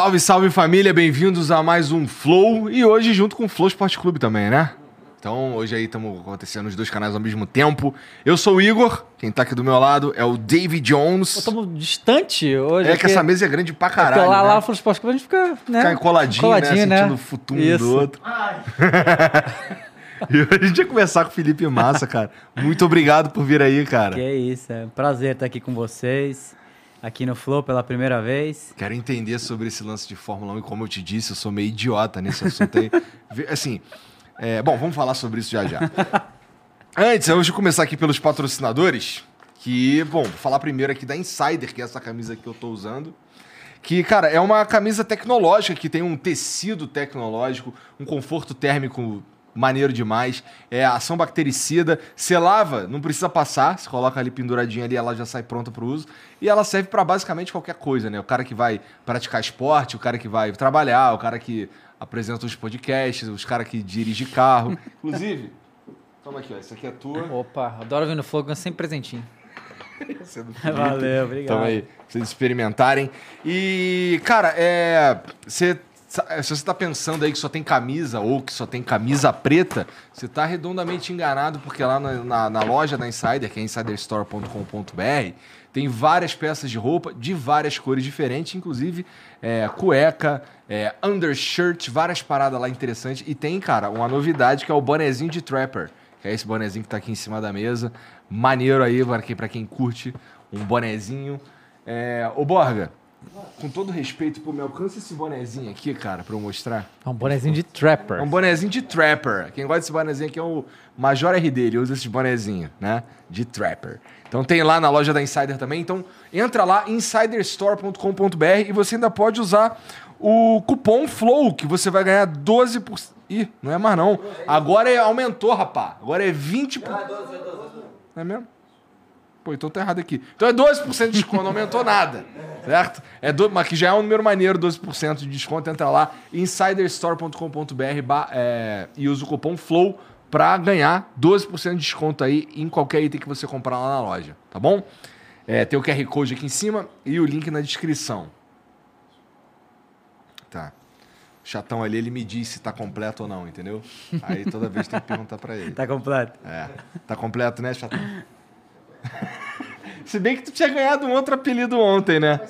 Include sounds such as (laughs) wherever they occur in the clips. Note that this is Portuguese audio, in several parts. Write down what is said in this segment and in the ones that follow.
Salve, salve família, bem-vindos a mais um Flow e hoje junto com o Flow Esporte Clube também, né? Então hoje aí estamos acontecendo os dois canais ao mesmo tempo. Eu sou o Igor, quem tá aqui do meu lado é o David Jones. Estamos distante hoje. É que essa mesa é grande pra caralho. É lá, né? lá Flow Esporte Clube a gente fica, né? Fica coladinho, Coladinho, né? né? Sentindo o futuro Isso. do outro. (laughs) e hoje a gente vai conversar com o Felipe Massa, cara. Muito obrigado por vir aí, cara. Que é isso, é um prazer estar aqui com vocês, aqui no Flow pela primeira vez. Quero entender sobre esse lance de Fórmula 1 e como eu te disse, eu sou meio idiota nesse assunto aí. (laughs) Assim, é, bom, vamos falar sobre isso já já. Antes, eu vou começar aqui pelos patrocinadores, que, bom, vou falar primeiro aqui da Insider, que é essa camisa que eu tô usando. Que, cara, é uma camisa tecnológica que tem um tecido tecnológico, um conforto térmico maneiro demais, é ação bactericida, você lava, não precisa passar, você coloca ali penduradinha ali, ela já sai pronta para uso, e ela serve para basicamente qualquer coisa, né? O cara que vai praticar esporte, o cara que vai trabalhar, o cara que apresenta os podcasts, os cara que dirige carro, (laughs) inclusive. Toma aqui, ó, isso aqui é tua. Opa, adoro vir no Flow, ganho sempre presentinho. (laughs) É. Valeu, obrigado. Então aí, pra vocês experimentarem. E, cara, é. Você. Se você tá pensando aí que só tem camisa ou que só tem camisa preta, você tá redondamente enganado, porque lá na, na- na loja da Insider, que é insiderstore.com.br, tem várias peças de roupa de várias cores diferentes, inclusive é, cueca, é, undershirt, várias paradas lá interessantes. E tem, cara, uma novidade que é o bonezinho de Trapper, que é esse bonezinho que tá aqui em cima da mesa. Maneiro aí, pra quem, quem curte um bonezinho. É, ô Borga, com todo respeito, pô, me alcança esse bonezinho aqui, cara, pra eu mostrar. É um bonezinho de trapper. É um bonezinho de Trapper. Quem gosta desse bonezinho aqui é o Major RD, ele usa esse bonezinho, né? De Trapper. Então tem lá na loja da Insider também. Então entra lá, insiderstore.com.br e você ainda pode usar o cupom FLOW, que você vai ganhar 12%. Ih, não é mais não. Agora é, aumentou, rapá. Agora é 20%. Não é mesmo? Pô, então tá errado aqui. Então é 12% de desconto, não aumentou nada. Certo? É do, mas que já é um número maneiro, 12% de desconto. Entra lá, insiderstore.com.br é, e usa o cupom FLOW pra ganhar 12% de desconto aí em qualquer item que você comprar lá na loja, tá bom? É, tem o QR Code aqui em cima e o link na descrição. Tá. O chatão ali, ele me diz se tá completo ou não, entendeu? Aí toda vez tem que perguntar pra ele. Tá completo? É. Tá completo, né, chatão? (laughs) Se bem que tu tinha ganhado um outro apelido ontem, né?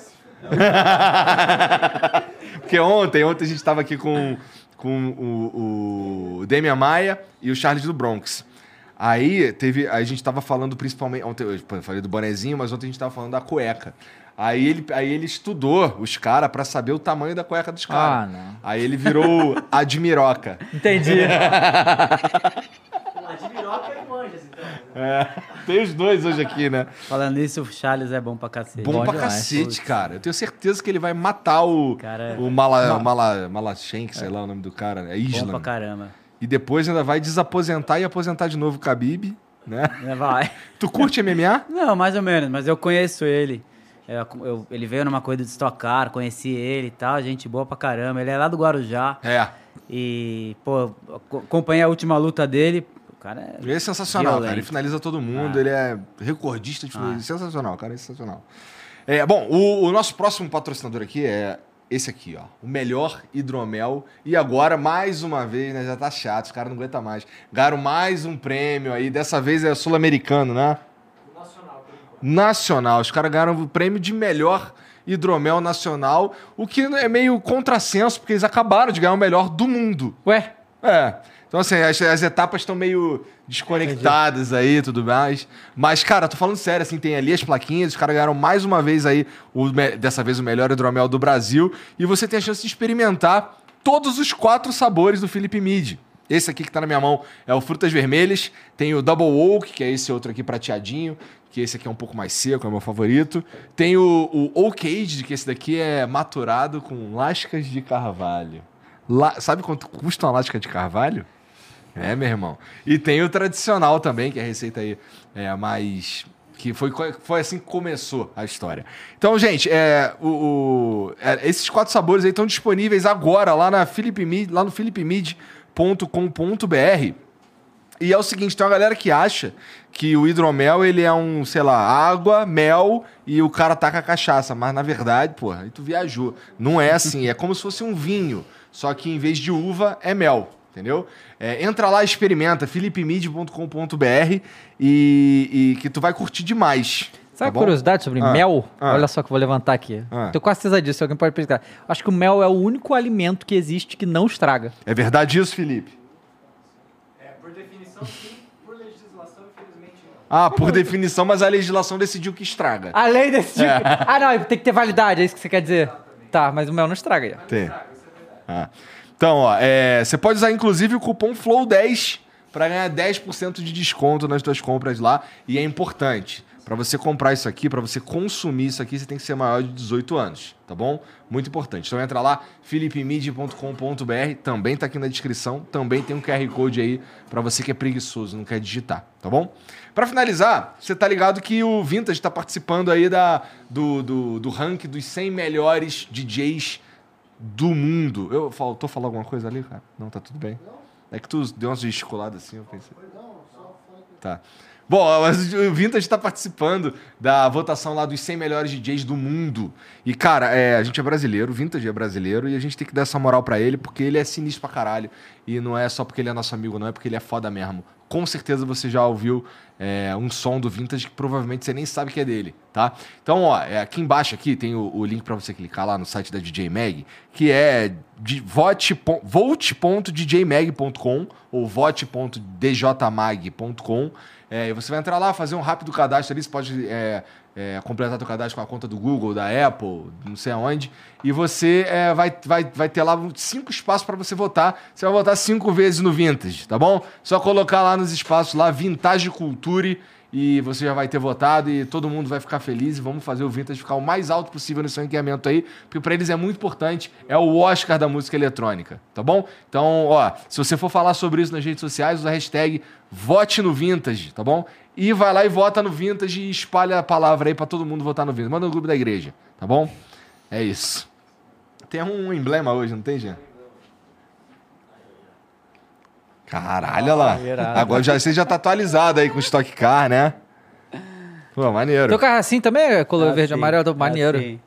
(laughs) Porque ontem, ontem a gente tava aqui com, com o, o Demian Maia e o Charles do Bronx. Aí teve. A gente tava falando principalmente. Ontem eu falei do bonezinho, mas ontem a gente tava falando da cueca. Aí ele, aí ele estudou os caras pra saber o tamanho da cueca dos caras. Ah. Aí ele virou admiroca. Entendi. (laughs) Admiroca e manjas, então. É, tem os dois hoje aqui, né? Falando nisso, o Charles é bom pra cacete. Bom, pra demais. cacete, cara. Eu tenho certeza que ele vai matar o, Cara, o Mala, Mala, Malachenk, sei lá o nome do cara, né? Bom Islam. pra caramba. E depois ainda vai desaposentar e aposentar de novo o Khabib, né? É, Vai. Tu curte MMA? (laughs) Não, mais ou menos, mas eu conheço ele. Eu- eu- ele veio numa corrida de Stock Car, conheci ele e tal, gente boa pra caramba. Ele é lá do Guarujá. É. E, pô, ac- acompanhei a última luta dele. O cara é. Ele é sensacional, Violento. cara. Ele finaliza todo mundo, Ah. ele é recordista de finalização. Sensacional, cara, é sensacional. É, bom, o, o nosso próximo patrocinador aqui é esse aqui, ó. O melhor hidromel. E agora, mais uma vez, né? Já tá chato, os caras não aguentam mais. Ganharam mais um prêmio aí. Dessa vez é sul-americano, né? Nacional. Os caras ganharam o prêmio de melhor hidromel nacional, o que é meio contrassenso, porque eles acabaram de ganhar o melhor do mundo. Ué, É. Então, assim, as, as etapas estão meio desconectadas aí e tudo mais. Mas, cara, tô falando sério, assim, tem ali as plaquinhas, os caras ganharam mais uma vez aí, o, dessa vez, o melhor hidromel do Brasil. E você tem a chance de experimentar todos os quatro sabores do Felipe Mid. Esse aqui que tá na minha mão é o Frutas Vermelhas. Tem o Double Oak, que é esse outro aqui prateadinho. Que esse aqui é um pouco mais seco, é o meu favorito. Tem o, o Oak Aged, que esse daqui é maturado com lascas de carvalho. La- Sabe quanto custa uma lasca de carvalho? É, meu irmão. E tem o tradicional também, que é a receita aí é, mais. Que foi, foi assim que começou a história. Então, gente, é, o, o- é, esses quatro sabores aí estão disponíveis agora lá, na Philip Mid, lá no philipmid.com.br. E é o seguinte, tem uma galera que acha que o hidromel, ele é um, sei lá, água, mel e o cara taca cachaça. Mas, na verdade, porra, aí tu viajou. Não é assim, é como se fosse um vinho. Só que em vez de uva, é mel, entendeu? É, entra lá, experimenta, philipmid.com.br e, e que tu vai curtir demais. sabe tá bom? curiosidade sobre Ah, mel? ah. Olha só que eu vou levantar aqui. Ah. Tenho quase certeza disso, alguém pode pesquisar. Acho que o mel é o único alimento que existe que não estraga. É verdade isso, Felipe? É, por definição, sim. Por legislação, infelizmente, não. Ah, por definição, mas a legislação decidiu que estraga. Além desse tipo. É. Ah, não, tem que ter validade, é isso que você quer dizer. Tá, mas o mel não estraga. aí. Tem. Ah. Então, ó, é, você pode usar inclusive o cupom FLOW10 para ganhar 10% de desconto nas suas compras lá. E é importante. Para você comprar isso aqui, para você consumir isso aqui, você tem que ser maior de 18 anos, tá bom? Muito importante. Então entra lá, philipmid.com.br, também tá aqui na descrição, também tem um QR Code aí para você que é preguiçoso, não quer digitar, tá bom? Para finalizar, você tá ligado que o Vintage está participando aí da, do, do, do ranking dos 100 melhores DJs do mundo. Eu faltou falar alguma coisa ali, cara? Não, tá tudo bem. É que tu deu umas gesticuladas assim, eu pensei. Tá. Bom, o Vintage está participando da votação lá dos 100 melhores DJs do mundo. E, cara, é, a gente é brasileiro, o Vintage é brasileiro, e a gente tem que dar essa moral pra ele, porque ele é sinistro pra caralho. E não é só porque ele é nosso amigo, não, é porque ele é foda mesmo. Com certeza você já ouviu é, um som do Vintage que provavelmente você nem sabe que é dele, tá? Então, ó, é, aqui embaixo aqui tem o, o link pra você clicar lá no site da DJ Mag, que é vote.djmag.com ou vote.djmag.com. É, e você vai entrar lá, fazer um rápido cadastro ali, você pode é, é, completar seu cadastro com a conta do Google, da Apple, não sei aonde, e você é, vai, vai, vai ter lá cinco espaços para você votar. Você vai votar cinco vezes no Vintage, tá bom? Só colocar lá nos espaços lá Vintage Culture e você já vai ter votado e todo mundo vai ficar feliz e vamos fazer o Vintage ficar o mais alto possível nesse ranqueamento aí, porque para eles é muito importante, é o Oscar da música eletrônica, tá bom? Então, ó, se você for falar sobre isso nas redes sociais, usa a hashtag vote no Vintage, tá bom? E vai lá e vota no Vintage e espalha a palavra aí para todo mundo votar no Vintage. Manda no grupo da igreja, tá bom? É isso. Tem um emblema hoje, não tem, Jean? Caralho, olha lá. irado. Agora já, você já tá atualizado aí com o Stock Car, né? Pô, maneiro. Teu carro assim também é color Ah, verde e sim. amarelo? Ah, Maneiro. sim.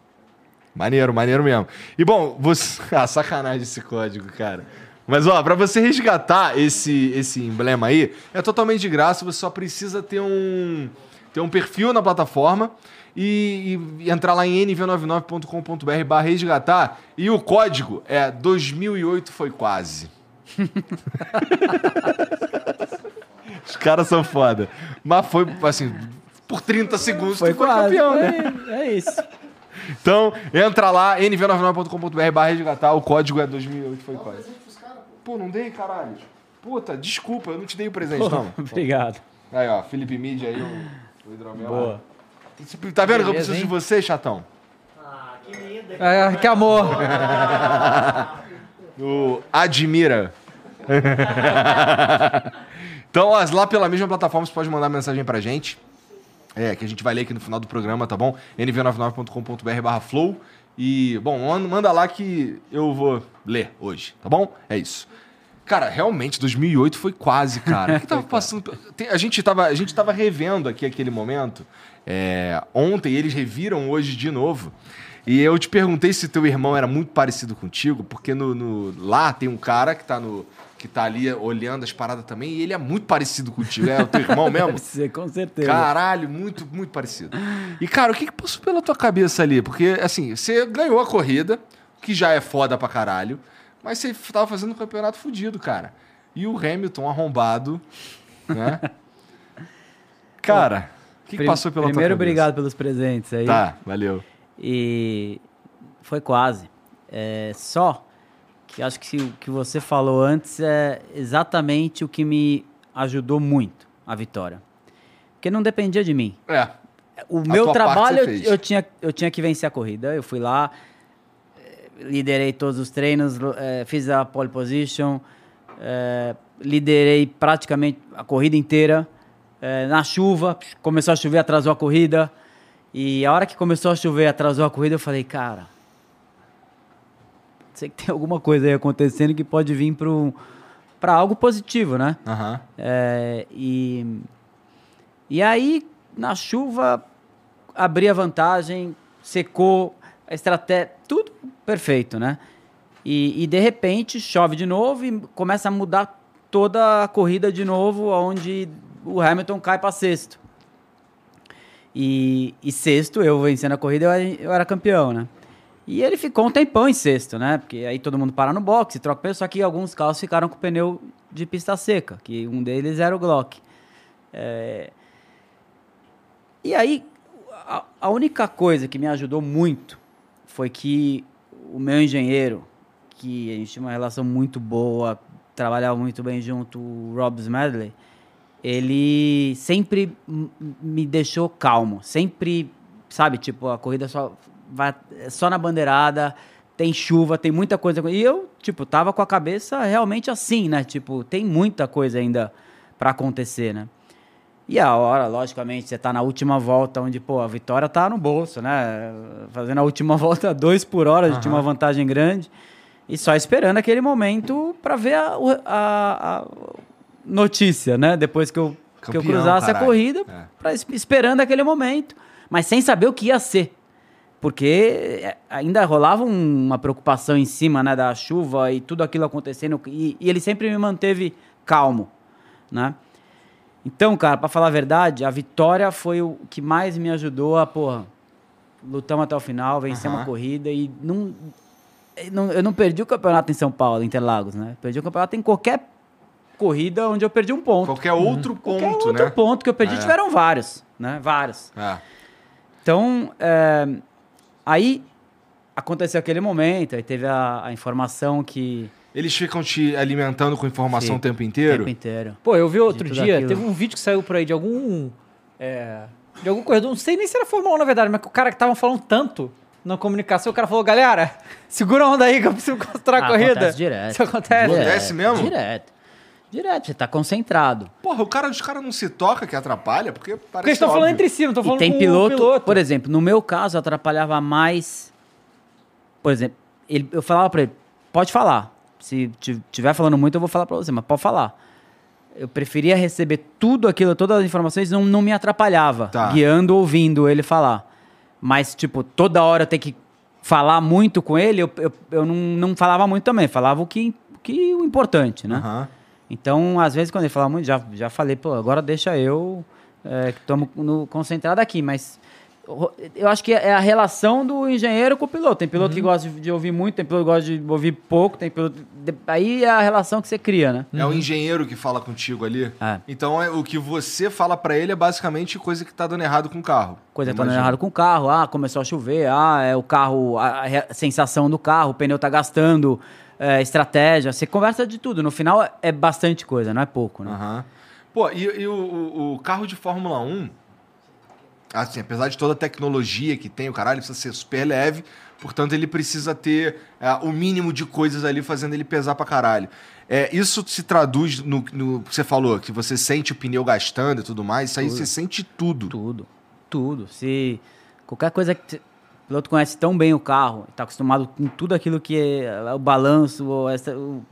Maneiro, maneiro mesmo. E bom, você. (laughs) Ah, sacanagem esse código, cara. Mas ó, pra você resgatar esse, esse emblema aí, é totalmente de graça, você só precisa ter um, ter um perfil na plataforma e, e entrar lá em nv99.com.br barra resgatar e o código é 2008 foi quase. (laughs) Os caras são foda. Mas foi, assim, por 30 segundos Foi tu foi quase. campeão, né? É, é isso. Então, entra lá, nv99.com.br barra resgatar, o código é 2008, foi quase. Pô, não dei, caralho. Puta, desculpa, eu não te dei o presente, não. Obrigado. Aí, ó, Felipe Mídia aí, o, o hidromel. Boa. Tá vendo que eu preciso de hein? você, chatão? Ah, que lindo. Ah, que amor. (laughs) O Admira. (laughs) então, ó, lá pela mesma plataforma você pode mandar mensagem pra gente. É, que a gente vai ler aqui no final do programa, tá bom? nv99.com.br barra flow. E, bom, manda- lá que eu vou ler hoje, tá bom? É isso. Cara, realmente, 2008 foi quase, cara. O que tava (laughs) passando? A, gente tava, a gente tava revendo aqui aquele momento. é, ontem, eles reviram hoje de novo. E eu te perguntei se teu irmão era muito parecido contigo, porque no, no- lá tem um cara que tá, no, que tá ali olhando as paradas também, e ele é muito parecido contigo. É o teu irmão (laughs) mesmo? Deve ser, com certeza. Caralho, muito, muito parecido. E, cara, o que, que passou pela tua cabeça ali? Porque, assim, você ganhou a corrida, que já é foda pra caralho, mas você tava fazendo um campeonato fudido, cara. E o Hamilton arrombado, né? (laughs) Cara, o que, que passou pela Primeiro, tua cabeça? obrigado pelos presentes aí. Tá, valeu. E foi quase. É, só que acho que o que você falou antes é exatamente o que me ajudou muito a vitória. Porque não dependia de mim. É, O A meu trabalho eu, eu tinha, eu tinha que vencer a corrida. Eu fui lá, eh, liderei todos os treinos, eh, fiz a pole position, eh, liderei praticamente a corrida inteira. Na chuva, começou a chover, atrasou a corrida. E a hora que começou a chover, atrasou a corrida, eu falei, cara, sei que tem alguma coisa aí acontecendo que pode vir para algo positivo, né? aham. É, e, e aí, na chuva, abri a vantagem, secou, a estratégia, tudo perfeito, né? E, e de repente chove de novo e começa a mudar toda a corrida de novo, onde o Hamilton cai para sexto. E, e sexto, eu vencendo a corrida, eu, eu era campeão, né? E ele ficou um tempão em sexto, né? Porque aí todo mundo para no boxe, troca pneu, só que alguns carros ficaram com pneu de pista seca, que um deles era o Glock. É, E aí, a, a única coisa que me ajudou muito foi que o meu engenheiro, que a gente tinha uma relação muito boa, trabalhava muito bem junto, o Rob Smedley, ele sempre me deixou calmo. Sempre, sabe, tipo, a corrida só vai só na bandeirada, tem chuva, tem muita coisa. E eu, tipo, tava com a cabeça realmente assim, né? Tipo, tem muita coisa ainda para acontecer, né? E a hora, logicamente, você tá na última volta, onde, pô, a vitória tá no bolso, né? Fazendo a última (laughs) volta dois por hora, a gente tinha uma vantagem grande. E só esperando aquele momento para ver a, a- a notícia, né? Depois que eu, que eu Campeão, cruzasse caralho. a corrida, É. pra, es- esperando aquele momento, mas sem saber o que ia ser. Porque é, ainda rolava um- uma preocupação em cima né, da chuva e tudo aquilo acontecendo. E, e ele sempre me manteve calmo, né? Então, cara, pra falar a verdade, a vitória foi o que mais me ajudou a, porra, lutamos até o final, vencemos Aham. a corrida e não, eu não. Eu não perdi o campeonato em São Paulo, em Interlagos, né? Perdi o campeonato em qualquer corrida onde eu perdi um ponto. Qualquer outro ponto, Qualquer outro né? ponto que eu perdi, É. tiveram vários, né? Vários. É. Então, é, aí aconteceu aquele momento, aí teve a, a informação que. Eles ficam te alimentando com informação Sim, o tempo O inteiro? tempo inteiro. Pô, eu vi outro dia, aquilo. teve um vídeo que saiu por aí de algum. é, de algum corredor, não sei nem se era Fórmula 1 na verdade, mas que o cara que tava falando tanto na comunicação, o cara falou, galera, (laughs) segura a onda aí que eu preciso controlar a Ah, corrida. Acontece direto. Isso acontece. Direto, Acontece mesmo? Direto. Direto, você tá concentrado. Porra, o cara, os caras não se toca que atrapalha, porque parece Porque eles estão falando entre si, não estão E falando tem com piloto, o piloto. por exemplo, no meu caso atrapalhava mais. Por exemplo, ele, eu falava pra ele, pode falar. Se ti- tiver falando muito, eu vou falar pra você, mas pode falar. Eu preferia receber tudo aquilo, todas as informações, não, não me atrapalhava, Tá. guiando, ouvindo ele falar. Mas, tipo, toda hora eu ter que falar muito com ele, eu, eu, eu não, não falava muito também, falava o que, o que o importante, né? Aham. Então, às vezes, quando ele fala muito, já, já falei, pô, agora deixa eu, é, que estamos concentrado aqui, mas eu acho que é a relação do engenheiro com o piloto. Tem piloto que gosta de, de ouvir muito, tem piloto que gosta de ouvir pouco, tem piloto. de- aí é a relação que você cria, né? É o engenheiro que fala contigo ali. É. Então é, o que você fala pra ele é basicamente coisa que tá dando errado com o carro. Coisa que tá dando errado com o carro, ah, começou a chover, ah, é o carro, a, a sensação do carro, o pneu tá gastando, é, estratégia, você conversa de tudo. No final é- bastante coisa, não é pouco, né? Aham. Pô, e, e o, o- o carro de Fórmula 1, assim, apesar de toda a tecnologia que tem, o caralho, precisa ser super leve, Portanto, ele precisa ter é, o mínimo de coisas ali fazendo ele pesar pra caralho. É, isso se traduz no, no que você falou, que você sente o pneu gastando e tudo mais. Isso aí você sente tudo. Tudo. Tudo. Se qualquer coisa que. O piloto conhece tão bem o carro, está acostumado com tudo aquilo que é o balanço, o, o-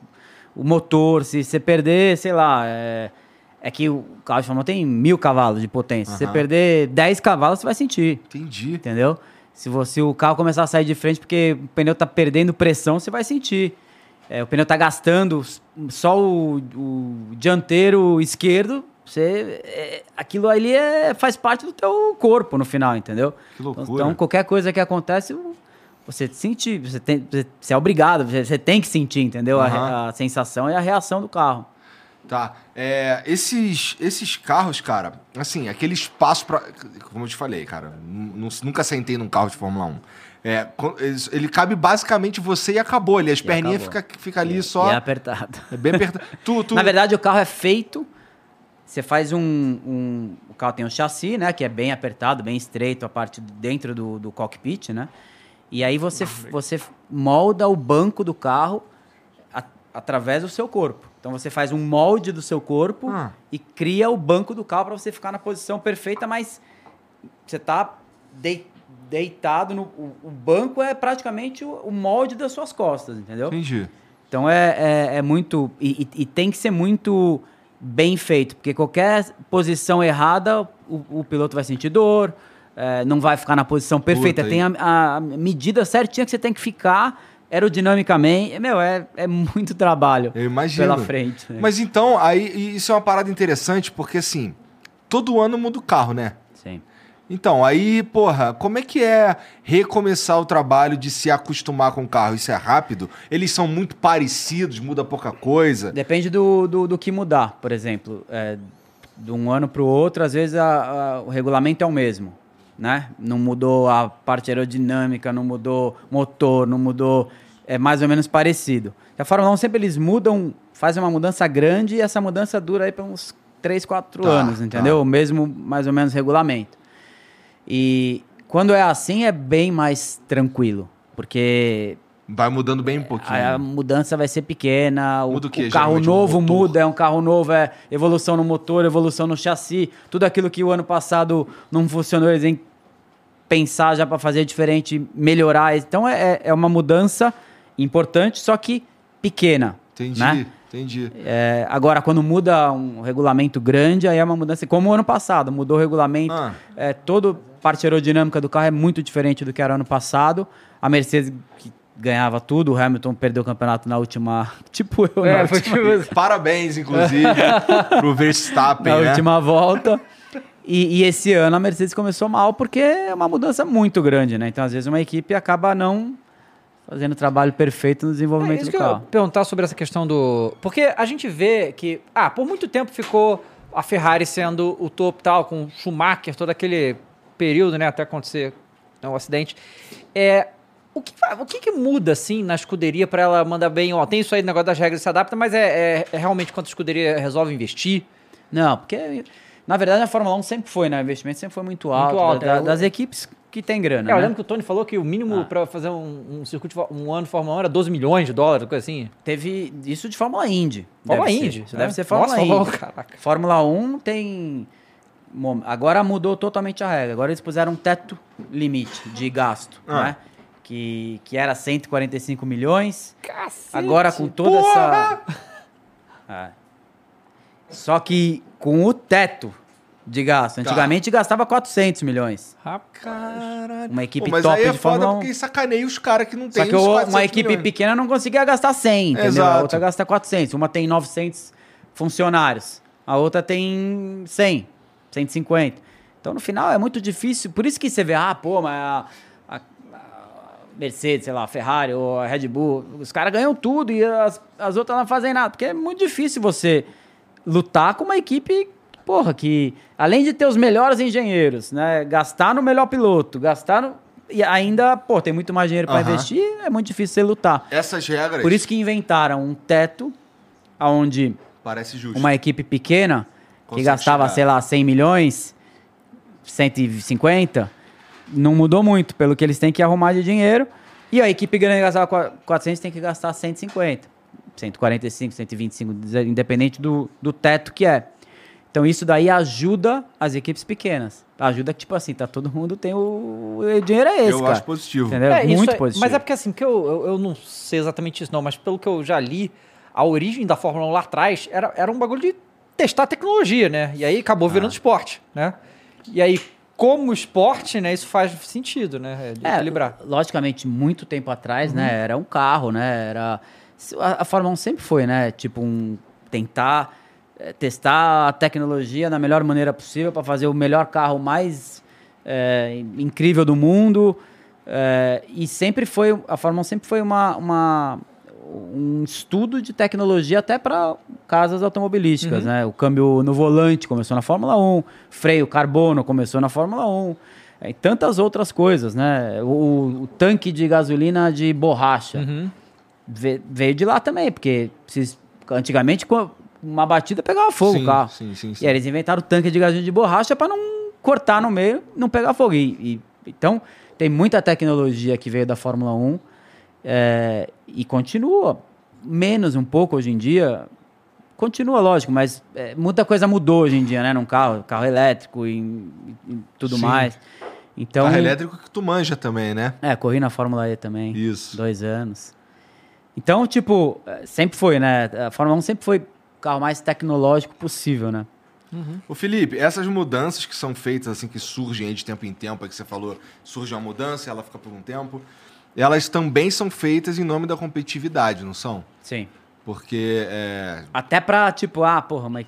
o motor. Se você perder, sei lá. É, é que o carro de Fórmula 1 tem mil cavalos de potência. Se você perder 10 cavalos, você vai sentir. Entendi. Entendeu? Se você o carro começar a sair de frente porque o pneu tá perdendo pressão, você vai sentir. É, o pneu tá gastando só o, o dianteiro esquerdo, você é, aquilo ali é, faz parte do teu corpo no final, entendeu? Que loucura. Então qualquer coisa que acontece, você sente, você tem, você, é obrigado, você, tem que sentir, entendeu? A re- Aham. A, sensação e a reação do carro. Tá. É, esses, esses carros, cara, assim, aquele espaço pra. Como eu te falei, cara, nu- nunca sentei num carro de Fórmula 1. É, ele cabe basicamente você e acabou ali. As E perninhas acabou. fica, fica ali E- só. E é apertado. É bem apertado. tu, (laughs) tu... Na verdade, o carro é feito. Você faz um, um- O carro tem um chassi, né? Que é bem apertado, bem estreito, a parte dentro do, do cockpit, né? E aí você, você molda o banco do carro a- através do seu corpo. Então você faz um molde do seu corpo Ah. e cria o banco do carro para você ficar na posição perfeita, mas você tá dei- deitado no. O, o banco é praticamente o, o molde das suas costas, entendeu? Entendi. Então é, é, é muito. E, e- e tem que ser muito bem feito, porque qualquer posição errada, o, o piloto vai sentir dor, é, não vai ficar na posição perfeita. Puta, tem a, a medida certinha que você tem que ficar aerodinamicamente. Meu, é, é muito trabalho pela frente. né? Mas então, aí isso é uma parada interessante, porque assim, todo ano muda o carro, né? Sim. Então, aí, porra, como é que é recomeçar o trabalho de se acostumar com o carro? Isso é rápido? Eles são muito parecidos, muda pouca coisa? Depende do, do, do que mudar, por exemplo. É, de um ano para o outro, às vezes a- a- o regulamento é o mesmo. Né? Não mudou a parte aerodinâmica, não mudou motor, não mudou. É mais ou menos parecido. A Fórmula 1 sempre eles mudam, fazem uma mudança grande e essa mudança dura aí para uns 3, 4 Tá, anos, tá. entendeu? O mesmo, mais ou menos, regulamento. E quando é assim, é bem mais tranquilo. Porque Vai mudando bem um pouquinho. a, a mudança vai ser pequena, o, Muda o quê, o carro geralmente? Novo motor? muda, é um carro novo, é evolução no motor, evolução no chassi, tudo aquilo que o ano passado não funcionou, eles que pensar já para fazer diferente, melhorar. Então é, é- é uma mudança importante, só que pequena. Entendi, né? entendi. É, agora, quando muda um regulamento grande, aí é uma mudança. Como o ano passado, mudou o regulamento. Ah. É, toda parte aerodinâmica do carro é muito diferente do que era ano passado. A Mercedes que ganhava tudo, o Hamilton perdeu o campeonato na última. (laughs) Tipo eu, na, É, foi última, tipo... Parabéns, inclusive, (laughs) pro Verstappen, na né? última volta. E, e esse ano a Mercedes começou mal porque é uma mudança muito grande, né? Então, às vezes, uma equipe acaba não fazendo o trabalho perfeito no É desenvolvimento isso do que eu carro. perguntar sobre essa questão do. Porque a gente vê que, ah, por muito tempo ficou a Ferrari sendo o topo tal, com o Schumacher, todo aquele período, né, até acontecer o acidente. É, o que, o que, que muda, assim, na escuderia para ela mandar bem? Ó, tem isso aí, negócio das regras se adapta, mas é, é- é realmente quando a escuderia resolve investir? Não, porque na verdade a Fórmula 1 sempre foi, né? O investimento sempre foi muito alto, alto, da- é. das equipes que tem grana. É, eu né? lembro que o Tony falou que o mínimo Ah. para fazer um, um circuito, um ano de Fórmula 1 era 12 milhões de dólares, coisa assim. Teve isso de Fórmula Indy. Fórmula deve ser. Indy. Isso né? deve ser Fórmula Nossa, Indy. Fórmula- Caraca. Fórmula 1 tem. Agora mudou totalmente a regra. Agora eles puseram um teto limite de gasto, Ah. né? Que, que era 145 milhões. Cacete. Agora com toda essa. É. Só que com o teto de gasto. Tá. Antigamente gastava 400 milhões. Rapaz. Caralho. Uma equipe Pô, mas top aí é de foda Fórmula 1. porque sacaneia os caras que não Só tem que os o- 400 uma equipe milhões. pequena não conseguia gastar 100, entendeu? Exato. A outra gasta 400. Uma tem 900 funcionários. A outra tem 100, 150. Então, no final, é muito difícil. Por isso que você vê, ah, pô, mas a, a- a Mercedes, sei lá, a Ferrari ou a Red Bull, os caras ganham tudo e as, as outras não fazem nada. Porque é muito difícil você lutar com uma equipe, porra, que além de ter os melhores engenheiros, né, gastar no melhor piloto, gastar no... E ainda, pô, tem muito mais dinheiro para Aham. investir, é muito difícil você lutar. Essas regras Por isso que inventaram um teto onde parece justo. uma equipe pequena que gastava, chegar. sei lá, 100 milhões, 150, não mudou muito pelo que eles têm que arrumar de dinheiro. E a equipe grande gastava qua- 400, tem que gastar 150, 145, 125, dizer- independente do, do teto que é. Então isso daí ajuda as equipes pequenas. Ajuda que, tipo assim, tá todo mundo tem o, o dinheiro é esse, Eu cara. acho positivo. Entendeu? É, isso Muito é- positivo. Mas é porque assim, que eu, eu, eu não sei exatamente isso não, mas pelo que eu já li, a origem da Fórmula 1 lá atrás era, era um bagulho de testar tecnologia, né? E aí acabou Ah. virando esporte, né? E aí, como esporte, né, isso faz sentido, né? De É, equilibrar. Logicamente, muito tempo atrás, Uhum. né? Era um carro, né? Era. A, a Fórmula 1 sempre foi, né? Tipo, um. Tentar eh, testar a tecnologia da melhor maneira possível para fazer o melhor carro mais eh, incrível do mundo. eh, e sempre foi. A Fórmula 1 sempre foi uma. uma um estudo de tecnologia até para casas automobilísticas, né? O câmbio no volante começou na Fórmula 1, freio carbono começou na Fórmula 1, é, e tantas outras coisas, né? O, o tanque de gasolina de borracha Uhum. ve- veio de lá também, porque se- antigamente uma batida pegava fogo Sim, o carro. sim, sim. E aí eles inventaram o tanque de gasolina de borracha para não cortar no meio, não pegar fogo. E, e- então tem muita tecnologia que veio da Fórmula 1 é, e continua menos um pouco hoje em dia. Continua, lógico, mas é, muita coisa mudou hoje em dia, né? Num carro, carro elétrico e, e tudo Sim. mais. Então, Carro elétrico que tu manja também, né? é, corri na Fórmula E também. Isso. Dois anos. Então, tipo, eh, sempre foi, né? A Fórmula 1 sempre foi o carro mais tecnológico possível, né? Ô Felipe, essas mudanças que são feitas, assim, que surgem aí de tempo em tempo, aí que você falou, surge uma mudança, ela fica por um tempo, elas também são feitas em nome da competitividade, não são? Sim. Porque é, Até pra, tipo, ah, porra, mas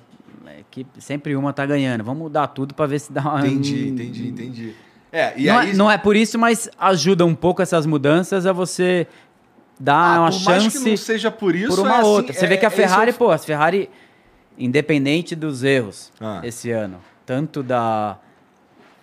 sempre uma tá ganhando. Vamos mudar tudo pra ver se dá uma. Entendi, entendi, entendi. É, e não, aí. é, não é por isso, mas ajuda um pouco essas mudanças a você dar Ah, uma por mais chance que não seja por isso, por uma é assim, outra. Você é- vê que a é Ferrari, pô, a Ferrari, independente dos erros Ah. esse ano, tanto da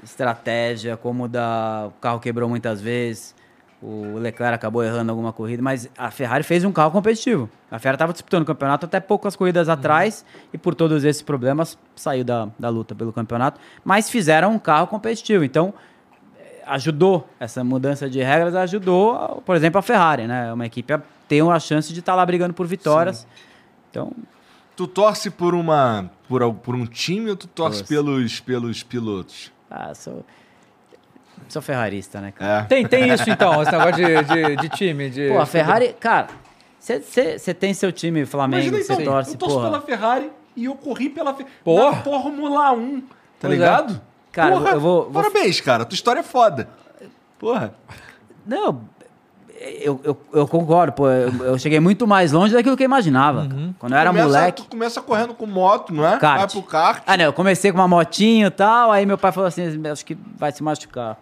estratégia como da. O carro quebrou muitas vezes, o Leclerc acabou errando alguma corrida, mas a Ferrari fez um carro competitivo. A Ferrari estava disputando o campeonato até poucas corridas Uhum. atrás e por todos esses problemas saiu da, da luta pelo campeonato, mas fizeram um carro competitivo. Então eh, ajudou essa mudança de regras ajudou, por exemplo, a Ferrari, né? Uma equipe a ter uma chance de estar lá brigando por vitórias. Então, Tu torce por uma. Por, por um time ou tu torce Torço. pelos, pelos pilotos? ah, sou sou ferrarista, né, cara? É. Tem, tem isso então, esse negócio de, de, de time. De, Pô, a Ferrari, cara, você tem seu time Flamengo, você então, torce, eu torço porra. pela Ferrari e eu corri pela Fe- Porra. na Fórmula 1. Tá Pois é. ligado? Cara, Porra, eu vou- vou- Parabéns, cara. Tua história é foda. Porra. Não, eu, eu, eu concordo, pô. Eu, eu cheguei muito mais longe daquilo que eu imaginava. cara. Quando eu era Começa- moleque. Tu começa correndo com moto, não é? Kart. Vai pro kart. Ah, não, eu comecei com uma motinho e tal, aí meu pai falou assim: acho que vai se machucar.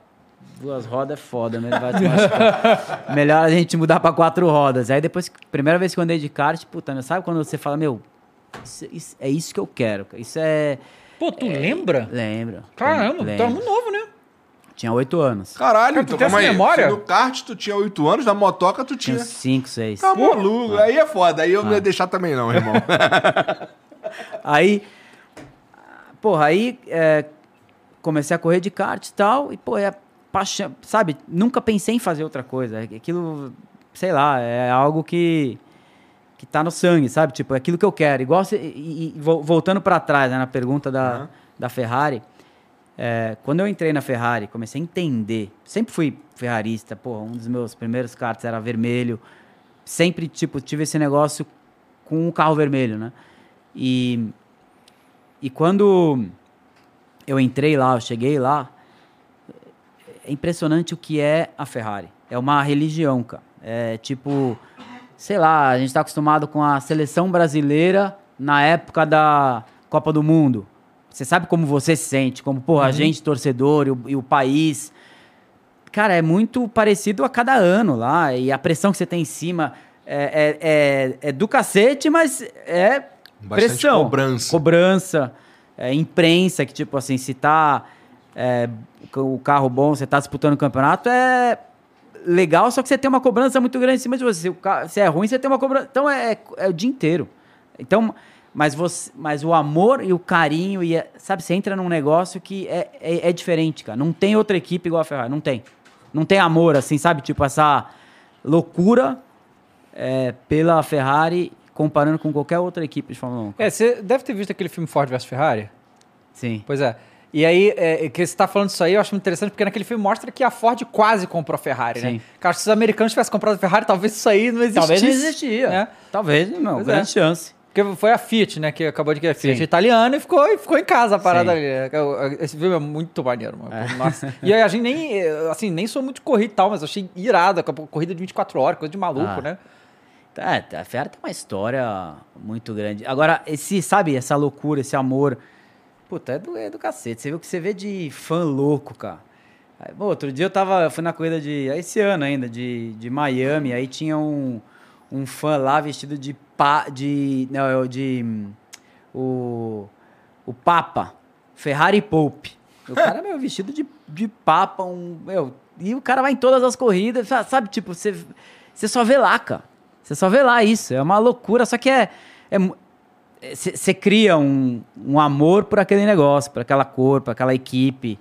Duas rodas é foda, né? Vai machucar. (laughs) Melhor a gente mudar pra quatro rodas. Aí depois, primeira vez que eu andei de kart, puta, meu, sabe quando você fala, meu, isso- isso- é isso que eu quero. cara. Isso é. Pô, tu lembra? Lembro. Caramba, tu lembro. era muito novo, né? Tinha oito anos. Caralho, Cara, tu então tem essa aí. memória? No kart tu tinha 8 anos, na motoca tu tinha. Tinha cinco, seis. Tá maluco. Aí é foda. Aí eu Ah. não ia deixar também, não, irmão. (laughs) Aí, porra, aí é, comecei a correr de kart e tal, e, pô, é paixão, sabe? Nunca pensei em fazer outra coisa. Aquilo, sei lá, é algo que que tá no sangue, sabe? Tipo, é aquilo que eu quero. Igual, se- e, e vo- voltando para trás, né, na pergunta da, Aham. da Ferrari, é, quando eu entrei na Ferrari, comecei a entender. Sempre fui ferrarista, pô, um dos meus primeiros karts era vermelho. Sempre, tipo, tive esse negócio com o carro vermelho, né? E, e quando eu entrei lá, eu cheguei lá, é impressionante o que é a Ferrari. É uma religião, cara. É tipo, sei lá, a gente tá acostumado com a seleção brasileira na época da Copa do Mundo. Você sabe como você se sente, como, porra, a gente, torcedor, e o, e o país. Cara, é muito parecido a cada ano lá. E a pressão que você tem em cima é, é, é, é do cacete, mas é Bastante pressão. cobrança. Cobrança. é, imprensa, que tipo assim, se tá é, o carro bom, você tá disputando o campeonato, é legal, só que você tem uma cobrança muito grande em cima de você. Se, o ca- se é ruim, você tem uma cobrança. Então é, é o dia inteiro. Então, mas, você, mas o amor e o carinho, e é- sabe, você entra num negócio que é, é, é diferente, cara. Não tem outra equipe igual a Ferrari, não tem. Não tem amor, assim, sabe? Tipo, essa. loucura é, pela Ferrari comparando com qualquer outra equipe de Fórmula 1. É, você deve ter visto aquele filme Ford vs Ferrari. Sim. Pois é. E aí, é, que você tá falando isso aí, eu acho muito interessante, porque naquele filme mostra que a Ford quase comprou a Ferrari, né? Sim. Cara, se os americanos tivessem comprado a Ferrari, talvez isso aí não existisse. Talvez não existia. né? Talvez, não, Pois grande é. chance. Porque foi a Fiat, né, que acabou de criar a Fiat italiana e ficou, e ficou em casa a parada Sim. ali. né? Esse filme é muito maneiro, mano. Nossa. (laughs) E aí a gente nem, assim, nem sou muito corrida e tal, mas eu achei irado, a corrida de 24 horas, coisa de maluco, Ah. né? É, a Ferrari tem uma história muito grande. Agora, esse, sabe, essa loucura, esse amor. Puta, é do, é do cacete. Você viu o que você vê de fã louco, cara. Aí, pô, outro dia eu tava. eu fui na corrida de. é Esse ano ainda, de, de Miami. Aí tinha um, um fã lá vestido de. Pa, de. Não, é o de. O. O Papa. Ferrari Pope. O cara, meu, vestido de, de Papa. Um, meu, e o cara vai em todas as corridas. sa- Sabe, tipo, você, você só vê lá, cara. Você só vê lá isso. É uma loucura. Só que é. Você cria um, um amor por aquele negócio, por aquela cor, por aquela equipe.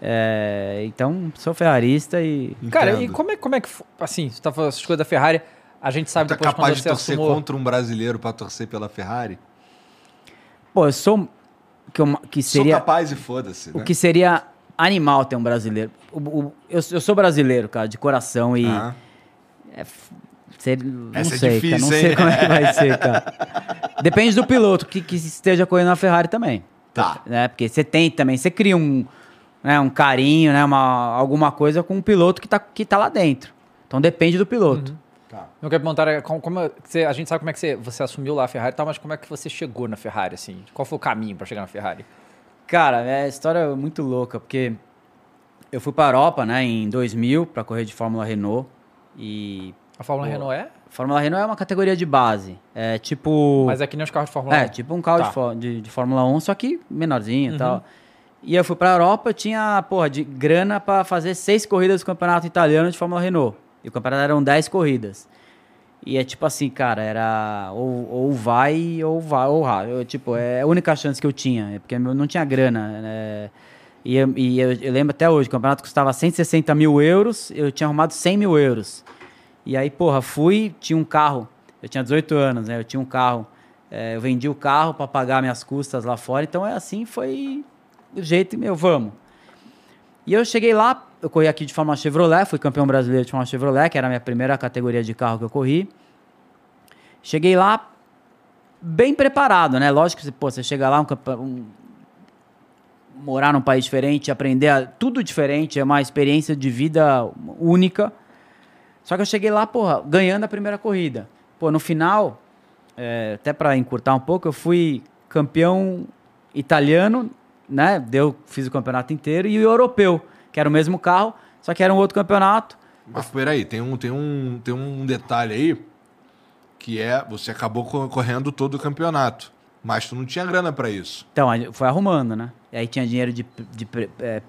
É, então, sou ferrarista e. Cara, e Entendo. como é, como é que, assim, você tá falando essas coisas da Ferrari, a gente sabe Tu é depois capaz quando de você torcer assumou... contra um brasileiro pra torcer pela Ferrari? Pô, eu sou. Que, eu, que Sou seria. capaz e foda-se, O né? que seria animal ter um brasileiro. O- o- eu, eu sou brasileiro, cara, de coração e. Ah. Ser, não Essa é sei, cara, difícil, não hein? sei como é que vai ser, cara. (laughs) Depende do piloto que, que esteja correndo na Ferrari também. Tá. Né? Porque você tem também, você cria um, né, um carinho, né, uma, alguma coisa com um piloto que tá, que tá lá dentro. Então depende do piloto. Tá. Eu quero perguntar, é, como, como você- a gente sabe como é que você, você assumiu lá a Ferrari e tal, mas como é que você chegou na Ferrari, assim? Qual foi o caminho pra chegar na Ferrari? Cara, é a história é muito louca, porque eu fui pra Europa, né, em 2000 para correr de Fórmula Renault e A Fórmula Pô. Renault é? Fórmula Renault é uma categoria de base. É tipo Mas é que nem os carros de Fórmula 1. É, tipo um carro Tá. de, de, Fórmula 1, só que menorzinho e Uhum. tal. E eu fui pra Europa, eu tinha, porra, de grana pra fazer seis corridas do campeonato italiano de Fórmula Renault. E o campeonato eram dez corridas. E é tipo assim, cara, era ou, ou vai, ou vai, ou vai. Eu, tipo, é a única chance que eu tinha, é porque eu não tinha grana. né? E, eu, e eu, eu lembro até hoje, o campeonato custava 160 mil euros, eu tinha arrumado 100 mil euros. E aí, porra, fui, tinha um carro, eu tinha 18 anos, né? Eu tinha um carro, é, eu vendi o carro para pagar minhas custas lá fora, então é assim, foi do jeito, meu, vamos. E eu cheguei lá, eu corri aqui de Fórmula Chevrolet, fui campeão brasileiro de Fórmula Chevrolet, que era a minha primeira categoria de carro que eu corri. Cheguei lá bem preparado, né? Lógico que pô, você chega lá, um, um- morar num país diferente, aprender a- tudo diferente, é uma experiência de vida única. Só que eu cheguei lá, porra, ganhando a primeira corrida. Pô, no final, é, até para encurtar um pouco, eu fui campeão italiano, né? Deu, fiz o campeonato inteiro, e o europeu, que era o mesmo carro, só que era um outro campeonato. Mas peraí, tem um, tem, um, tem um detalhe aí que é você acabou co- correndo todo o campeonato, mas tu não tinha grana pra isso. Então, foi arrumando, né? E aí tinha dinheiro de, de pre- é,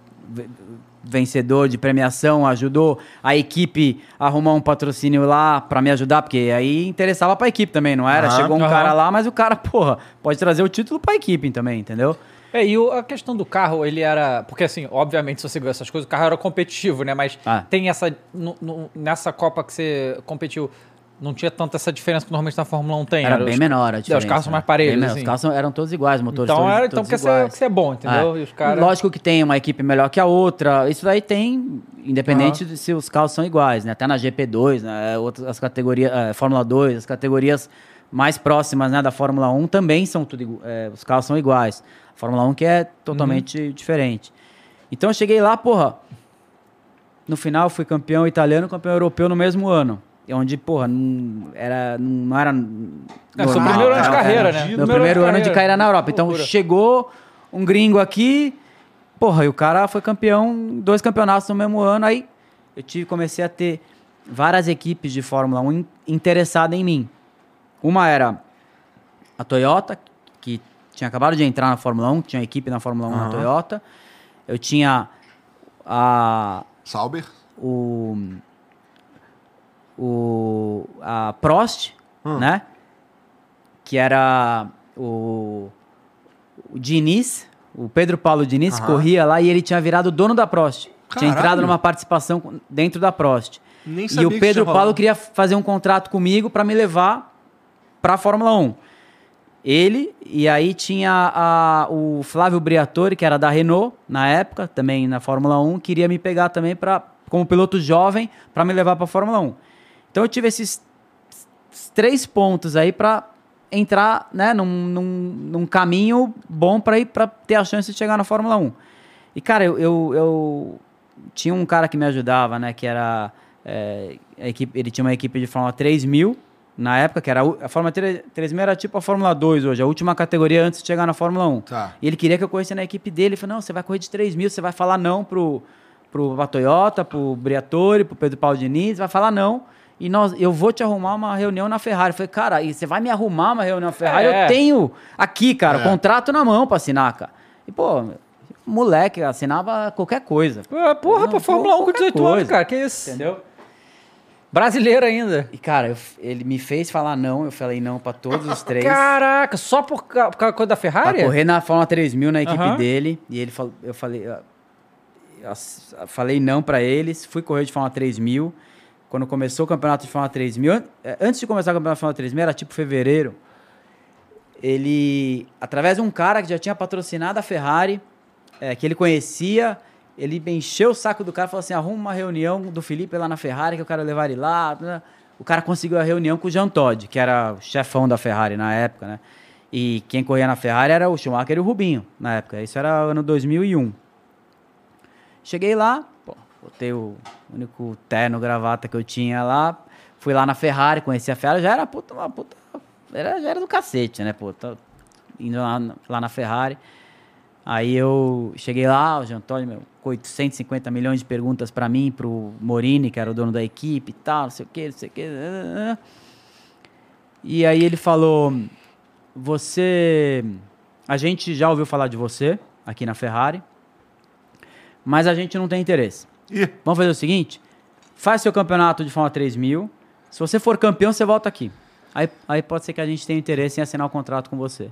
vencedor, de premiação, ajudou a equipe a arrumar um patrocínio lá pra me ajudar, porque aí interessava pra equipe também, não era? Aham. Chegou um Aham. cara lá, mas o cara, (laughs) porra, pode trazer o título pra equipe também, entendeu? É, e a questão do carro, ele era. Porque, assim, obviamente, se você viu essas coisas, o carro era competitivo, né? Mas Ah. tem essa. no- no- nessa Copa que você competiu, não tinha tanta essa diferença que normalmente na Fórmula 1 tem. Era os- bem menor a É, diferença. Os carros são mais né? parelhos. Assim. Os carros eram todos iguais, motores Então, todos, era, então todos quer ser, iguais. quer ser bom, entendeu? É. Os caras. Lógico que tem uma equipe melhor que a outra. Isso daí tem, independente de se os carros são iguais, né? Até na GP2, né? Outras as categorias, eh, Fórmula 2, as categorias mais próximas né, da Fórmula 1 também são tudo eh, os carros são iguais. A Fórmula 1 que é totalmente diferente. Então eu cheguei lá, porra. No final fui campeão italiano, campeão europeu no mesmo ano. E Onde, porra, não era. Não era É, seu primeiro ano de carreira, né? Meu Primeiro primeiro ano de carreira. na Europa. Então Loucura. chegou um gringo aqui, porra, e o cara foi campeão, dois campeonatos no mesmo ano. Aí eu tive, comecei a ter várias equipes de Fórmula 1 in- interessadas em mim. Uma era a Toyota, que tinha acabado de entrar na Fórmula 1, tinha equipe na Fórmula 1 na Aham. Toyota. Eu tinha a, Sauber? o, o a Prost, Hum. né? Que era o, o Diniz, o Pedro Paulo Diniz Aham. corria lá e ele tinha virado dono da Prost. Tinha entrado Caralho. numa participação dentro da Prost. Nem E sabia o que Pedro Paulo queria fazer um contrato comigo para me levar para a Fórmula 1. Ele, e aí tinha a- o Flávio Briatore, que era da Renault na época, também na Fórmula 1, queria me pegar também para como piloto jovem para me levar para a Fórmula 1. Então eu tive esses três pontos aí para entrar né, num, num, num caminho bom para ir para ter a chance de chegar na Fórmula 1. E cara, eu, eu, eu tinha um cara que me ajudava, né, que era é, a equipe, ele tinha uma equipe de Fórmula 3000 na época, que era a Fórmula 3 3000 era tipo a Fórmula 2 hoje, a última categoria antes de chegar na Fórmula 1. Tá. E ele queria que eu corresse na equipe dele. Ele falou: não, você vai correr de 3 mil, você vai falar não pro, pro pra Toyota, pro Briatore, pro Pedro Paulo Diniz, vai falar não. E nós, eu vou te arrumar uma reunião na Ferrari. Eu falei, cara, e você vai me arrumar uma reunião na Ferrari? É. Eu tenho aqui, cara, É. contrato na mão pra assinar, cara. E, pô, moleque, assinava qualquer coisa. Ah, Porra, Não, pra Fórmula 1 com qualquer 18 anos, cara. Que isso? Entendeu? Brasileiro ainda. E, cara, eu- ele me fez falar não, eu falei não pra todos os três. Caraca, só por, por causa da Pra Ferrari? correr na Fórmula 3000 na equipe Aham. dele. E ele falou, eu falei, eu- eu falei não pra eles, fui correr de Fórmula 3000. Quando começou o campeonato de Fórmula 3000, an- eh, antes de começar o campeonato de Fórmula 3000, era tipo fevereiro. Ele, através de um cara que já tinha patrocinado a Ferrari, eh, que ele conhecia, ele encheu o saco do cara e falou assim: arruma uma reunião do Felipe lá na Ferrari, que eu quero levar ele lá. né? O cara conseguiu a reunião com o Jean Todt, que era o chefão da Ferrari na época, né? E quem corria na Ferrari era o Schumacher e o Rubinho, na época. Isso era ano 2001. Cheguei lá, botei o único terno, gravata que eu tinha lá. Fui lá na Ferrari, conheci a Ferrari, já era puta, uma puta. Era, já era do cacete, né, indo lá, lá na Ferrari. Aí eu cheguei lá, o Jean Antônio, meu, com 850 milhões de perguntas pra mim, pro Morini, que era o dono da equipe e tal, não sei o que, não sei o que. E aí ele falou: Você. A gente já ouviu falar de você aqui na Ferrari, mas a gente não tem interesse. Ih, Vamos fazer o seguinte: faz seu campeonato de Fórmula 3000. Se você for campeão, você volta aqui. Aí, aí pode ser que a gente tenha interesse em assinar o contrato com você.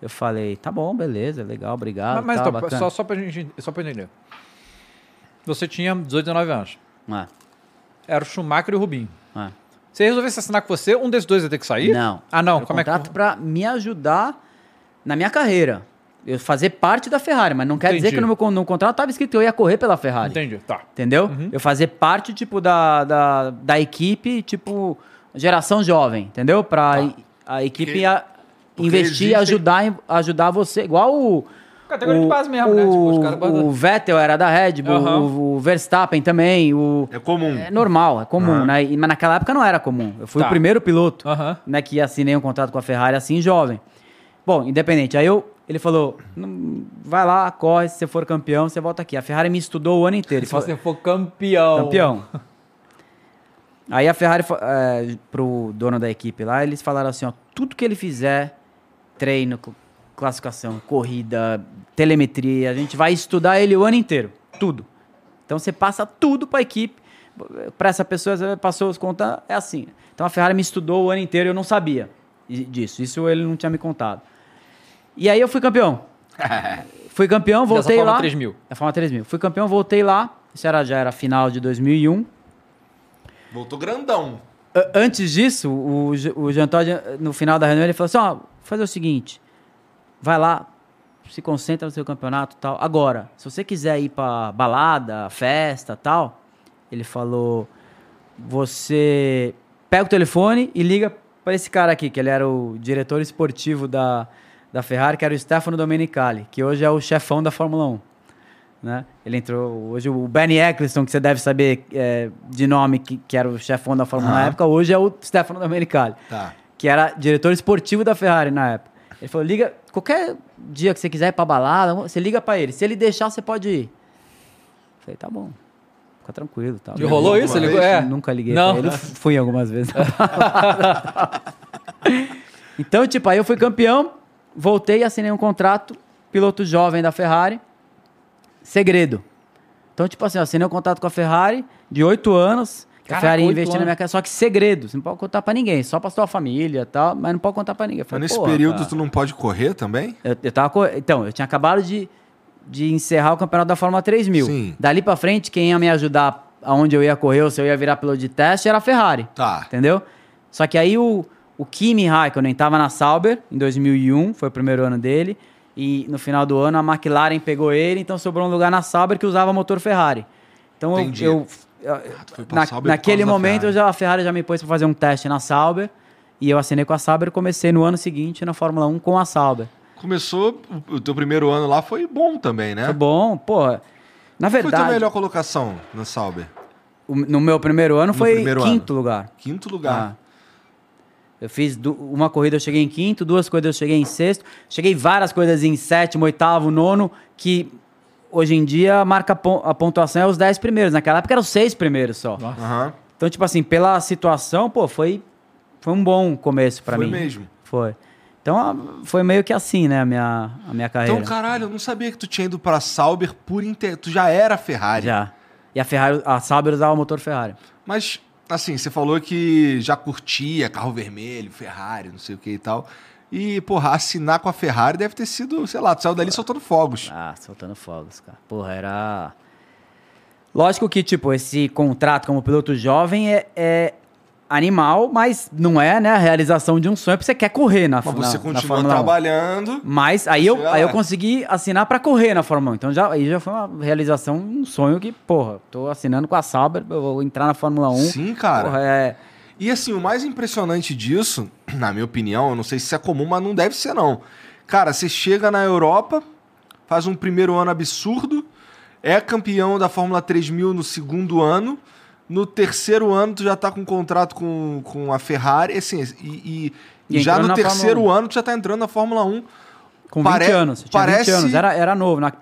Eu falei, tá bom, beleza, legal, obrigado. Mas, tá, só, só, pra gente, só pra entender. Você tinha 18, 19 anos. Ah, Era o Schumacher e o Rubinho. ah. Se resolvesse assinar com você, um desses dois ia ter que sair? Não. Ah, não. Era um Como é que... contrato pra me ajudar na minha carreira. Eu fazer parte da Ferrari, mas não quer dizer Entendi. que no meu no contrato estava escrito que eu ia correr pela Ferrari. Entendi, tá. Entendeu? Eu fazer parte, tipo, da, da, da equipe, tipo, geração jovem, entendeu? Pra i- a equipe Porque- a- porque investir e existem- ajudar, ajudar você. Igual o. Categoria o, de base mesmo, né? Tipo, os caras- o Vettel era da Red Bull, Aham. o, o Verstappen também, o... é comum. É normal, é comum, Aham. né? E- Mas naquela época não era comum. Eu fui Tá. o primeiro piloto Aham. né, que assinei um contrato com a Ferrari assim, jovem. Bom, independente. Aí eu, ele falou: "Não, vai lá, corre, se você for campeão, você volta aqui. A Ferrari me estudou o ano inteiro. Se falou, você for campeão. campeão. Aí a Ferrari, é, pro dono da equipe lá, eles falaram assim: ó, tudo que ele fizer, treino, cl- classificação, corrida, telemetria, a gente vai estudar ele o ano inteiro. Tudo. Então você passa tudo pra equipe. Pra essa pessoa, você passou os contas, é assim. Então a Ferrari me estudou o ano inteiro e eu não sabia disso. Isso ele não tinha me contado. E aí eu fui campeão. (laughs) fui campeão, Dessa voltei Fórmula lá. 3000. É Fórmula 3000. Fui campeão, voltei lá. Isso era, já era final de 2001. Voltou grandão. Antes disso, o, o Jean Todt, no final da reunião, ele falou assim: ó, vou fazer o seguinte, vai lá, se concentra no seu campeonato e tal. Agora, se você quiser ir pra balada, festa e tal, ele falou: você pega o telefone e liga para esse cara aqui, que ele era o diretor esportivo da, da Ferrari, que era o Stefano Domenicali, que hoje é o chefão da Fórmula 1. Né? Ele entrou. Hoje o Bernie Eccleston, que você deve saber é, de nome, que, que era o chefão da Fórmula 1 na Aham. época, hoje é o Stefano Domenicali, Tá. que era diretor esportivo da Ferrari na época. Ele falou: liga, qualquer dia que você quiser ir pra balada, você liga pra ele. Se ele deixar, você pode ir. Eu falei: tá bom, fica tranquilo. Tal. E rolou isso? Ligou? É. Nunca liguei Não. pra ele. Fui algumas vezes. (laughs) então, tipo, aí eu fui campeão, voltei e assinei um contrato, piloto jovem da Ferrari, segredo. Então, tipo assim, eu assinei um contrato com a Ferrari de oito anos, que a Caraca, Ferrari investir na minha casa, só que segredo, você não pode contar pra ninguém, só pra sua família e tal, mas não pode contar pra ninguém. Eu Mas falei, nesse "Porra, período cara." tu não pode correr também? Eu, eu tava Então, eu tinha acabado de, de encerrar o campeonato da Fórmula 3000. Sim. Dali pra frente, quem ia me ajudar aonde eu ia correr ou se eu ia virar piloto de teste era a Ferrari. Tá. Entendeu? Só que aí o, o Kimi Raikkonen tava na Sauber em 2001, foi o primeiro ano dele. E no final do ano a McLaren pegou ele, então sobrou um lugar na Sauber que usava motor Ferrari. Então eu- Entendi. eu, eu- pra na- naquele momento eu já, a Ferrari já me pôs pra fazer um teste na Sauber. E eu assinei com a Sauber e comecei no ano seguinte na Fórmula 1 com a Sauber. Começou, o- teu primeiro ano lá foi bom também, né? Foi bom, pô. Na Qual Foi a tua verdade, melhor colocação na Sauber? o- no meu primeiro ano No foi primeiro quinto lugar. Quinto lugar. Ah. Eu fiz uma corrida, eu cheguei em quinto, duas corridas eu cheguei em sexto. Cheguei várias coisas em sétimo, oitavo, nono, que hoje em dia marca a pon- a pontuação é os dez primeiros. Naquela época eram os seis primeiros só. Aham. Então, tipo assim, pela situação, pô, foi, foi um bom começo pra Foi mim. mesmo. Foi. Então, foi meio que assim, né, a minha, a minha carreira. Então, caralho, eu não sabia que tu tinha ido pra Sauber por inter... Tu já era Ferrari. Já. E a Ferrari, a Sauber usava o motor Ferrari. Mas, assim, você falou que já curtia carro vermelho, Ferrari, não sei o que e tal. E, porra, assinar com a Ferrari deve ter sido, sei lá, tu saiu dali soltando fogos. Ah, soltando fogos, cara. Porra, era. Lógico que, tipo, esse contrato como piloto jovem é, é animal, mas não é, né, a realização de um sonho, porque você quer correr na, Mas na, você na continua Fórmula 1. trabalhando. Mas aí eu, aí eu lá. consegui assinar pra correr na Fórmula 1. Então já, aí já foi uma realização, um sonho que, porra, tô assinando com a Sauber, eu vou entrar na Fórmula 1. Sim, cara. Porra, é. E assim, o mais impressionante disso, (clears throat) na minha opinião, eu não sei se é comum, mas não deve ser não. Cara, você chega na Europa, faz um primeiro ano absurdo, é campeão da Fórmula 3000 no segundo ano, no terceiro ano tu já tá com um contrato com, com a Ferrari, assim, e, e- E já no terceiro Fórmula ano tu já tá entrando na Fórmula 1. Com Pare- 20 anos. Tinha parece- 20 anos, era, era novo. Na,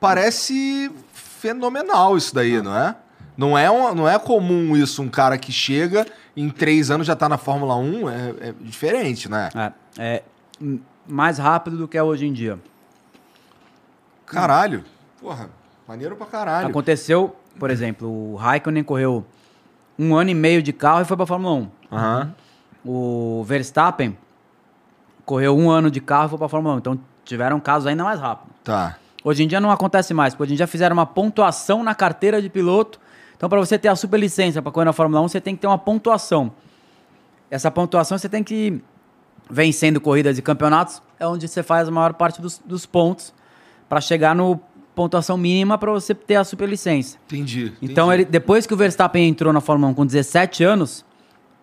Parece fenomenal isso daí, não é? Não é, um- não é comum isso, um cara que chega em três anos já tá na Fórmula 1, é, é diferente, né? é, é mais rápido do que é hoje em dia. Caralho. Porra, maneiro pra caralho. Aconteceu, por exemplo, o Raikkonen correu um ano e meio de carro e foi pra Fórmula 1. Aham. O Verstappen correu um ano de carro e foi pra Fórmula 1. Então tiveram casos ainda mais rápidos. Tá. Hoje em dia não acontece mais, porque hoje em dia fizeram uma pontuação na carteira de piloto. Então, para você ter a superlicença para correr na Fórmula 1, você tem que ter uma pontuação. Essa pontuação você tem que ir vencendo corridas e campeonatos, é onde você faz a maior parte dos, dos pontos para chegar no pontuação mínima para você ter a superlicença. Entendi. Então, entendi. ele, depois que o Verstappen entrou na Fórmula 1 com 17 anos,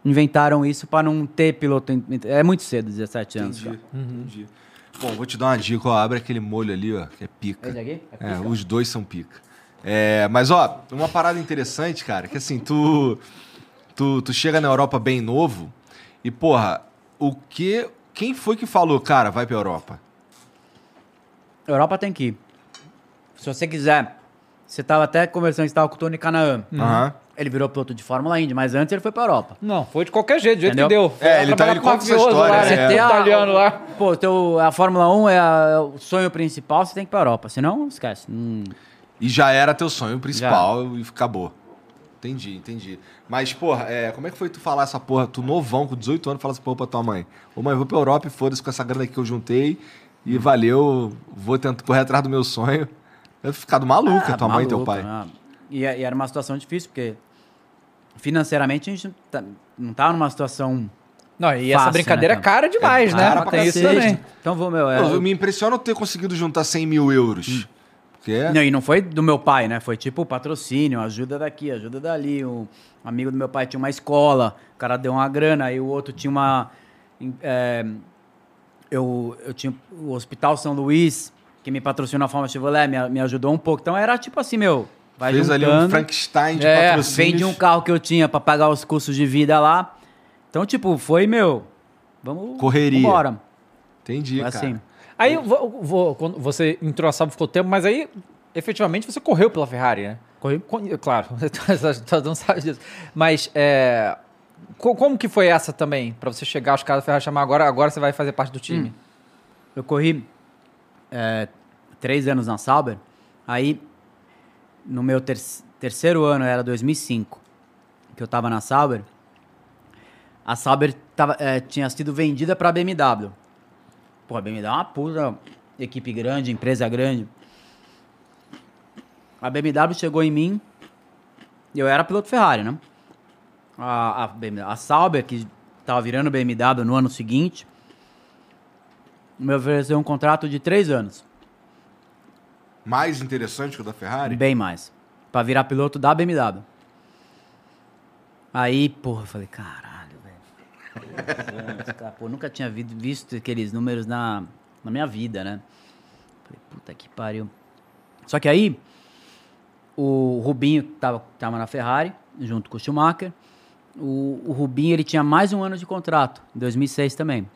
inventaram isso para não ter piloto. É muito cedo, 17 anos. Entendi. Entendi. Bom, vou te dar uma dica, ó. Abre aquele molho ali, ó, que é pica. Esse aqui? É É, pica? os dois são pica. É, mas, ó, uma parada interessante, cara, que assim, tu, tu, tu chega na Europa bem novo e, porra, o que. Quem foi que falou, cara, vai pra Europa? Europa tem que ir. Se você quiser. Você estava até conversando, você estava com o Tony Canaan. Aham. Ele virou piloto de Fórmula Indy, mas antes ele foi pra Europa. Não, foi de qualquer jeito, do jeito Entendeu? que deu. É, ele tá- ele conta essa história, lá, é. né? Você tem a- italiano lá. Pô, teu, a Fórmula 1 é, a- é o sonho principal, você tem que ir pra Europa. Senão, esquece. Hum, E já era teu sonho principal e acabou. Entendi, entendi. Mas, porra, é, como é que foi tu falar essa porra? Tu novão, com 18 anos, fala essa porra pra tua mãe. Ô mãe, vou pra Europa e foda-se com essa grana aqui que eu juntei. E valeu, vou tentar correr atrás do meu sonho. Deve ficar do maluco, ah, tua mãe e teu pai. né? E, e era uma situação difícil, porque financeiramente a gente tá- não tava numa situação. Não, e essa Fácil, brincadeira né, é cara demais, É né? cara pra Tem isso também. Então vou, meu. É, Pô, me impressiona eu ter conseguido juntar 100 mil euros. Porque é... Não, e não foi do meu pai, né? Foi tipo patrocínio, ajuda daqui, ajuda dali. Um amigo do meu pai tinha uma escola, o cara deu uma grana, aí o outro tinha uma. é, eu, eu tinha o Hospital São Luís, que me patrocinou a Fórmula Chevrolet, me, me ajudou um pouco. Então era tipo assim, meu, vai fez ali um juntando, Frankenstein de É, patrocínio. vende um carro que eu tinha pra pagar os custos de vida lá. Então, tipo, foi, meu, vamos. Correria. Vambora. Entendi, Foi cara. assim. Aí vou, vou- quando você entrou a Sauber ficou tempo, mas aí efetivamente você correu pela Ferrari, né? Corri. Claro, (laughs) todo mundo sabe disso. Mas é, co- como que foi essa também? Pra você chegar, os caras da Ferrari chamar agora, agora você vai fazer parte do time. Eu corri é, três anos na Sauber. Aí, no meu ter- terceiro ano, era 2005, que eu tava na Sauber. A Sauber tava, é, tinha sido vendida pra BMW. Pô, a BMW é uma puta equipe grande, empresa grande. a BMW chegou em mim eu era piloto Ferrari, né? A, a, a Sauber, que tava virando BMW no ano seguinte, me ofereceu um contrato de três anos. Mais interessante que o da Ferrari? Bem mais. Pra virar piloto da BMW. Aí, porra, eu falei, caralho, velho. (laughs) Três anos, cara. Pô, nunca tinha vi- visto aqueles números na, na minha vida, né? Falei, puta que pariu. Só que aí, o Rubinho tava, tava na Ferrari, junto com o Schumacher. O, o Rubinho, ele tinha mais um ano de contrato, em 2006 também.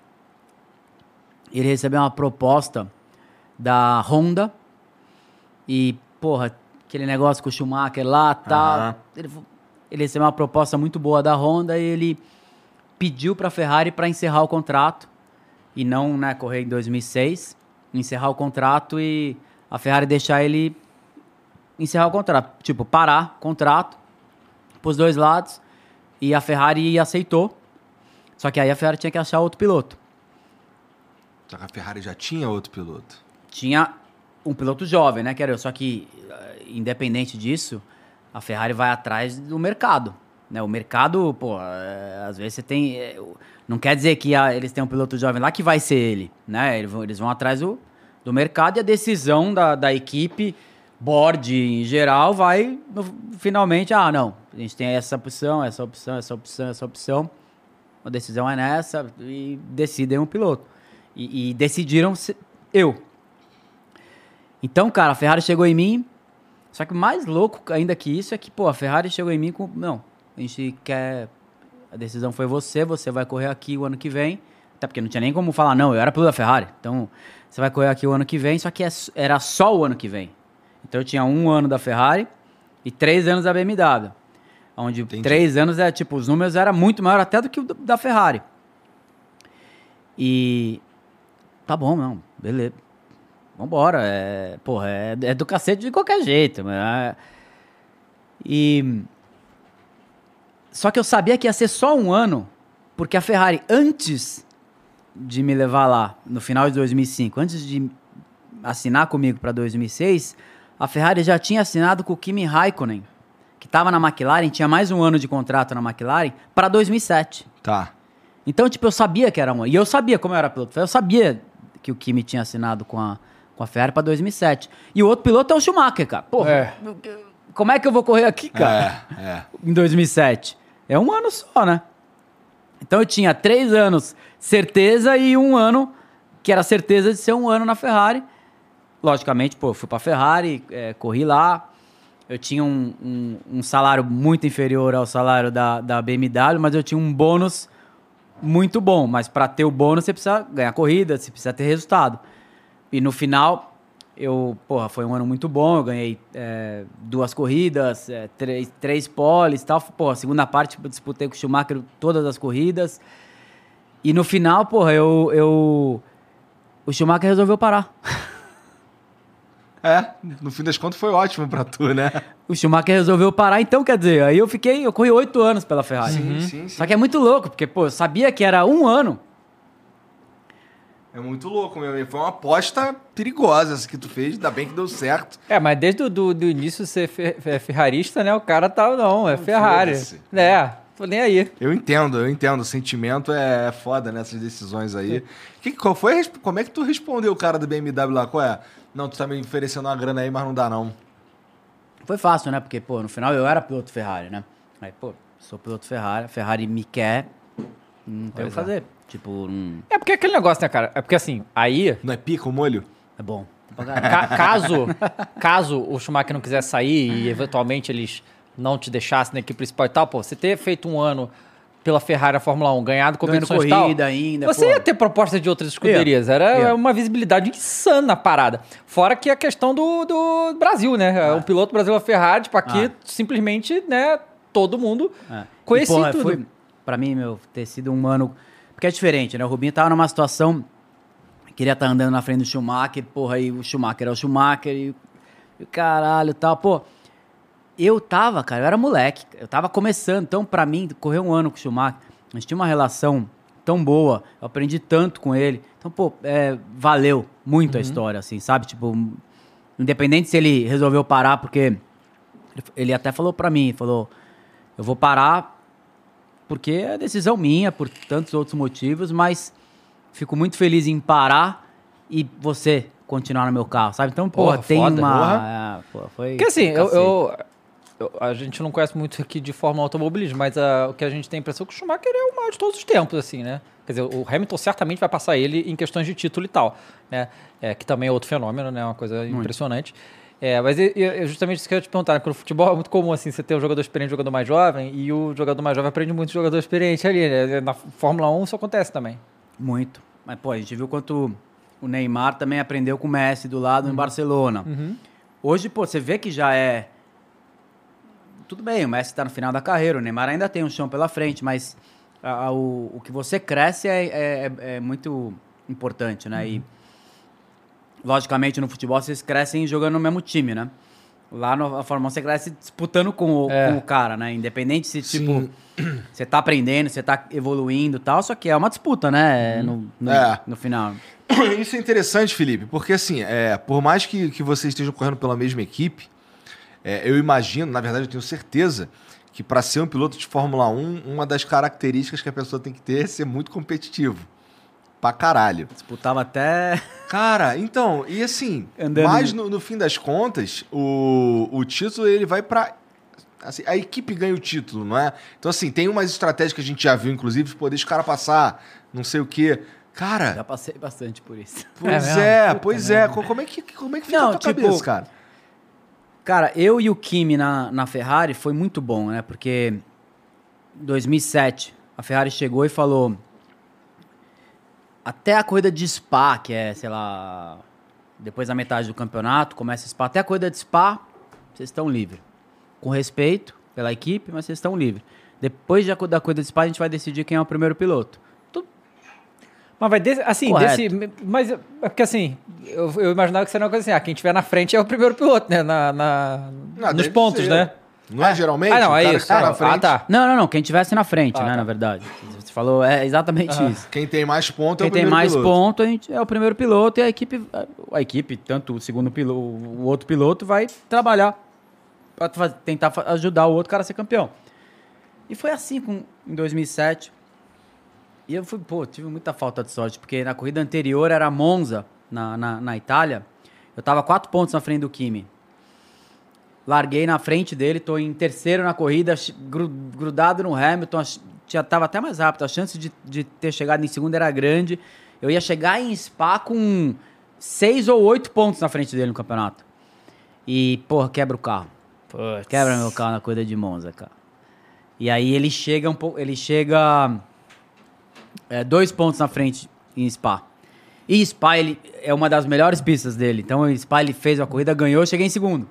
Ele recebeu uma proposta da Honda, e, porra, aquele negócio com o Schumacher lá, tal. Aham. Ele, ele recebeu uma proposta muito boa da Honda e ele pediu pra Ferrari para encerrar o contrato e não, né, correr em 2006, encerrar o contrato e a Ferrari deixar ele encerrar o contrato, tipo, parar o contrato pros dois lados e a Ferrari aceitou. Só que aí a Ferrari tinha que achar outro piloto. Que a Ferrari já tinha outro piloto. tinha um piloto jovem, né, que era eu. Só que, eh, independente disso, a Ferrari vai atrás do mercado. Né? O mercado, pô, eh, às vezes você tem. eh, Não quer dizer que ah, eles têm um piloto jovem lá que vai ser ele. Né? Eles, vão, eles vão atrás do, do mercado e a decisão da, da equipe, board em geral, vai no- finalmente. Ah, não, a gente tem essa opção, essa opção, essa opção, essa opção. A decisão é nessa e decidem um piloto. E, e decidiram eu. Então, cara, a Ferrari chegou em mim. Só que mais louco ainda que isso é que, pô, a Ferrari chegou em mim com. Não, a gente quer. A decisão foi você, você vai correr aqui o ano que vem. Até porque não tinha nem como falar, não, eu era piloto da Ferrari. Então, você vai correr aqui o ano que vem, só que é era só o ano que vem. Então eu tinha um ano da Ferrari e três anos da BMW. Onde Entendi. três anos é tipo, os números eram muito maior até do que o da Ferrari. E. Tá bom, não, beleza. Vambora. É, porra, é, é do cacete de qualquer jeito. Mas, é- e. Só que eu sabia que ia ser só um ano, porque a Ferrari, antes de me levar lá, no final de 2005, antes de assinar comigo para 2006, a Ferrari já tinha assinado com o Kimi Raikkonen, que estava na McLaren, tinha mais um ano de contrato na McLaren, para 2007. Tá. Então, tipo, eu sabia que era um. E eu sabia, como eu era piloto, eu sabia que o Kimi tinha assinado com a, com a Ferrari para 2007. E o outro piloto é o Schumacher, cara. Porra, É. como é que eu vou correr aqui, cara? É, é. Em 2007. É um ano só, né? Então eu tinha três anos certeza e um ano que era certeza de ser um ano na Ferrari. Logicamente, pô, eu fui pra Ferrari, é, corri lá. Eu tinha um, um- um salário muito inferior ao salário da, da BMW, mas eu tinha um bônus muito bom. Mas para ter o bônus, você precisa ganhar corrida, você precisa ter resultado. E no final, eu, porra, foi um ano muito bom. Eu ganhei é, duas corridas, é, três, três poles e tal. Porra, segunda parte eu disputei com o Schumacher todas as corridas. E no final, porra, eu, eu o Schumacher resolveu parar. (laughs) É, no fim das contas foi ótimo pra tu, né? O Schumacher resolveu parar, então quer dizer, aí eu fiquei, eu corri oito anos pela Ferrari. Sim, sim, sim. Só que é muito louco, porque, pô, eu sabia que era um ano. É muito louco, meu amigo. Foi uma aposta perigosa essa que tu fez, ainda bem que deu certo. É, mas desde o do, do início ser fe- é ferrarista, né? O cara tá, não, é Ferrari. foda-se. É, tô nem aí. Eu entendo, eu entendo. O sentimento é foda nessas decisões aí. Que, qual foi, como é que tu respondeu o cara do BMW lá? Qual é? Não, tu tá me oferecendo uma grana aí, mas não dá não. Foi fácil, né? Porque, pô, no final eu era piloto Ferrari, né? Aí, pô, sou piloto Ferrari, a Ferrari me quer, não tem o que fazer. Tipo, hum, É porque é aquele negócio, né, cara? É porque assim, aí, Não é pica o molho? é bom. ca- caso, caso o Schumacher não quiser sair e eventualmente eles não te deixassem na equipe principal e tal, pô, você ter feito um ano pela Ferrari na Fórmula 1, ganhado Ganhando competições e tal, corrida ainda, você pô. ia ter proposta de outras escuderias. Era uma visibilidade insana a parada. Fora que a questão do, do Brasil, né? O piloto Brasil a Ferrari, tipo, aqui Ah. simplesmente, né, todo mundo É. conhecia E, porra, tudo. Foi, pra mim, meu, ter sido um ano... Porque é diferente, né? O Rubinho tava numa situação... Queria estar andando na frente do Schumacher, porra, aí o Schumacher é o Schumacher e, e caralho e tal. Pô, eu tava, cara, eu era moleque. Eu tava começando, então pra mim, correr um ano com o Schumacher, a gente tinha uma relação tão boa, eu aprendi tanto com ele. Então, pô, é, valeu muito a história, assim, sabe? Tipo, Independente se ele resolveu parar, porque ele- até falou pra mim, falou, eu vou parar porque é decisão minha, por tantos outros motivos, mas fico muito feliz em parar e você continuar no meu carro, sabe? Então, porra, Porra, tem foda, uma... é, pô, foi Porque assim, eu- eu- a gente não conhece muito aqui de Fórmula automobilismo, mas ah, o que a gente tem a impressão é que o Schumacher é o maior de todos os tempos, assim, né? Quer dizer, o Hamilton certamente vai passar ele em questões de título e tal, né? É, que também é outro fenômeno, né? Uma coisa impressionante. É, mas é, é justamente isso que eu ia te perguntar, né? porque no futebol é muito comum, assim, você ter um jogador experiente e um jogador mais jovem, e o jogador mais jovem aprende muito o jogador experiente ali, né? Na Fórmula 1 isso acontece também. Muito. Mas, pô, a gente viu quanto o Neymar também aprendeu com o Messi do lado em Barcelona. Hoje, pô, você vê que já é. Tudo bem, o Messi tá no final da carreira, o Neymar ainda tem um chão pela frente, mas a- a- o, o que você cresce é, é- é- é muito importante, né? E, logicamente, no futebol vocês crescem jogando no mesmo time, né? Lá na Fórmula 1 você cresce disputando com o, É. com o cara, né? Independente se, tipo, Sim. você tá aprendendo, você tá evoluindo e tal, só que é uma disputa, né? No, no, É. no final. (coughs) Isso é interessante, Felipe, porque assim, é, por mais que, que vocês estejam correndo pela mesma equipe, é, eu imagino, na verdade eu tenho certeza, que para ser um piloto de Fórmula 1, uma das características que a pessoa tem que ter é ser muito competitivo. Pra caralho. Disputava até. (laughs) Cara, então, e assim, Andando- mas no, no fim das contas, o, o título ele vai pra. assim, a equipe ganha o título, não é? Então, assim, tem umas estratégias que a gente já viu, inclusive, de poder os caras passar, não sei o quê. Cara, Já passei bastante por isso. Pois é, Puta pois é. Co- Como é que, como é que fica Não, a tua tipo, cabeça, cara? Cara, eu e o Kimi na, na Ferrari foi muito bom, né? Porque em 2007 a Ferrari chegou e falou: até a corrida de Spa, que é, sei lá, depois da metade do campeonato, começa Spa, até a corrida de Spa, vocês estão livres. Com respeito pela equipe, mas vocês estão livres. Depois da da corrida de Spa, a gente vai decidir quem é o primeiro piloto. Mas vai desse, assim, Correto. desse. Mas é porque assim, eu, eu imaginava que seria uma coisa assim, ah, quem tiver na frente é o primeiro piloto, né? Na, na- Ah, nos pontos, ser. né? Não é geralmente? Ah, não, o é cara isso. que tá Ah, na ah, frente, tá. Não, não, não. Quem tivesse na frente, Ah, né? tá. Na verdade. Você falou, é exatamente Aham. isso. Quem tem mais ponto é Quem o tem primeiro mais piloto. ponto a gente é o primeiro piloto e a equipe, a equipe, tanto o segundo piloto, o outro piloto vai trabalhar para tentar ajudar o outro cara a ser campeão. E foi assim com, em 2007. E eu fui, pô, tive muita falta de sorte, porque na corrida anterior era Monza, na, na, na Itália. Eu tava quatro pontos na frente do Kimi. Larguei na frente dele, tô em terceiro na corrida, grudado no Hamilton, já tava até mais rápido, a chance de, de ter chegado em segundo era grande. Eu ia chegar em Spa com seis ou oito pontos na frente dele no campeonato. E, porra, quebra o carro. Quebra meu carro na corrida de Monza, cara. E aí ele chega um pouco. Ele chega é, dois pontos na frente em Spa. E Spa ele, é uma das melhores pistas dele. Então em Spa ele fez a corrida, ganhou, eu cheguei em segundo.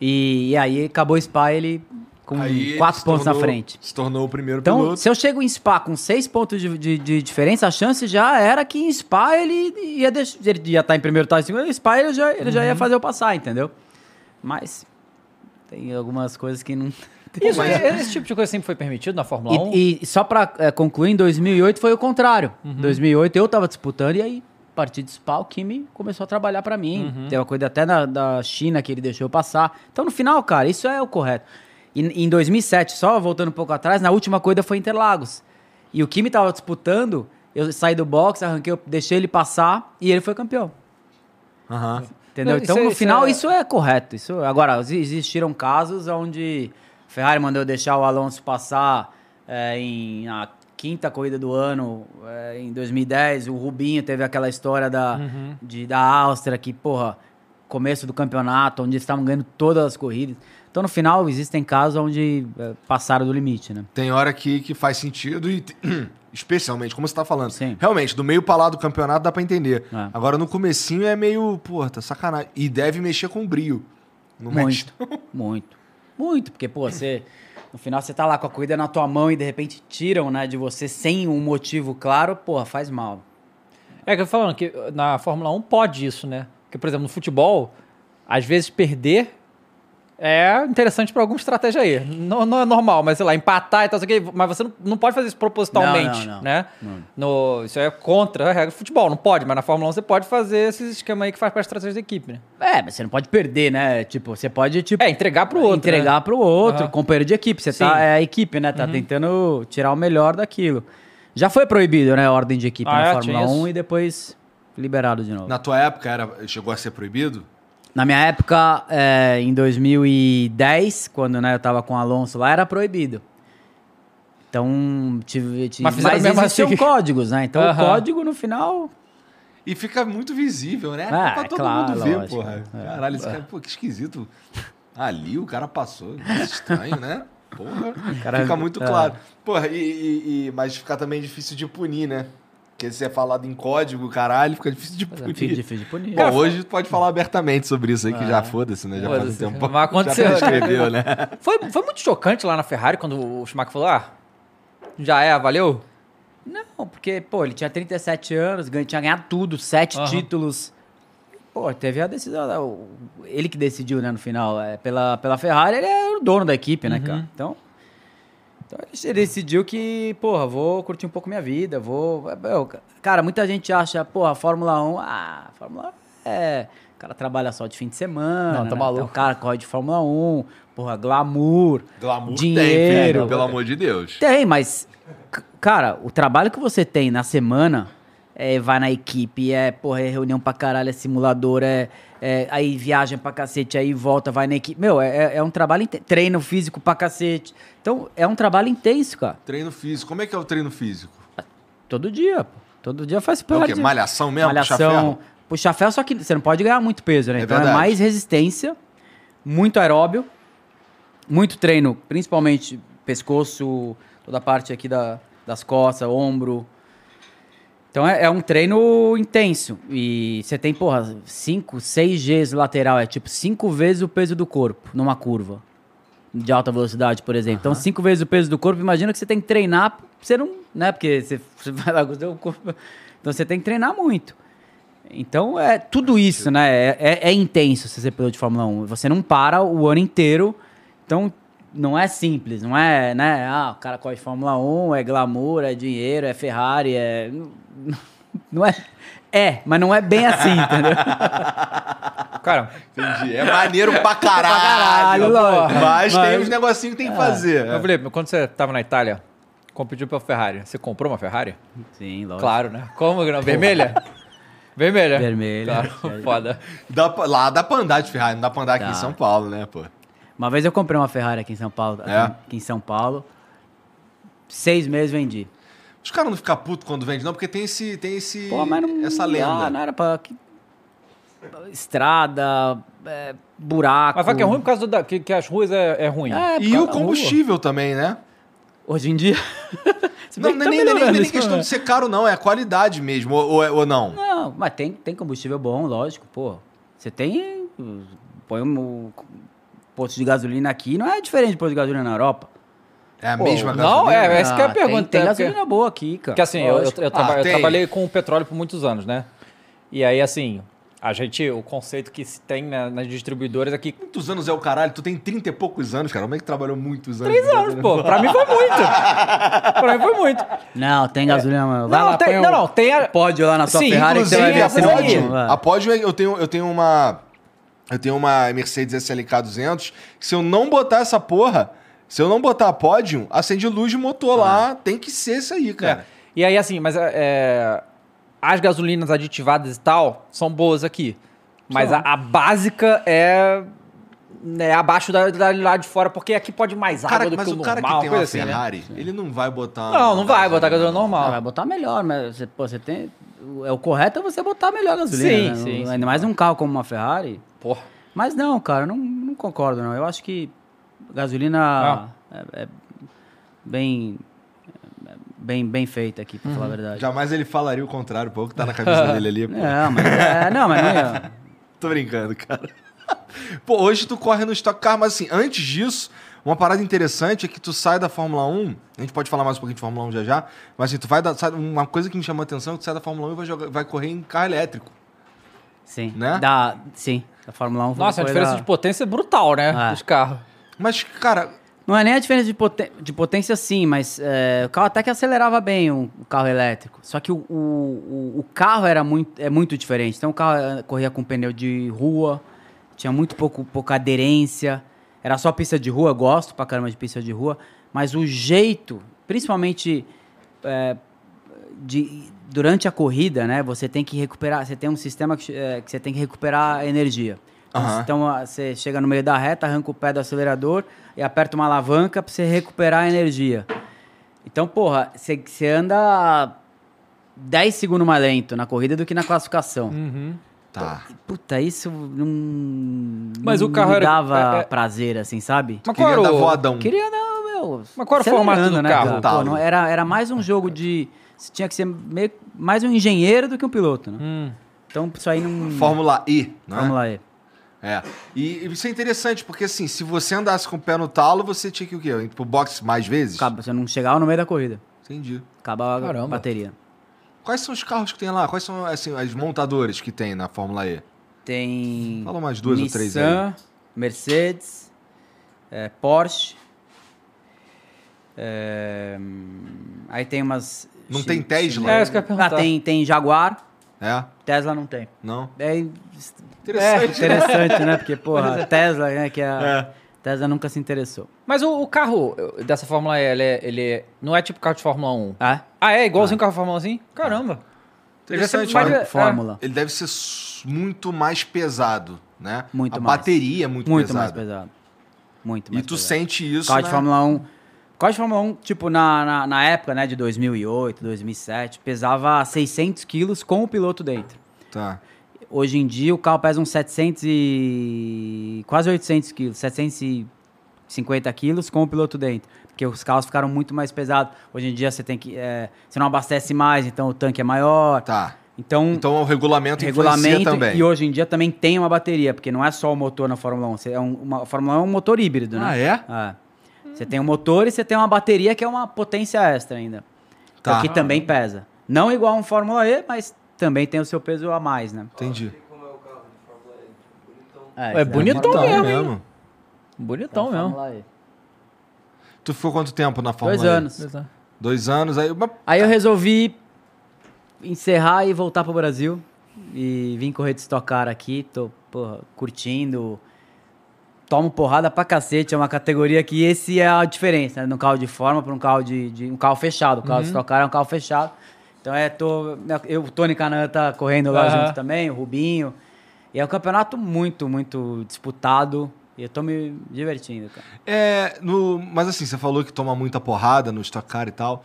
E, e aí acabou Spa ele com Aí ele quatro se pontos na tornou- frente. Se tornou o primeiro Então, piloto. se eu chego em Spa com seis pontos de, de- de diferença, a chance já era que em Spa ele ia deixar. Ele ia estar em primeiro, estar em segundo, em Spa ele já, ele já ia fazer eu passar, entendeu? Mas tem algumas coisas que não. Isso, esse tipo de coisa sempre foi permitido na Fórmula 1? E, e só pra é, concluir, em 2008 foi o contrário. Uhum. Em 2008 eu tava disputando e aí, a partir de Spa, o Kimi começou a trabalhar pra mim. Uhum. Tem uma coisa até na, da China que ele deixou passar. Então, no final, cara, isso é o correto. E, em 2007, só voltando um pouco atrás, na última corrida foi Interlagos. E o Kimi tava disputando, eu saí do box, arranquei, deixei ele passar e ele foi campeão. Aham. Entendeu? Não, então, isso é- no isso final, é- isso é correto. Isso, agora, exi- existiram casos onde Ferrari mandou deixar o Alonso passar é, em na quinta corrida do ano, é, em 2010. O Rubinho teve aquela história da, Uhum. de, da Áustria, que, porra, começo do campeonato, onde eles estavam ganhando todas as corridas. Então, no final, existem casos onde é, passaram do limite, né? Tem hora que, que faz sentido e. (clears throat) Especialmente, como você tá falando. Sim. Realmente, do meio pra lá do campeonato dá pra entender. É. Agora, no comecinho é meio, porra, tá sacanagem. E deve mexer com brio. Não mexe. Muito, muito, muito, porque, pô, você, no final você tá lá com a corrida na tua mão e de repente tiram, né, de você sem um motivo claro, porra, faz mal. É que eu tô falando que na Fórmula 1 pode isso, né? Porque, por exemplo, no futebol, às vezes perder É interessante pra alguma estratégia aí. Não, não é normal, mas sei lá, empatar e tal, sei o quê, mas você não, não pode fazer isso propositalmente, Não, não, não. né? Não. No, isso é contra a regra do futebol, não pode, mas na Fórmula 1 você pode fazer esse esquema aí que faz pra estratégia da equipe, né? É, mas você não pode perder, né? Tipo, você pode, tipo. É, entregar pro outro. entregar né? pro outro, Aham. companheiro de equipe. Você Sim. Uhum. tá, é a equipe, né? Tá tentando tirar o melhor daquilo. Já foi proibido, né? A ordem de equipe Ah, na é? Fórmula Tinha 1 isso? e depois liberado de novo. Na, Na tua época era, chegou a ser proibido? Minha época, é, em 2010, quando né, eu tava com o Alonso lá, era proibido. Então, tive. tive Mas mas existiam assim. códigos, né? Então, Aham. o código, no final. E fica muito visível, né? Pra é todo claro, mundo ver, lógico. porra. É. Caralho, esse cara, pô, que esquisito. Ali o cara passou. Que Estranho, né? Porra. cara- fica muito é. claro. Porra, e, e- e- mas fica também difícil de punir, né? Porque se é falado em código, caralho, fica difícil de punir. Fica difícil de punir. Bom, hoje pode falar abertamente sobre isso aí, que É. já foda-se, né? Já faz um tempo. Mas (laughs) aconteceu, Já né? prescreveu, (laughs) né? Foi, foi muito chocante lá na Ferrari quando o Schumacher falou: ah, já é, valeu? Não, porque, pô, ele tinha 37 anos, tinha ganhado tudo, sete Aham. títulos. Pô, teve a decisão. Ele que decidiu, né, no final. É, pela, pela Ferrari, ele é o dono da equipe, né, cara? Então. Então ele decidiu que, porra, vou curtir um pouco minha vida, vou. meu, cara, muita gente acha, porra, Fórmula 1, ah, Fórmula 1 é. O cara trabalha só de fim de semana. Não, tá né? maluco. Então, o cara corre de Fórmula 1, porra, glamour. Glamour Dinheiro. tem, filho, pelo amor de Deus. Tem, mas, cara, o trabalho que você tem na semana é vai na equipe, é, porra, é reunião pra caralho, é simulador, é, é- aí viagem pra cacete, aí volta, vai na equipe. Meu, é, é- é um trabalho intenso. Treino físico pra cacete. Então, é um trabalho intenso, cara. Treino físico. Como é que é o treino físico? Todo dia, pô. Todo dia faz É o quê? Malhação mesmo? Malhação. Puxar ferro, só que você não pode ganhar muito peso, né? É então é mais resistência, muito aeróbio, muito treino, principalmente pescoço, toda a parte aqui da, das costas, ombro. Então é, é um treino intenso. E você tem, porra, 5, 6 Gs lateral, é tipo 5 vezes o peso do corpo numa curva. De alta velocidade, por exemplo. Então, 5 vezes o peso do corpo, imagina que você tem que treinar, você não. Né? Porque você, você (laughs) vai lá com o seu corpo. Então você tem que treinar muito. Então é tudo isso, né? É, é, é intenso você ser piloto de Fórmula 1. Você não para o ano inteiro. Então não é simples, não é, né? Ah, o cara corre de Fórmula 1, é glamour, é dinheiro, é Ferrari, é. (laughs) Não é. É, mas não é bem assim, entendeu? (laughs) Cara, Entendi. É maneiro pra caralho. caralho, lógico. Mas, tem Mas- uns negocinhos que tem que fazer. eu falei, quando você tava na Itália, competiu pela Ferrari, você comprou uma Ferrari? Sim, lógico. Claro, né? Como que não? Vermelha? (laughs) Vermelha? Vermelha. Claro, foda. Dá pra- lá dá pra andar de Ferrari, não dá pra andar aqui Dá. em São Paulo, né, pô? Uma vez eu comprei uma Ferrari aqui em São Paulo. Aqui, É? aqui em São Paulo. Seis meses vendi. Os caras não ficam putos quando vende, não, porque tem esse, tem esse Pô, mas não. essa lenda. Ah, não era pra. que- Estrada, é, buraco. Mas fala que é ruim por causa do, da- que, que as ruas é, é ruim. É, E o combustível também, né? rua. Hoje em dia. (laughs) Não, que nem, tá nem, nem, melhorando nem questão né? de ser caro, não, é a qualidade mesmo, ou, ou, ou não. Não, mas tem, tem combustível bom, lógico, pô. Você tem. Põe um posto de gasolina aqui, não é diferente de posto de gasolina na Europa. É a Pô, mesma não, gasolina. é, essa que é a Ah, pergunta, Tem, tem é porque- gasolina boa aqui, cara. Porque assim, eu, eu, eu traba- Ah, eu trabalhei com petróleo por muitos anos, né? E aí, assim, a gente, o conceito que se tem né, nas distribuidoras é que Muitos anos é o caralho, tu tem 30 e poucos anos, cara. Como é que trabalhou muitos anos? Três anos, pô. Pra mim foi muito. pra mim foi muito. Não, tem gasolina, mano. Vai não, lá, tem, põe não, um não, tem a... pódio lá na sua Sim, Ferrari que você vai ver a a pódio. A pódio, eu tenho, eu tenho uma. Eu tenho uma Mercedes SLK 200. Que se eu não botar essa porra, se eu não botar a pódio, acende luz de motor lá. Tem que ser isso aí, cara. É. E aí, assim, mas é, é, as gasolinas aditivadas e tal são boas aqui. Mas a, a básica é, é abaixo da, da lá de fora, porque aqui pode mais água Cara, do mas que o o cara normal, que tem uma coisa assim, né? Ferrari, ele não vai botar. Não, não vai botar gasolina Ah, normal. vai botar melhor, mas você, pô, você tem. o- É o correto é você botar melhor gasolina. Sim, né? sim, sim. Ainda mais um carro como uma Ferrari. Porra. Mas não, cara, não, não concordo, não. Eu acho que gasolina Ah. é, é bem, bem. Bem feita aqui, pra falar Uhum. a verdade. Jamais ele falaria o contrário, pô, o que tá na cabeça (laughs) dele ali. Pô. Não, mas é, não, mas não ia. (laughs) Tô brincando, cara. (laughs) Pô, hoje tu corre no Stock Car, mas assim, antes disso, uma parada interessante é que tu sai da Fórmula 1, a gente pode falar mais um pouquinho de Fórmula 1 já já, mas assim, tu vai da, sai- uma coisa que me chamou a atenção é que tu sai da Fórmula 1 e vai, jogar- vai correr em carro elétrico. Sim. Né? Dá, sim. A Fórmula 1 foi Nossa, a diferença coisa- de potência é brutal, né? É. Dos carros. Mas, cara, Não é nem a diferença de, poten- de potência, sim, mas é, o carro até que acelerava bem o, o carro elétrico. Só que o, o, o- carro era muito, é muito diferente. Então o carro eh, corria com pneu de rua, tinha muito pouco, pouca aderência. Era só pista de rua, gosto pra caramba de pista de rua. Mas o jeito, principalmente é, de, durante a corrida, né? Você tem que recuperar, você tem um sistema que, eh, que você tem que recuperar energia. Então, Aham. Então ah, você chega no meio da reta, arranca o pé do acelerador e aperta uma alavanca pra você recuperar a energia. Então, porra, você, você anda 10 segundos mais lento na corrida do que na classificação. tá. Puta, isso não. Mas não o carro me era- dava é- é- prazer, assim, sabe? Mas Queria qual era dar voadão. Queria não, meu. Mas qual era o formato do né, carro? cara? Talo. Pô, não, era, era mais um jogo de. Você tinha que ser meio, mais um engenheiro do que um piloto, né? Hum. Então, isso aí não. Fórmula E, né? Fórmula E. É. E, e isso é interessante, porque assim, se você andasse com o pé no talo, você tinha que o quê? Ir pro boxe mais vezes? Acaba, você não chegava no meio da corrida. Entendi. Acabava a Caramba. bateria. Quais são os carros que tem lá? Quais são assim, as montadoras que tem na Fórmula E? Tem. Fala umas duas ou três Nissan, Mercedes, é, Porsche. é, aí tem umas. Não tem Tesla? É, isso que eu ia Ah, tem, tem Jaguar, É? Tesla não tem. Não? É Interessante. interessante, né? Porque, (laughs) porra, Tesla, né? Que a É. Tesla nunca se interessou. Mas o, o carro dessa Fórmula E, ele, é, ele é- não é tipo carro de Fórmula 1. Ah, Ah, é igualzinho carro de Fórmula 1 assim? Caramba. Interessante. Mas- olha. é- Fórmula. Ele deve ser s- muito mais pesado, né? Muito a mais. bateria é muito, Muito pesada. mais pesado. Muito mais E tu pesado. sente isso, Carro né? de Fórmula 1. Carro de Fórmula 1, tipo, na, na, na época, né, de 2008, 2007, pesava 600 quilos com o piloto dentro. Tá. Hoje em dia, o carro pesa uns 700 e... quase 800 quilos, 750 quilos com o piloto dentro. Porque os carros ficaram muito mais pesados. Hoje em dia, você tem que... é, você não abastece mais, então o tanque é maior. Tá. Então, Então o regulamento, influencia regulamento também. e hoje em dia também tem uma bateria, porque não é só o motor na Fórmula 1. Você é um, uma, a Fórmula 1 é um motor híbrido, né? Ah, é? É. Você tem um motor e você tem uma bateria que é uma potência extra ainda. Tá. Que também pesa. Não igual um Fórmula E, mas também tem o seu peso a mais, né? Entendi. É, É esse daí bonitão Fórmula mesmo, E. hein? Bonitão É mesmo. E. Tu ficou quanto tempo na Fórmula Dois E? anos. Dois anos. Aí, mas- Aí eu resolvi encerrar e voltar pro Brasil. E vim correr de Stock Car aqui. Tô, porra, curtindo. Tomo porrada pra cacete. É uma categoria que esse é a diferença, né? No carro de forma para um carro de, de- um carro fechado. O carro de Stock Car é um carro fechado. Então é, tô, eu, o Tony Canan tá correndo lá Aham. junto também, o Rubinho. E é um campeonato muito, muito disputado. E eu tô me divertindo, cara. É, no, mas assim, você falou que toma muita porrada no Stock Car e tal.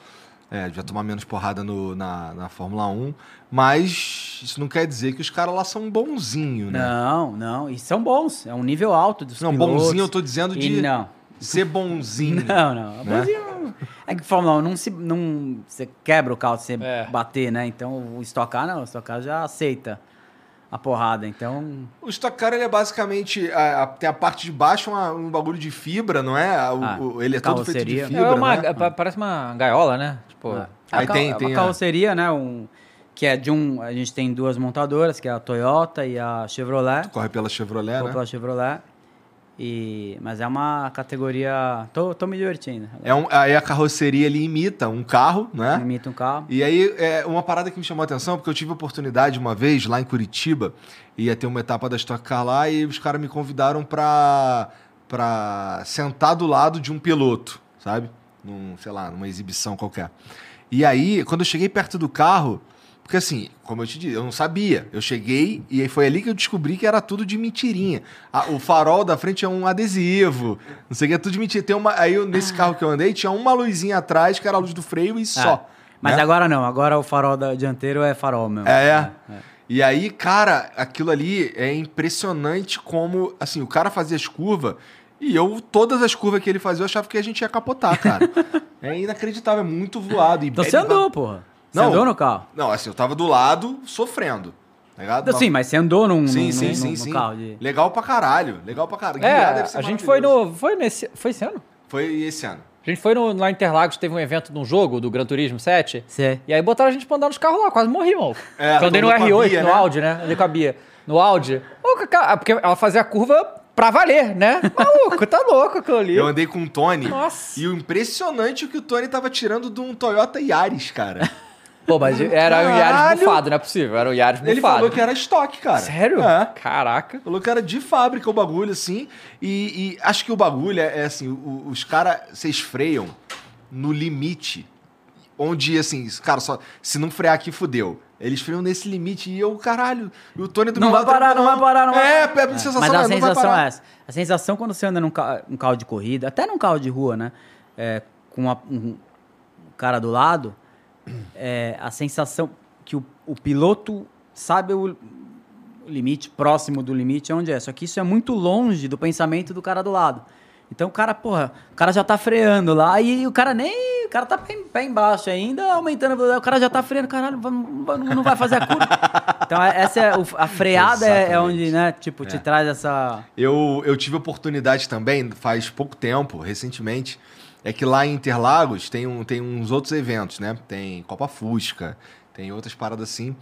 É, devia tomar menos porrada no, na, na Fórmula 1. Mas isso não quer dizer que os caras lá são bonzinhos, né? Não, não. E são bons. É um nível alto dos Não, pilotos. bonzinho eu tô dizendo de E não. ser bonzinho. (laughs) Não, não. Né? Bonzinho- É que Fórmula 1 não se. Não, você quebra o carro se você É. bater, né? Então o Stock Car não. O Stock Car já aceita a porrada. Então. O Stock Car ele é basicamente. a- a- tem a parte de baixo uma- um bagulho de fibra, não é? O- Ah, o- ele é todo feito de fibra. é uma, né? é, pa- parece uma gaiola, né? Tipo, é. Aí tem- uma tem a- carroceria, né? Um, que é de um. A gente tem duas montadoras, que é a Toyota e a Chevrolet. Corre pela Chevrolet, né? pela Chevrolet. E, mas é uma categoria. Tô, tô me divertindo. É um, aí a carroceria ele imita um carro, né? Imita um carro. E aí, é uma parada que me chamou a atenção, porque eu tive a oportunidade uma vez lá em Curitiba, ia ter uma etapa da Stock Car lá, e os caras me convidaram pra, pra sentar do lado de um piloto, sabe? Num, sei lá, numa exibição qualquer. E aí, quando eu cheguei perto do carro, porque assim, como eu te disse, eu não sabia. Eu cheguei e aí foi ali que eu descobri que era tudo de mentirinha. A- o farol da frente é um adesivo, não sei o que, é tudo de mentira. Tem uma, aí eu- nesse carro que eu andei, tinha uma luzinha atrás, que era a luz do freio e só. Mas né? agora não, agora o farol da dianteiro é farol mesmo. É, é. E aí, cara, aquilo ali é impressionante como, assim, o cara fazia as curvas e eu, todas as curvas que ele fazia, eu achava que a gente ia capotar, cara. (laughs) é inacreditável, é muito voado. E Então você andou, porra. Você Não. andou no carro? Não, assim, eu tava do lado, sofrendo, tá ligado? Sim, mas você andou num, Sim, num- sim, num- sim, no sim. carro de... Legal pra caralho, legal pra caralho. É, a gente foi no. Foi nesse. Foi esse ano? Foi esse ano. A gente foi no, lá em Interlagos, teve um evento de um jogo do Gran Turismo 7. Você... E aí botaram a gente pra andar nos carros lá, quase morri, mano. É, eu andei no não R8, cabia, no né? Audi, né? Ele cabia. No Audi. Ô, maluco, cara. Porque ela fazia a curva pra valer, né? Maluco, tá louco aquilo ali. Eu andei com o Tony. Nossa. E o impressionante é que o Tony tava tirando de um Toyota Yaris, cara. Pô, mas era um Yaris bufado, não é possível. Era um Yaris Ele bufado. falou que era estoque, cara. Sério? É. Caraca. Falou que era de fábrica o bagulho, assim. E, e acho que o bagulho é, é assim: o- os caras, vocês freiam no limite. Onde, assim, cara, só, se não frear aqui, fudeu. Eles freiam nesse limite e eu, caralho, e o Tony do Não meu vai lado parar, não vai parar, não vai É, parar. é, a sensação Mas é, a não vai sensação parar. é essa. A sensação quando você anda num ca- um carro de corrida, até num carro de rua, né? é, com uma- um cara do lado, é, a sensação que o, o piloto sabe o, limite, próximo do limite, onde é. Só que isso é muito longe do pensamento do cara do lado. Então o cara, porra, o cara já tá freando lá e o cara nem. O cara tá pé, embaixo ainda, aumentando a velocidade, o cara já tá freando, caralho, não vai fazer a curva. (laughs) Então é- essa é a freada é, é onde, né, tipo, te traz essa. Eu, eu tive oportunidade também, faz pouco tempo, recentemente, é que lá em Interlagos tem, um, tem uns outros eventos, né? Tem Copa Fusca, tem outras paradas assim.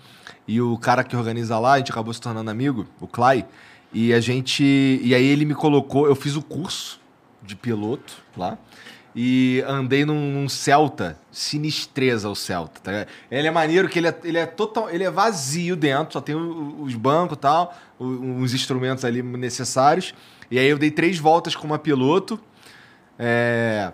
E o cara que organiza lá, a gente acabou se tornando amigo, o Clay, e a gente. E aí ele me colocou, eu fiz o curso de piloto lá. E andei num, num Celta, sinistreza o Celta. Tá? Ele é maneiro que ele é, ele é total, ele é vazio dentro, só tem os bancos e tal, os instrumentos ali necessários. E aí eu dei três voltas com uma piloto. É,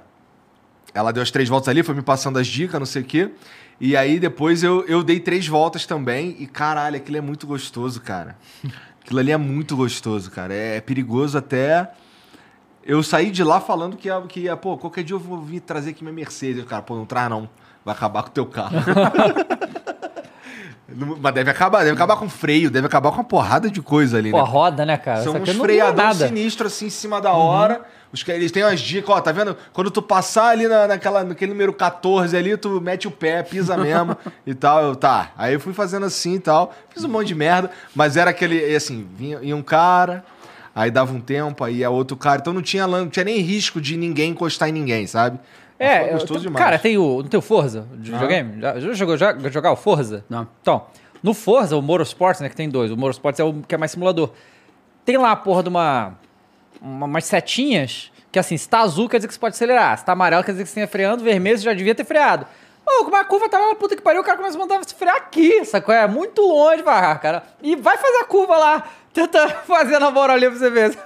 Ela deu as três voltas ali, foi me passando as dicas, não sei o quê. E aí depois eu, eu dei três voltas também. E caralho, aquilo é muito gostoso, cara. Aquilo ali é muito gostoso, cara. É, perigoso até. Eu saí de lá falando que que ia, pô, qualquer dia eu vou vir trazer aqui minha Mercedes. Cara, pô, não traz não. Vai acabar com o teu carro. (laughs) Mas deve acabar, deve acabar com freio, deve acabar com uma porrada de coisa ali, Pô, né? roda, né, cara? São uns freadão nada. sinistro assim em cima da hora. Os que eles têm umas dicas, ó, tá vendo? Quando tu passar ali na, naquela, naquele número 14 ali, tu mete o pé, pisa (laughs) mesmo e tal. Eu, tá. Aí eu fui fazendo assim e tal. Fiz um monte de merda, mas era aquele, assim, vinha, ia um cara, aí dava um tempo, aí ia outro cara. Então não tinha, não tinha nem risco de ninguém encostar em ninguém, sabe? É, gostoso demais. cara, tem o, não tem o Forza de videogame? Já, já jogou já, jogar o Forza? Não. Então, no Forza, o Motorsports, né, que tem dois. O Motorsports é o que é mais simulador. Tem lá a porra de uma, uma umas setinhas que assim, se tá azul quer dizer que você pode acelerar, se tá amarelo quer dizer que você tem freando, vermelho você já devia ter freado. Pô, como a curva tá lá na puta que pariu, o cara começa a mandar você frear aqui, sacou? É muito longe, vai, cara. E vai fazer a curva lá. Tenta (laughs) fazer na moral ali pra você ver.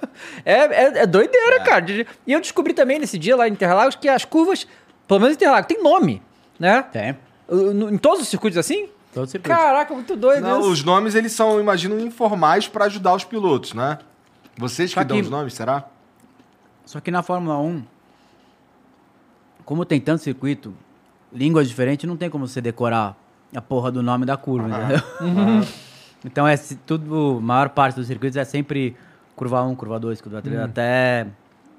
É, é, é doideira, cara. De- E eu descobri também nesse dia lá em Interlagos que as curvas, pelo menos em Interlagos, tem nome, né? Tem. Em todos os circuitos assim? Todo circuito. Caraca, muito doido Não, isso. os nomes, eles são, imagino, informais pra ajudar os pilotos, né? Vocês que Só dão que- os nomes, será? Só que na Fórmula 1, como tem tanto circuito, línguas diferentes, não tem como você decorar a porra do nome da curva, entendeu? Então é se- tudo, a maior parte dos circuitos é sempre curva 1, curva 2, curva 3, até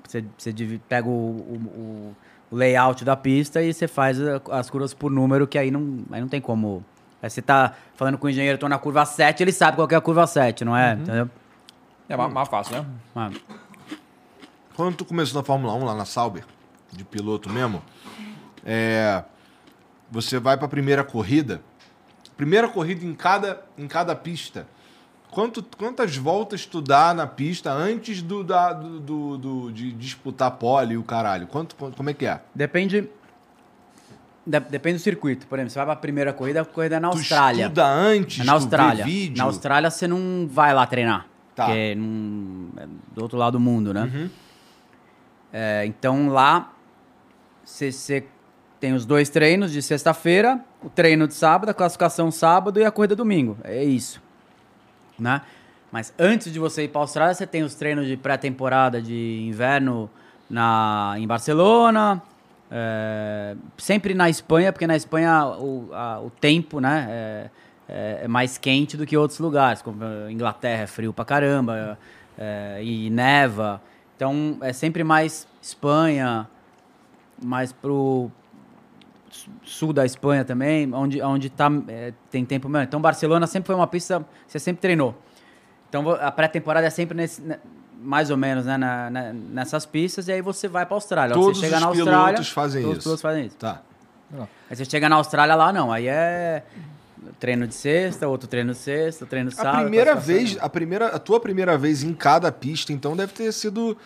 você, você pega o, o- o layout da pista e você faz a- as curvas por número, que aí não, aí não tem como. Aí você tá falando com o engenheiro, tô na curva 7, ele sabe qual que é a curva 7, não é? Entendeu? É mais, mais fácil, né? Mas- Quando tu começou na Fórmula 1 lá na Sauber, de piloto mesmo, é, você vai pra primeira corrida. Primeira corrida em cada, em cada pista. Quanto, quantas voltas tu dá na pista antes do, da, do, do- do- de disputar pole e o caralho? Quanto, como é que é? Depende. de- depende do circuito. Por exemplo, você vai pra primeira corrida, a corrida é na Tu Austrália. estuda antes, É na Austrália. Na Austrália você não vai lá treinar. Tá. Porque não, é do outro lado do mundo, né? Uhum. É, então lá você tem os dois treinos de sexta-feira, o treino de sábado, a classificação sábado e a corrida domingo. É isso. Né? Mas antes de você ir para a Austrália, você tem os treinos de pré-temporada de inverno na, em Barcelona, é, sempre na Espanha, porque na Espanha o, a- o tempo né, é, é- é mais quente do que outros lugares, como a Inglaterra é frio pra caramba é, e neva. Então é sempre mais Espanha, mais pro sul da Espanha também, onde, onde tá, é, tem tempo mesmo. Então Barcelona sempre foi uma pista você sempre treinou. Então a pré-temporada é sempre nesse, né, mais ou menos né, na- na- nessas pistas, e aí você vai pra Austrália. Todos você chega os na Austrália, pilotos fazem todos isso. os pilotos fazem isso. Tá. Aí você chega na Austrália lá, não. Aí é treino de sexta, outro treino de sexta, treino de sábado. A primeira vez, a primeira, a tua primeira vez em cada pista, então deve ter sido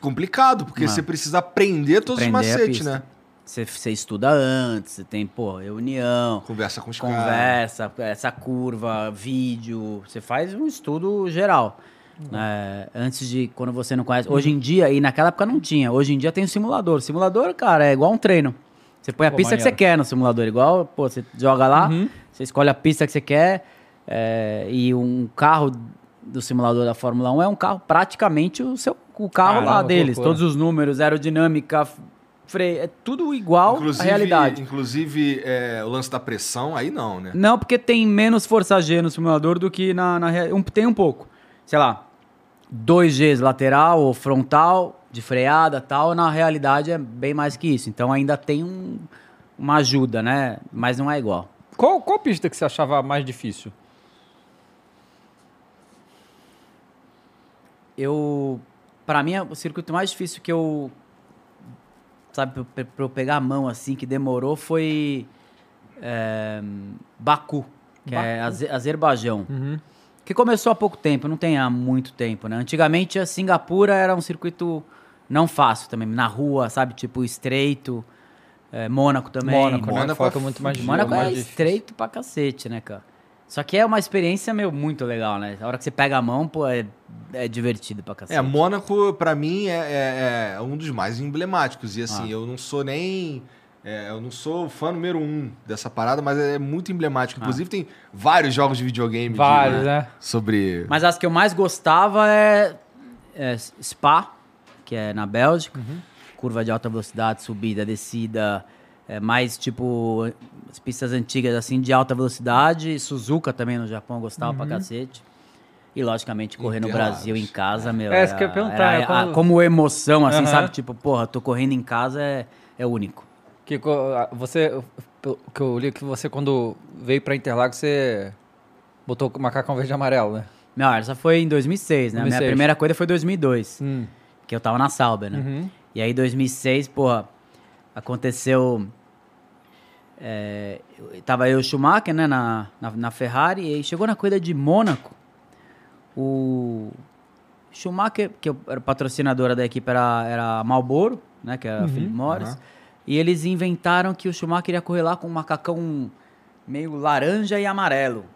complicado, porque Ah. você precisa aprender todos Aprender a os macetes, né? Você, estuda antes, você tem, pô, reunião, Conversa com os caras. conversa, essa curva, vídeo. Você faz um estudo geral. Uhum. né? antes de quando você não conhece. Hoje em dia, e naquela época não tinha. Hoje em dia tem o simulador. Simulador, cara, é igual um treino. Você põe a Pô, pista que você maneiro. quer no simulador. Igual, pô, você joga lá, Uhum. você escolhe a pista que você quer. é, e um carro do simulador da Fórmula 1 é um carro praticamente o seu o carro lá Caramba, que deles. loucura. Todos os números, aerodinâmica, freio, é tudo igual à realidade. Inclusive, é, o lance da pressão, aí não, né? Não, porque tem menos força G no simulador do que na, na um, Tem um pouco. Sei lá, 2Gs lateral ou frontal, de freada tal. Na realidade é bem mais que isso. Então ainda tem um- uma ajuda, né? Mas não é igual. Qual, qual pista que você achava mais difícil? Eu. Pra mim, o circuito mais difícil que eu. Sabe, pra, eu pegar a mão assim, que demorou foi. é, Baku, que é Aze- Azerbaijão. Uhum. Que começou há pouco tempo, não tem há muito tempo, né? Antigamente a Singapura era um circuito não fácil também, na rua, sabe? Tipo estreito, é, Mônaco também. Mônaco, né? Mônaco Foca é muito mais Mônaco mais é estreito pra cacete, né, cara? Só que é uma experiência, meu, muito legal, né? A hora que você pega a mão, pô, é, é divertido pra cacete. É, Mônaco, pra mim, é, é- é um dos mais emblemáticos. E assim, Ah. eu não sou nem. é, eu não sou fã número um dessa parada, mas é muito emblemático. Inclusive, tem vários jogos de videogame de- Vários, né? sobre. Mas as que eu mais gostava é, é Spa, que é na Bélgica. Uhum. Curva de alta velocidade, subida, descida. É mais tipo as pistas antigas assim de alta velocidade. Suzuka também no Japão gostava Uhum. pra cacete. E logicamente correr no. Brasil em casa, meu. É, isso que eu ia perguntar, era é a- como emoção, assim, Aham. sabe? Tipo, porra, tô correndo em casa é, é único. Que você, que eu li que você quando veio pra Interlagos, você botou o macacão verde e amarelo, né? Não, essa foi em 2006, né? A minha 2006. primeira corrida foi em 2002. Hum. que eu tava na Sauber, né? Uhum. E aí, 2006, porra, aconteceu. É, tava eu e o Schumacher, né, na, na, na Ferrari, e chegou na corrida de Mônaco. O Schumacher, que era patrocinadora da equipe, era, era Marlboro, né, que era a Philip Morris. aham. E eles inventaram que o Schumacher ia correr lá com um macacão meio laranja e amarelo.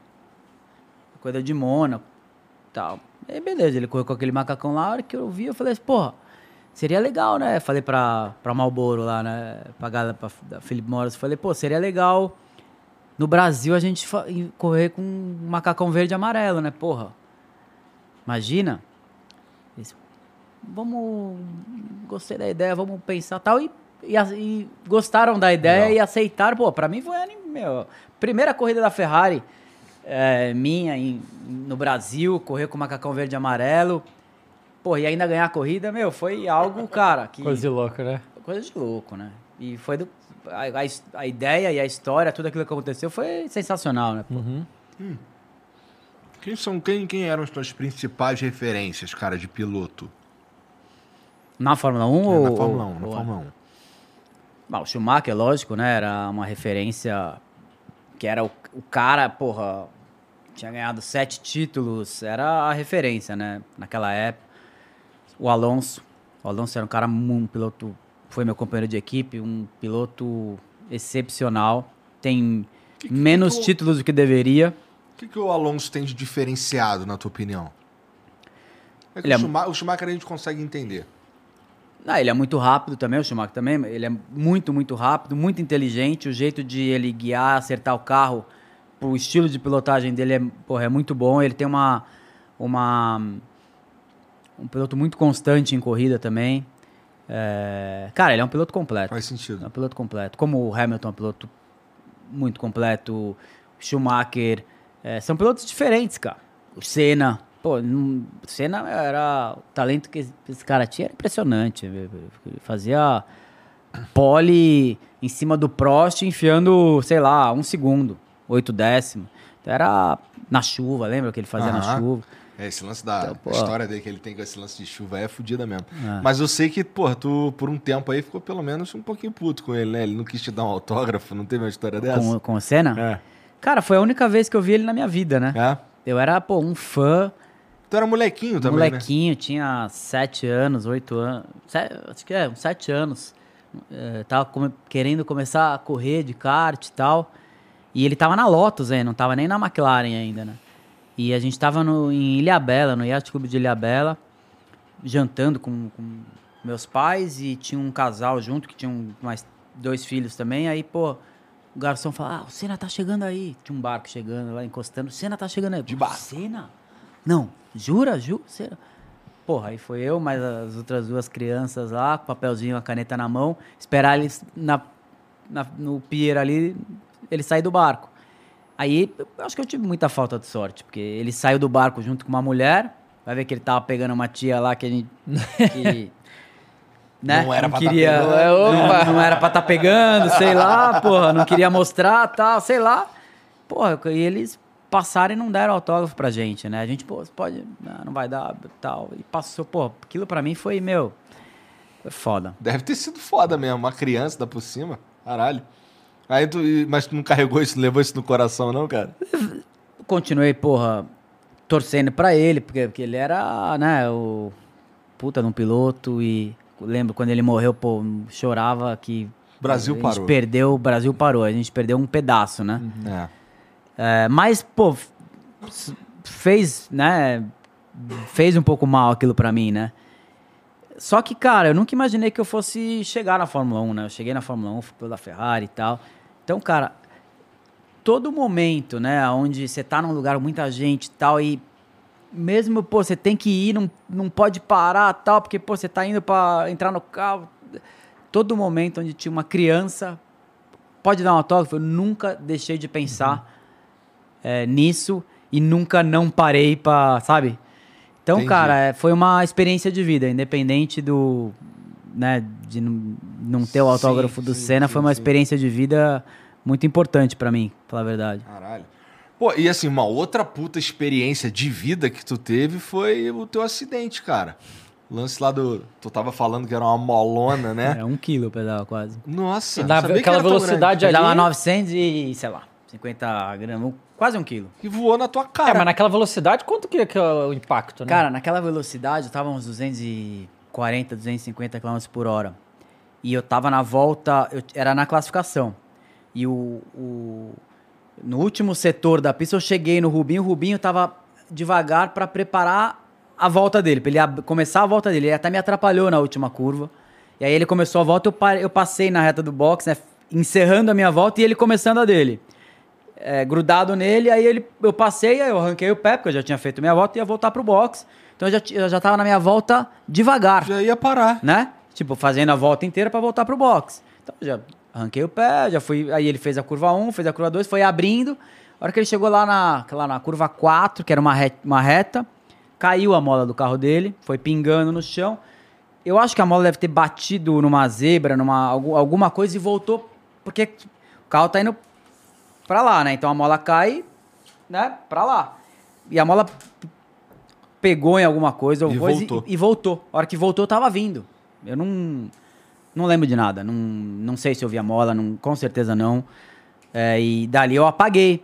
Coisa de Mônaco tal. Aí beleza, ele correu com aquele macacão lá, a hora que eu vi, eu falei assim, porra, seria legal, né? Falei pra, pra Malboro lá, né? Pra galera, pra Philip Morris, falei, pô, seria legal no Brasil a gente correr com um macacão verde e amarelo, né? Porra. Imagina. Eles, vamos. Gostei da ideia, vamos pensar tal. E, e, e gostaram da ideia Legal. e aceitaram. Pô, pra mim foi meu, primeira corrida da Ferrari é, minha em- no Brasil, correr com macacão verde e amarelo. Pô, e ainda ganhar a corrida, meu, foi algo, cara, que. Coisa de louco, né? Coisa de louco, né? E foi do. A, a a ideia e a história, tudo aquilo que aconteceu foi sensacional, né? pô? Uhum. Quem, são, quem, quem eram as tuas principais referências, cara, de piloto? Na Fórmula 1 ou. na Fórmula 1, na ou- Fórmula 1. Bom, o Schumacher, lógico, né? Era uma referência que era o, o cara, porra, tinha ganhado sete títulos, era a referência, né? Naquela época. O Alonso. O Alonso era um cara, um piloto, foi meu companheiro de equipe, um piloto excepcional. Tem que- menos que o- títulos do que deveria. O que, que o Alonso tem de diferenciado, na tua opinião? É que Ele o, é- Schumacher, o Schumacher a gente consegue entender. Ah, ele é muito rápido também, o Schumacher também. Ele é muito, muito rápido, muito inteligente. O jeito de ele guiar, acertar o carro, o estilo de pilotagem dele é, porra, é muito bom. Ele tem uma, uma um piloto muito constante em corrida também. É, cara, ele é um piloto completo. Faz É sentido. um piloto completo. Como o Hamilton é um piloto muito completo, Schumacher. é, são pilotos diferentes, cara. O Senna. Pô, não- o Senna era. O talento que esse- cara tinha era impressionante. Ele fazia pole em cima do Prost, enfiando, sei lá, um segundo, oito décimos. Então era na chuva, lembra que ele fazia na chuva? É, esse lance da Então, pô. história dele que ele tem com esse lance de chuva é fodida mesmo. É. Mas eu sei que, pô, tu por um tempo aí ficou pelo menos um pouquinho puto com ele, né? Ele não quis te dar um autógrafo, não teve uma história dessa? Com, com o Senna? É. Cara, foi a única vez que eu vi ele na minha vida, né? É. Eu era, pô, um fã, Tu era molequinho também, né? molequinho, tinha sete anos, oito anos, se- acho que é, uns sete anos. É, tava come- querendo começar a correr de kart e tal. E ele tava na Lotus ainda, não tava nem na McLaren ainda, né? E a gente tava no, em Ilhabela, no Yacht Club de Ilhabela, jantando com, com meus pais e tinha um casal junto que tinha um- mais dois filhos também. Aí, pô, o garçom fala: Ah, o Senna tá chegando aí. Tinha um barco chegando lá, encostando. O Senna tá chegando aí. De barco. Senna? Não, jura? Jura? Senna? Porra, aí foi eu, mais as outras duas crianças lá, com papelzinho, a caneta na mão, esperar eles na, na- no pier ali, ele sair do barco. Aí, eu acho que eu tive muita falta de sorte, porque ele saiu do barco junto com uma mulher, vai ver que ele tava pegando uma tia lá que a gente... Que, né? Não era pra tá pegando. não, não era pra estar pegando, sei lá, porra, não queria mostrar, tal, sei lá. Porra, e eles passaram e não deram autógrafo pra gente, né? A gente, pô, pode, não, não vai dar, tal. E passou, pô, aquilo pra mim foi, meu, foi foda. Deve ter sido foda mesmo, uma criança da por cima. Caralho. Aí tu, mas tu não carregou isso, não levou isso no coração, não, cara? Continuei, porra, torcendo pra ele, porque, porque ele era, né, o puta de um piloto e lembro quando ele morreu, pô, chorava que Brasil a gente parou. perdeu, o Brasil parou, a gente perdeu um pedaço, né? É. É, mas, pô, fez, né? Fez um pouco mal aquilo pra mim, né? Só que, cara, eu nunca imaginei que eu fosse chegar na Fórmula 1, né? Eu cheguei na Fórmula 1, fui pela Ferrari e tal. Então, cara, todo momento, né, onde você tá num lugar com muita gente e tal, e mesmo, pô, você tem que ir, não, não pode parar tal, porque, pô, você tá indo pra entrar no carro. Todo momento onde tinha uma criança, pode dar um autógrafo, eu nunca deixei de pensar é, nisso e nunca não parei pra, sabe? Então, Entendi. cara, é, foi uma experiência de vida, independente do, né, de não- ter o Sim, autógrafo do sim, Senna, sim, foi uma sim. experiência de vida muito importante pra mim, pra falar a verdade. Caralho. Pô, e assim, uma outra puta experiência de vida que tu teve foi o teu acidente, cara. O lance lá do. Tu tava falando que era uma molona, né? (laughs) É um quilo eu pedava quase. Nossa, E não na- aquela era velocidade ali. dava 900 e, sei lá, 50 gramas, quase um quilo. E voou na tua cara. É, mas naquela velocidade, quanto que é, que é o impacto, né? Cara, naquela velocidade, eu tava uns 240, 250 km por hora. E eu tava na volta, eu- era na classificação. E o, o- no último setor da pista eu cheguei no Rubinho, o Rubinho tava devagar para preparar a volta dele, para ele ab- começar a volta dele. Ele até me atrapalhou na última curva. E aí ele começou a volta, eu, eu passei na reta do box, né, encerrando a minha volta e ele começando a dele. É, grudado nele, aí ele, eu passei, aí eu arranquei o pé, porque eu já tinha feito minha volta e ia voltar pro box. Então eu já, eu já tava na minha volta devagar Já ia parar. né? Tipo, fazendo a volta inteira pra voltar pro box. Então, já arranquei o pé, já fui. Aí ele fez a curva 1, fez a curva 2, foi abrindo. A hora que ele chegou lá na, lá na curva 4, que era uma reta, uma reta, caiu a mola do carro dele, foi pingando no chão. Eu acho que a mola deve ter batido numa zebra, numa algu- alguma coisa e voltou, porque o carro tá indo pra lá, né? Então a mola cai, né, pra lá. E a mola pegou em alguma coisa E coisa voltou. E, e voltou. A hora que voltou, tava vindo. Eu não, não lembro de nada. Não, não sei se eu vi a mola, não, com certeza não. É, e dali eu apaguei.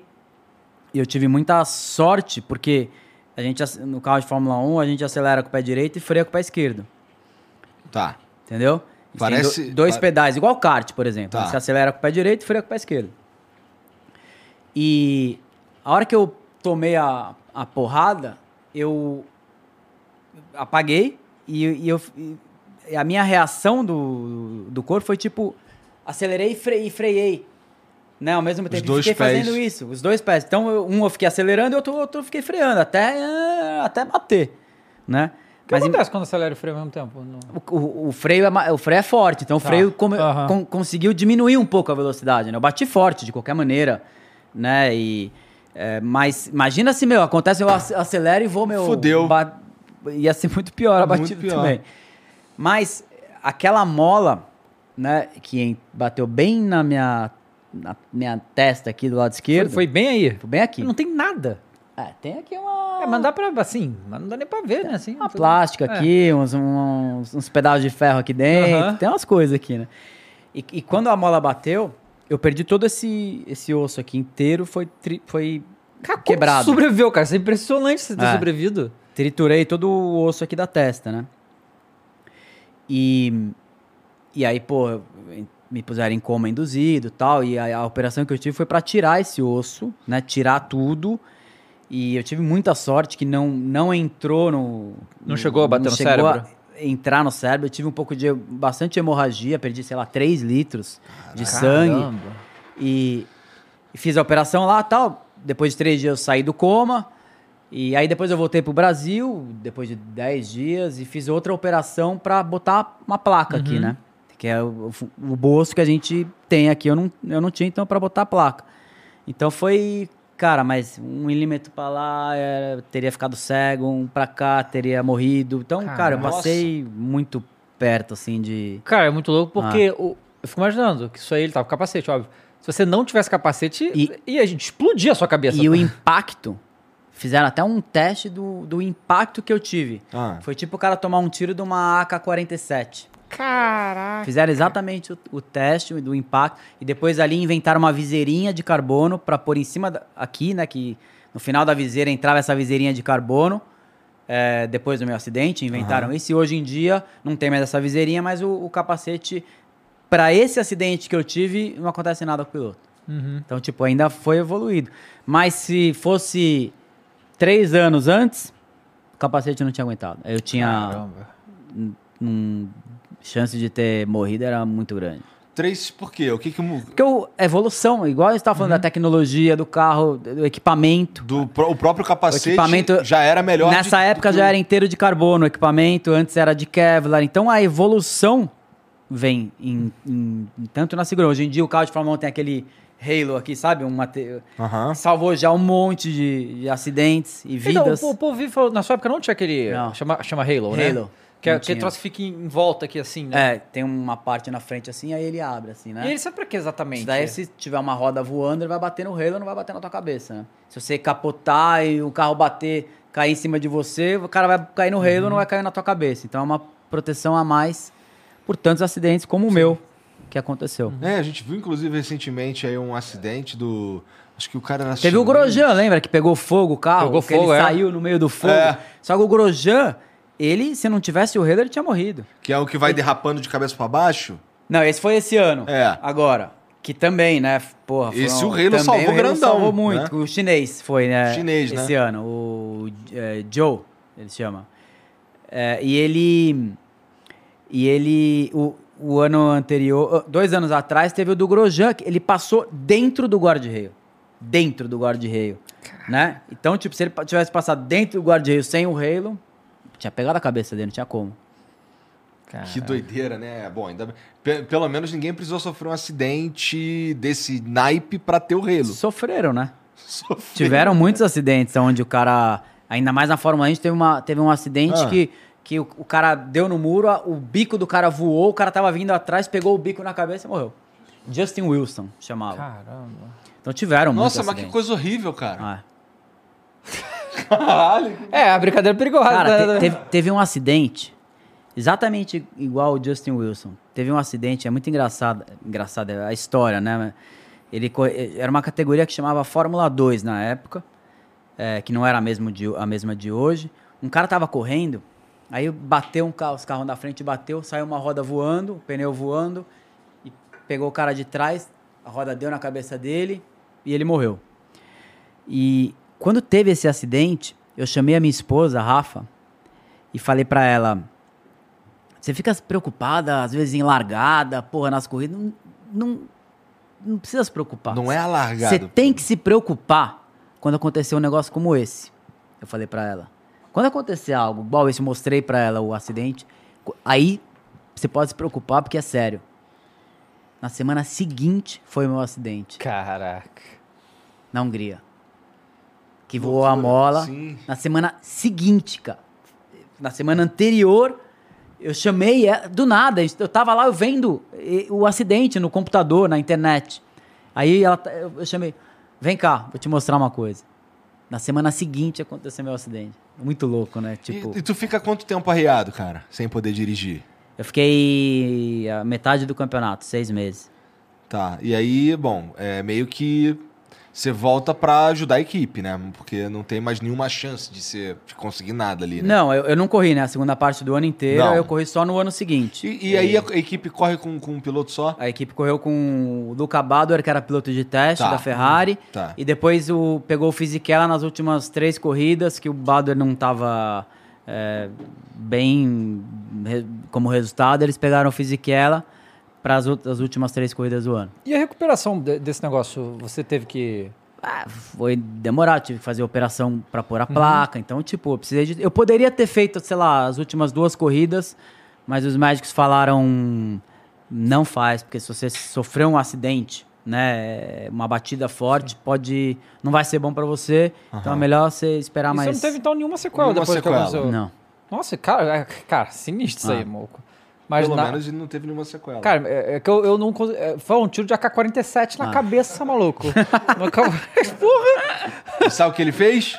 E eu tive muita sorte, porque a gente, no carro de Fórmula 1, a gente acelera com o pé direito e freia com o pé esquerdo. Tá. Entendeu? Parece- do- dois pedais, igual kart, por exemplo. Tá. Você acelera com o pé direito e freia com o pé esquerdo. E a hora que eu tomei a, a porrada, eu apaguei e, e eu, e a minha reação do, do corpo foi tipo, acelerei e, fre, e freiei. Né, ao mesmo tempo, e dois fiquei pés. fazendo isso, os dois pés. Então, eu- um eu fiquei acelerando e outro, outro eu fiquei freando, até, até bater, né? O que Mas em- acontece quando acelera o freio ao mesmo tempo? O, o- o freio é, o freio é forte, então o Tá. freio come- con- conseguiu diminuir um pouco a velocidade, né? Eu bati forte de qualquer maneira, né? E, é, mas imagina se, meu, acontece, eu ac- acelero e vou, meu... Fudeu. ba- Ia ser muito pior a batida pior. também. Mas aquela mola, né, que bateu bem na minha, na minha testa aqui do lado Foi, esquerdo, foi bem aí. foi bem aqui. Não tem nada. É, tem aqui uma... É, mas dá pra, assim, mas não dá nem pra ver, né? Assim, Uma tudo- plástica É. aqui, uns, uns, uns pedaços de ferro aqui dentro, Aham. tem umas coisas aqui, né? E, e quando a mola bateu, eu perdi todo esse, esse osso aqui inteiro, foi, tri- foi Cara, como Quebrado. você sobreviveu, cara? Isso é impressionante você ter É. sobrevivido. triturei todo o osso aqui da testa, né? E, e aí, pô, me puseram em coma induzido e tal, e a, a operação que eu tive foi pra tirar esse osso, né? Tirar tudo. E eu tive muita sorte que não, não entrou no. Não chegou a bater no chegou cérebro? a entrar no cérebro. Eu tive um pouco de. bastante hemorragia, perdi, sei lá, 3 litros de sangue. E, e fiz a operação lá tal. Depois de três dias eu saí do coma. E aí depois eu voltei pro Brasil, depois de 10 dias, e fiz outra operação pra botar uma placa Uhum. aqui, né? Que é o, o bolso que a gente tem aqui, eu não, eu não tinha, então, pra botar a placa. Então foi, cara, mas um milímetro pra lá, era- teria ficado cego, um pra cá, teria morrido. Então, Cara, cara, eu nossa. passei muito perto, assim, de... Cara, é muito louco Ah. porque o- eu fico imaginando que isso aí ele tava com capacete, óbvio. Se você não tivesse capacete, E- ia explodir a sua cabeça. E o impacto, fizeram até um teste do, do impacto que eu tive. Ah. Foi tipo o cara tomar um tiro de uma AK-47. Caraca. Fizeram exatamente o, o teste do impacto e depois ali inventaram uma viseirinha de carbono para pôr em cima da- aqui, né? Que no final da viseira entrava essa viseirinha de carbono. é, depois do meu acidente, inventaram isso. E hoje em dia não tem mais essa viseirinha, mas o, o capacete para esse acidente que eu tive não acontece nada com o piloto. Uhum. Então, tipo, ainda foi evoluído. Mas se fosse três anos antes, o capacete não tinha aguentado. Eu tinha Caramba. um, chance de ter morrido era muito grande. Três, por quê? O que que... Porque o, a evolução, igual a gente estava falando da tecnologia, do carro, do equipamento. Do, o próprio capacete O equipamento- já era melhor. Nessa de- época do já era inteiro de carbono o equipamento, antes era de Kevlar. Então a evolução vem em, em- tanto na segurança. Hoje em dia o carro de Fórmula 1 tem aquele halo aqui, sabe? Um mate... Aham. Salvou já um monte de, de acidentes e Então, vidas. o, o povo vive na sua época não tinha aquele. Não. Chama, chama Halo, né? Halo. Que é Não aquele tinha. troço que fica em volta aqui assim, né? É, tem uma parte na frente assim, aí ele abre assim, né? E ele sabe pra que exatamente? Isso daí, se tiver uma roda voando, ele vai bater no halo, não vai bater na tua cabeça, né? Se você capotar e o carro bater, cair em cima de você, o cara vai cair no halo, não vai cair na tua cabeça. Então é uma proteção a mais por tantos acidentes como o meu que aconteceu. É, a gente viu, inclusive, recentemente aí um acidente do... Acho que o cara era Teve o. Grosjean, lembra? Que pegou fogo o carro, Pegou que fogo, ele é. saiu no meio do fogo. É. Só que o Grosjean, ele, se não tivesse o ele tinha morrido. Que é o que vai derrapando de cabeça pra baixo. Não, esse foi esse ano. É. Agora. Que também, né? Porra, Esse foram- o também salvou o grandão, salvou muito. né? O chinês foi, né? Chinês, né? Esse ano. O é, Joe, ele se chama. É, e ele. E ele. O, o ano anterior. Dois anos atrás, teve o do Grosjean, que ele passou dentro do guarda-reio. Dentro do guarda-reio. Né? Então, tipo, se ele tivesse passado dentro do guarda-reio sem o Halo, tinha pegado a cabeça dele, não tinha como. Que doideira, né? Bom, ainda pe- pelo menos ninguém precisou sofrer um acidente desse naipe pra ter o relo. Sofreram, né? Tiveram muitos acidentes onde o cara, ainda mais na Fórmula 1, a gente teve, uma, teve um acidente Ah. que, que o, o cara deu no muro, o bico do cara voou, o cara tava vindo atrás, pegou o bico na cabeça e morreu. Justin Wilson chamava. Caramba. Então tiveram Nossa, muitos mas que coisa horrível, cara. Ah. (laughs) É, a brincadeira é perigosa. Cara, né? te- teve, teve um acidente, exatamente igual o Justin Wilson. Teve um acidente, é muito engraçado, engraçado a história, né? Ele era uma categoria que chamava Fórmula 2 na época, é, que não era a mesma, de, a mesma de hoje. Um cara tava correndo, aí bateu um carro, os carros da frente bateu, saiu uma roda voando, o pneu voando, e pegou o cara de trás, a roda deu na cabeça dele e ele morreu. E quando teve esse acidente, eu chamei a minha esposa, a Rafa, e falei pra ela: Você fica preocupada, às vezes em largada, porra, nas corridas? Não, não, não precisa se preocupar. Não é alargado. Você tem que se preocupar quando acontecer um negócio como esse. Eu falei pra ela. Quando acontecer algo igual esse, eu mostrei pra ela o acidente. Aí você pode se preocupar porque é sério. Na semana seguinte foi o meu acidente Caraca. na Hungria. Que voou a mola. Sim. Na semana seguinte, cara. Na semana anterior, eu chamei do nada. Eu tava lá vendo o acidente no computador, na internet. Aí ela, eu eu chamei, vem cá, vou te mostrar uma coisa. Na semana seguinte aconteceu meu acidente. Muito louco, né? Tipo, E, e tu fica quanto tempo arriado, cara, sem poder dirigir? eu fiquei a metade do campeonato, seis meses. Tá. E aí, bom, é meio que você volta pra ajudar a equipe, né? Porque não tem mais nenhuma chance de você conseguir nada ali, né? Não, eu, eu não corri, né? A segunda parte do ano inteiro, Não. eu corri só no ano seguinte. E, e aí a, a equipe corre com, com um piloto só? A equipe correu com o Luca Badoer, que era piloto de teste Tá. da Ferrari. Tá. E depois o, pegou o Fisichella nas últimas três corridas, que o Badoer não estava bem re- como resultado. Eles pegaram o Fisichella para as últimas três corridas do ano. E a recuperação de- desse negócio? Você teve que. Ah, foi demorado, tive que fazer operação para pôr a Uhum. placa. Então, tipo, eu precisei de. Eu poderia ter feito, sei lá, as últimas duas corridas, mas os médicos falaram não faz, porque se você sofrer um acidente, né, uma batida forte, pode não vai ser bom para você. Então é melhor você esperar E mais. você não teve então nenhuma sequela Nenhuma depois sequela. que aconteceu? Não. Nossa, cara, é- cara, sinistro isso aí, Ah. Mas Pelo na- menos ele não teve nenhuma sequela. Cara, é, é que eu, eu não. é, Foi um tiro de AK-47 na Ah. cabeça, maluco. (laughs) Porra! E sabe o que ele fez?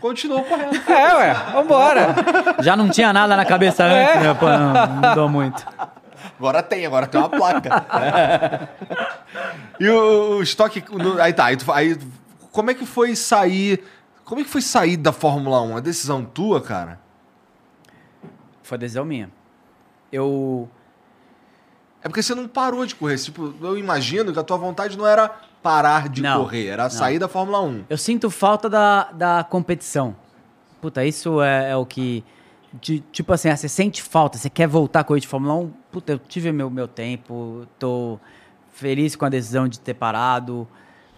Continuou correndo. É, ué, vambora. Já não tinha nada na cabeça É. antes, né? Pô, não mudou muito. Agora tem, agora tem uma placa. e o, o estoque. no- aí tá, aí, tu- aí como é que foi sair. Como é que foi sair da Fórmula 1? A decisão tua, cara? Foi decisão minha. Eu É porque você não parou de correr. Tipo, eu imagino que a tua vontade não era parar de Não, correr, era não. sair da Fórmula 1. Eu sinto falta da, da competição. Puta, isso é, é o que. de- tipo assim, ah, você sente falta, você quer voltar a correr de Fórmula 1. Puta, eu tive meu, meu tempo, tô feliz com a decisão de ter parado.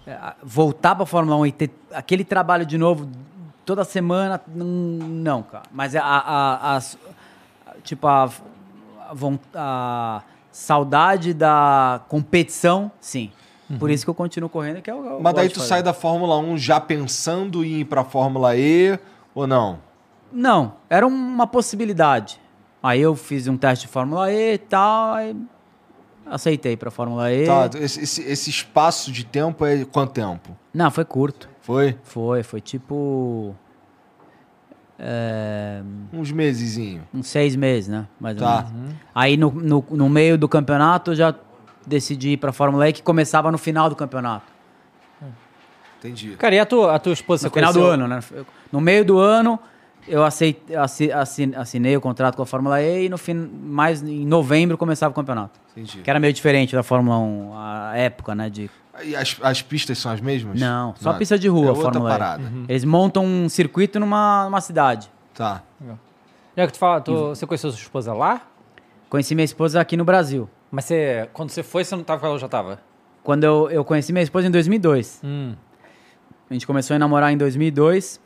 É, a- Voltar pra Fórmula 1 e ter aquele trabalho de novo toda semana, não, cara. Mas a, a, as- tipo, a, a, saudade da competição, sim. Por isso que eu continuo correndo, que é o. eu Mas daí tu sai da Fórmula 1 já pensando em ir pra Fórmula E ou não? Não, era uma possibilidade. Aí eu fiz um teste de Fórmula E e tal, aí aceitei pra Fórmula E. Tá, esse, esse- esse espaço de tempo é quanto tempo? Não, foi curto. Foi? Foi, foi tipo. É, Uns mesezinho. uns seis meses, né? Mais ou Tá. menos. Aí no, no, no meio do campeonato eu já decidi ir pra Fórmula E, que começava no final do campeonato. Entendi. Cara, e a tua, a tua esposa No final do conheceu? ano, né? No meio do ano, eu aceitei, assi- assi- assinei o contrato com a Fórmula E e no fim, mais em novembro começava o campeonato. Entendi. Que era meio diferente da Fórmula 1, a época, né? De... E as, as pistas são as mesmas? Não, só Não, pista de rua, é outra Fórmula parada. E. Eles montam um circuito numa, numa cidade. Tá. Já que tu fala, tu- você conheceu sua esposa lá? Conheci minha esposa aqui no Brasil. Mas você, quando você foi, você não tava com ela, já tava? Quando eu, eu conheci minha esposa em 2002. Hum. A gente começou a namorar em 2002.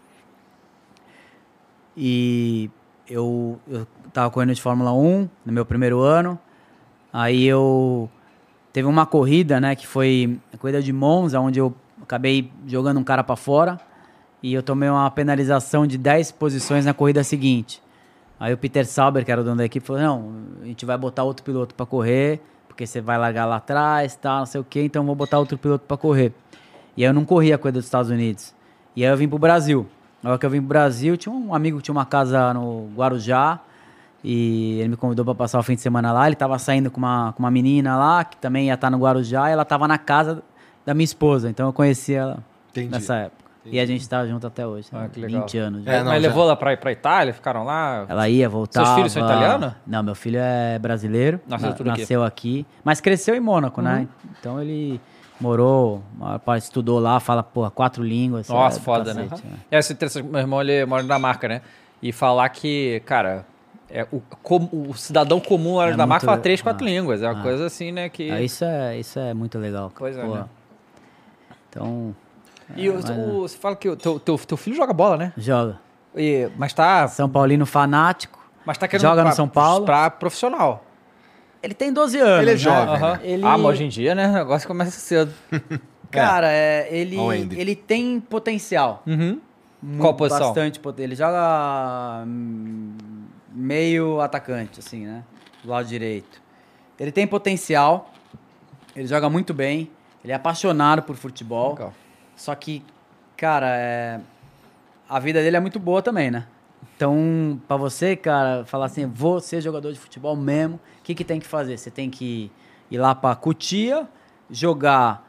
E eu, eu tava correndo de Fórmula 1 no meu primeiro ano. Aí eu teve uma corrida, né, que foi a corrida de Monza, onde eu acabei jogando um cara pra fora e eu tomei uma penalização de 10 posições na corrida seguinte. Aí o Peter Sauber, que era o dono da equipe, falou: "Não, a gente vai botar outro piloto pra correr, porque você vai largar lá atrás, tal, não sei o quê, então vou botar outro piloto pra correr". E aí eu não corria a corrida dos Estados Unidos. E aí eu vim pro Brasil. Na hora que eu vim pro Brasil, tinha um amigo que tinha uma casa no Guarujá. E ele me convidou para passar o fim de semana lá. Ele tava saindo com uma, com uma menina lá, que também ia estar no Guarujá. E ela tava na casa da minha esposa. Então eu conheci ela Entendi. nessa época. E a gente tá junto até hoje. Ah, né? que legal. 20 anos. já. É, não, Mas já- levou ela pra, pra Itália, ficaram lá? Ela ia, voltava. Seus filhos são italianos? Não, meu filho é brasileiro. Nasceu na-. Uhum. nasceu aqui. Mas cresceu em Mônaco, né? Então ele morou, estudou lá, fala, porra, quatro línguas. Nossa, é foda, né? cacete, né? É, esse interessante, meu irmão, ele mora na marca, né? E falar que, cara, é, o, com- o cidadão comum lá É da marca fala três, quatro ah, línguas. É uma ah. coisa assim, né? Que... Ah, isso, é, isso é muito legal. Pois é, né? Então, E o- mas, o- você fala que o teu, teu, teu filho joga bola, né? joga. E, mas tá, São Paulino fanático. mas tá querendo Joga no pra- São Paulo. Pra profissional. Ele tem 12 anos. Ele é né? jovem, Aham. né? Ele- Ah, mas hoje em dia, né? O negócio começa cedo. (laughs) Cara, é, ele, o Andy. ele tem potencial. Uhum. Qual posição? Bastante potencial. Ele joga hum, meio atacante, assim, né? Do lado direito. Ele tem potencial. Ele joga muito bem. Ele é apaixonado por futebol. Legal. Só que, cara, é... a vida dele é muito boa também, né? Então, pra você, cara, falar assim, vou ser jogador de futebol mesmo, o que, que tem que fazer? Você tem que ir lá pra Cutia, jogar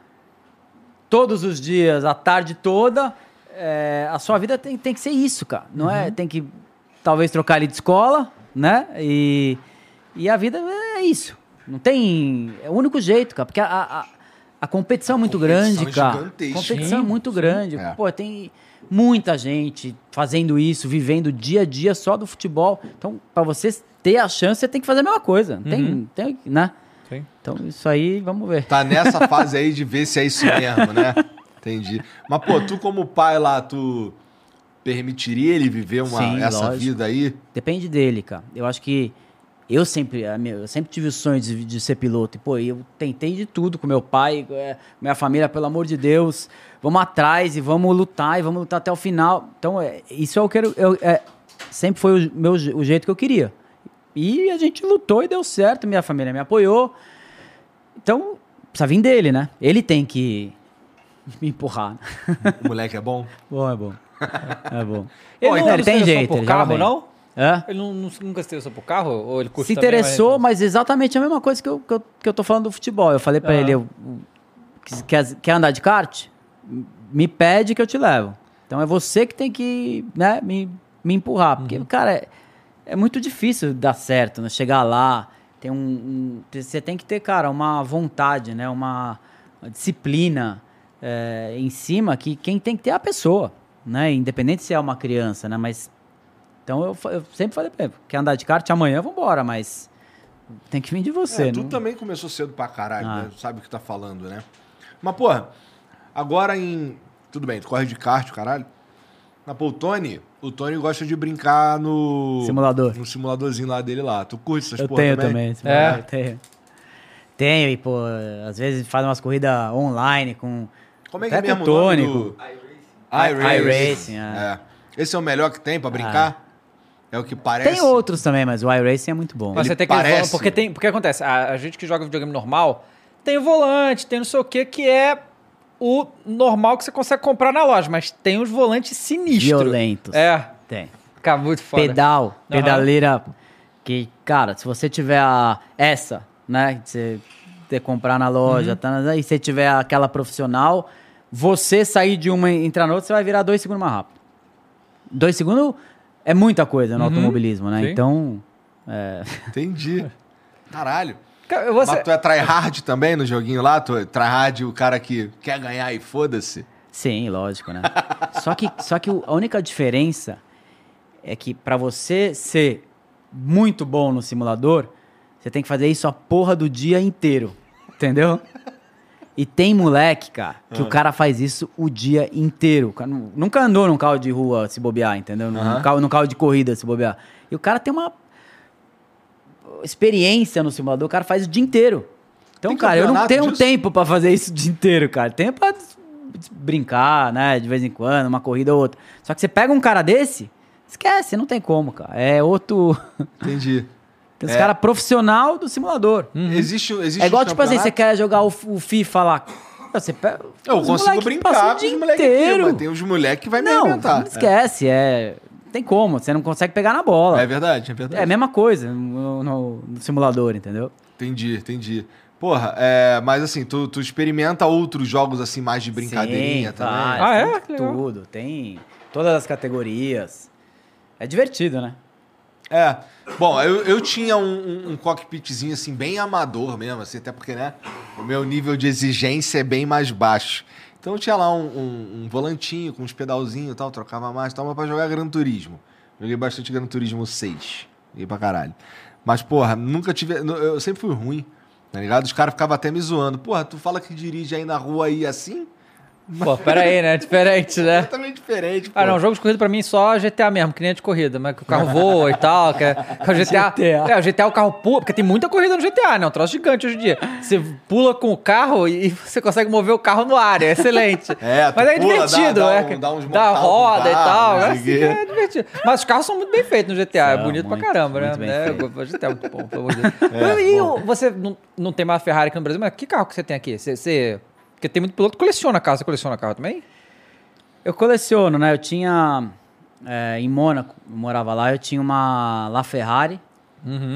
todos os dias, a tarde toda, é, a sua vida tem, tem que ser isso, cara. Não é? Tem que talvez trocar ele de escola, né? E, e a vida é isso. Não tem. É o único jeito, cara. Porque a, a, a competição é muito competição grande, é cara. A gigantesca. competição é Sim, muito grande. É. Pô, tem muita gente fazendo isso, vivendo dia a dia só do futebol. Então, pra você ter a chance, você tem que fazer a mesma coisa. Tem, tem, né? Sim. Então, isso aí, vamos ver. Tá nessa (laughs) fase aí de ver se é isso mesmo, né? Entendi. Mas, pô, tu como pai lá, tu permitiria ele viver uma, Sim, essa lógico. vida aí? Depende dele, cara. Eu acho que eu sempre, eu sempre tive o sonho de, de ser piloto. E, pô, eu tentei de tudo com meu pai, é, minha família, pelo amor de Deus. Vamos atrás e vamos lutar e vamos lutar até o final. Então, é, isso eu quero. Eu, é, sempre foi o, meu, o jeito que eu queria. E a gente lutou e deu certo. Minha família me apoiou. Então, precisa vir dele, né? Ele tem que (laughs) me empurrar. O moleque é bom? bom, é bom. É bom. Ele Pô, não, então ele tem jeito, por ele carro, não? Hã? Ele não, não- nunca se interessou por carro? Ou ele curte Se também, interessou, mas- mas exatamente a mesma coisa que eu, que eu, que eu tô falando do futebol. Eu falei pra Ah. ele, eu, que- quer, quer andar de kart? Me pede que eu te levo. Então é você que tem que né, me, me empurrar. Porque, Uhum. cara, é, é muito difícil dar certo, né? Chegar lá, tem um, um- Você tem que ter, cara, uma vontade, né? Uma, uma disciplina é, em cima que quem tem que ter é a pessoa, né? Independente se é uma criança, né? Mas então eu, eu sempre falei pra ele, quer andar de kart amanhã, vambora, mas tem que vir de você. É, tu não- também começou cedo pra caralho, Ah. né? Sabe o que tá falando, né? Mas, porra, agora em. Tudo bem, tu corre de kart, caralho. Mas, pô, o Tony, o Tony gosta de brincar no. Simulador. No simuladorzinho lá dele lá. Tu curte essas Eu porra tenho também? também. É? modelo, Tenho. Tenho, e pô, às vezes faz umas corridas online com. Como é que é mesmo o tônico. do... iRacing, iRacing. é. É. Esse é o melhor que tem pra brincar? É o que parece? Tem outros também, mas o iRacing é muito bom. Mas Ele você tem que parece- porque tem porque acontece a, a gente que joga videogame normal tem o volante tem não sei o que que é o normal que você consegue comprar na loja mas tem os volantes sinistros Violentos. é Tem. cara muito foda Pedal, Aham. pedaleira. Que, cara, se você tiver a, essa, né? Que você ter comprar na loja, Uhum. tá, e você tiver aquela profissional, você sair de uma e entrar na outra, você vai virar dois segundos mais rápido. Dois segundos é muita coisa no Uhum. automobilismo, né? Sim. Então. é, Entendi. Caralho. Cara, você Mas tu é tryhard também no joguinho lá? Tu é tryhard o cara que quer ganhar e foda-se? Sim, lógico, né? só que, só que a única diferença é que pra você ser muito bom no simulador, você tem que fazer isso a porra do dia inteiro. Entendeu? E tem moleque, cara, que o cara faz isso o dia inteiro. O cara nu- nunca andou num carro de rua se bobear, entendeu? Num, carro, num carro de corrida se bobear. E o cara tem uma experiência no simulador, o cara faz o dia inteiro. Então, Tem cara, eu não tenho tempo pra fazer isso o dia inteiro, cara. Tem pra brincar, né, de vez em quando, uma corrida ou outra. Só que você pega um cara desse, esquece, não tem como, cara. É outro. Entendi. (laughs) Tem os É. cara profissional do simulador. Existe, existe É igual, tipo assim, você quer jogar o, o FIFA lá. Você pega. Eu consigo brincar com os moleques aqui, tem os moleques que vai me Não, arrebentar. não esquece, é. Tem como, você não consegue pegar na bola. É verdade, é verdade. É a mesma coisa no, no- no simulador, entendeu? Entendi, entendi. Porra, é, mas assim, tu, tu experimenta outros jogos assim mais de brincadeirinha Sim, também? Ah, é? tem. Tudo, tem todas as categorias. É divertido, né? É. Bom, eu, eu tinha um, um, cockpitzinho assim, bem amador mesmo, assim, até porque, né, o meu nível de exigência é bem mais baixo. Então eu tinha lá um, um- um volantinho com uns pedalzinhos e tal, trocava mais e tal, mas pra jogar Gran Turismo. Joguei bastante Gran Turismo 6. Joguei pra caralho. Mas, porra, nunca tive. Eu sempre fui ruim, tá ligado? Os caras ficavam até me zoando. Porra, tu fala que dirige aí na rua aí assim? Pô pera aí né diferente né Totalmente diferente, pô. Ah, não, jogo de corrida pra mim só GTA mesmo, que nem é de corrida, mas que o carro voa e tal, que, é, que é o GTA. GTA. É, o GTA é o carro pula, porque tem muita corrida no GTA, né? Um troço gigante hoje em dia. Você pula com o carro e você consegue mover o carro no ar, é excelente. (laughs) É, tu mas é pula, divertido, dá- dá é. um- dá uns dá roda e carro, tal, não sei é, o assim, é divertido. Mas os carros são muito bem feitos no GTA, é São, bonito muito, pra caramba, muito bem né? É, feito. o GTA é muito bom, pelo amor de (laughs) Deus. e o- você não, não tem mais Ferrari aqui no Brasil, mas que carro que você tem aqui? Você, você- Porque tem muito piloto que coleciona carro, você coleciona carro também? Eu coleciono, né? Eu tinha. é, em Mônaco, eu morava lá, eu tinha uma La Ferrari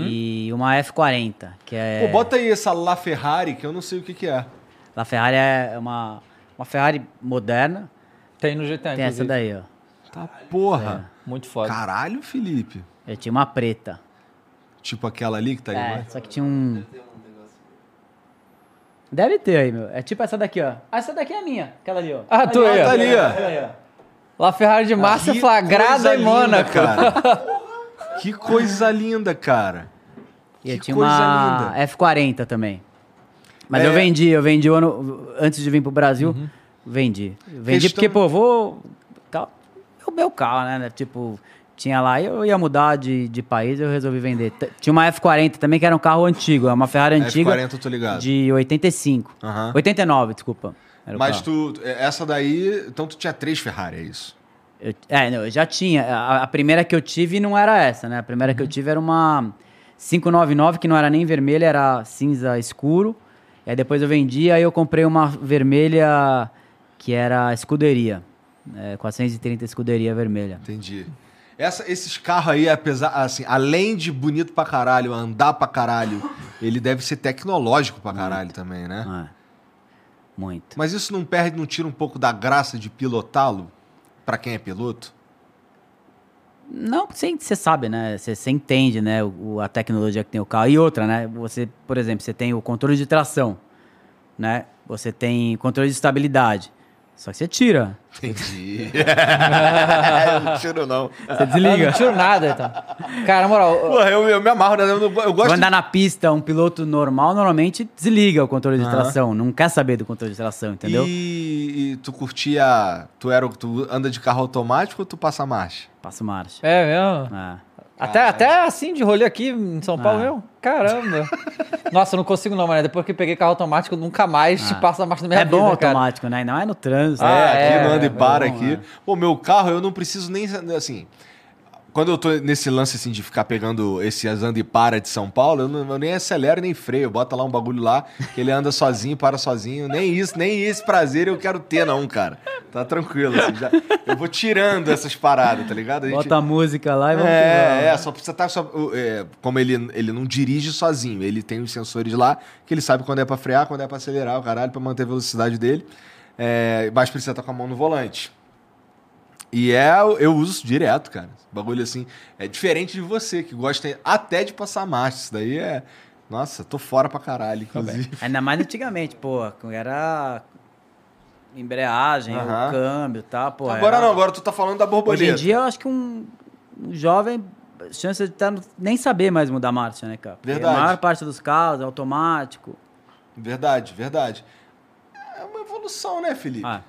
e uma F40, que é. Pô, bota aí essa La Ferrari, que eu não sei o que que é. La Ferrari é uma, uma Ferrari moderna. Tem no GTA, Tem essa daí, ó. Tá porra. Muito foda. Caralho, Felipe. Eu tinha uma preta. Tipo aquela ali que tá aí, É, né? só que tinha um. Deve ter aí, meu. É tipo essa daqui, ó. Ah, essa daqui é a minha. Aquela ali, ó. Ah, tu aí, ó. Tá ali, ó. Aquela aí, ó. La Ferrari de Que flagrada coisa em linda, Mônaco. cara. que coisa linda, cara. E eu Que tinha coisa uma linda. F40 também. Mas É. eu vendi, eu vendi o ano. Antes de vir pro Brasil, vendi. Vendi Questão- porque, pô, vou. Cal- É o meu carro, né? Tipo, tinha lá, eu ia mudar de, de país, eu resolvi vender. T- Tinha uma F40 também, que era um carro antigo, é uma Ferrari antiga. F40 eu tô ligado. De 85. Aham. 89, desculpa. Mas carro. tu, essa daí, então tu tinha três Ferrari, é isso? Eu- é, não, eu já tinha. A, a primeira que eu tive não era essa, né? A primeira que eu tive era uma 599, que não era nem vermelha, era cinza escuro. E aí depois eu vendi, aí eu comprei uma vermelha que era escuderia. É, 430 escuderia vermelha. Entendi. Essa, esses carros aí, apesar, assim, além de bonito pra caralho, andar pra caralho, ele deve ser tecnológico pra caralho também, né? É. Muito. Mas isso não perde, não tira um pouco da graça de pilotá-lo pra quem é piloto? Não, você, sabe, né? Você, entende, né? O- a tecnologia que tem o carro. E outra, né? Você, por exemplo, você tem o controle de tração, né? Você tem controle de estabilidade. Só que você tira. Entendi. (laughs) eu não tiro, não. Você Eu desliga. não tiro nada, então. Cara, na moral, Porra, eu, eu me amarro, né? Eu, eu gosto andar na pista, um piloto normal normalmente desliga o controle de tração. Não quer saber do controle de tração, entendeu? E, e tu curtia. Tu, era, tu anda de carro automático ou tu passa marcha? Passa marcha. é mesmo. É. Até, até assim de rolê aqui em São Paulo Ah. mesmo? Caramba. (laughs) Nossa, eu não consigo não, mano. Depois que eu peguei carro automático, eu nunca mais te Ah. passo a marcha na minha É vida, bom cara. automático, né? Não é no trânsito. Ah, é, aqui é, não anda e é para bom, aqui. é. Pô, meu carro eu não preciso nem. Assim. Quando eu tô nesse lance assim de ficar pegando esse anda e para de São Paulo, eu, não, eu nem acelero nem freio. Bota lá um bagulho lá, que ele anda sozinho, para sozinho. Nem isso, nem esse prazer eu quero ter, não, cara. Tá tranquilo, assim. Já, eu vou tirando essas paradas, tá ligado? A gente- Bota a música lá e vamos é, é, só precisa estar. Só, o- é, como ele, ele não dirige sozinho, ele tem os sensores lá, que ele sabe quando é pra frear, quando é pra acelerar, o caralho, pra manter a velocidade dele. É, mas precisa estar com a mão no volante. E é, eu uso isso direto, cara. Bagulho assim. É diferente de você, que gosta até de passar marcha. Isso daí é. Nossa, tô fora pra caralho, inclusive. Ainda mais antigamente, pô. Era embreagem, o câmbio e tal, pô. agora era- não, agora tu tá falando da borboleta. Hoje em dia, eu acho que um, um jovem, chance de tá, nem saber mais mudar marcha, né, cara? Porque Verdade. A maior parte dos carros é automático. Verdade, verdade. É uma evolução, né, Felipe? Ah,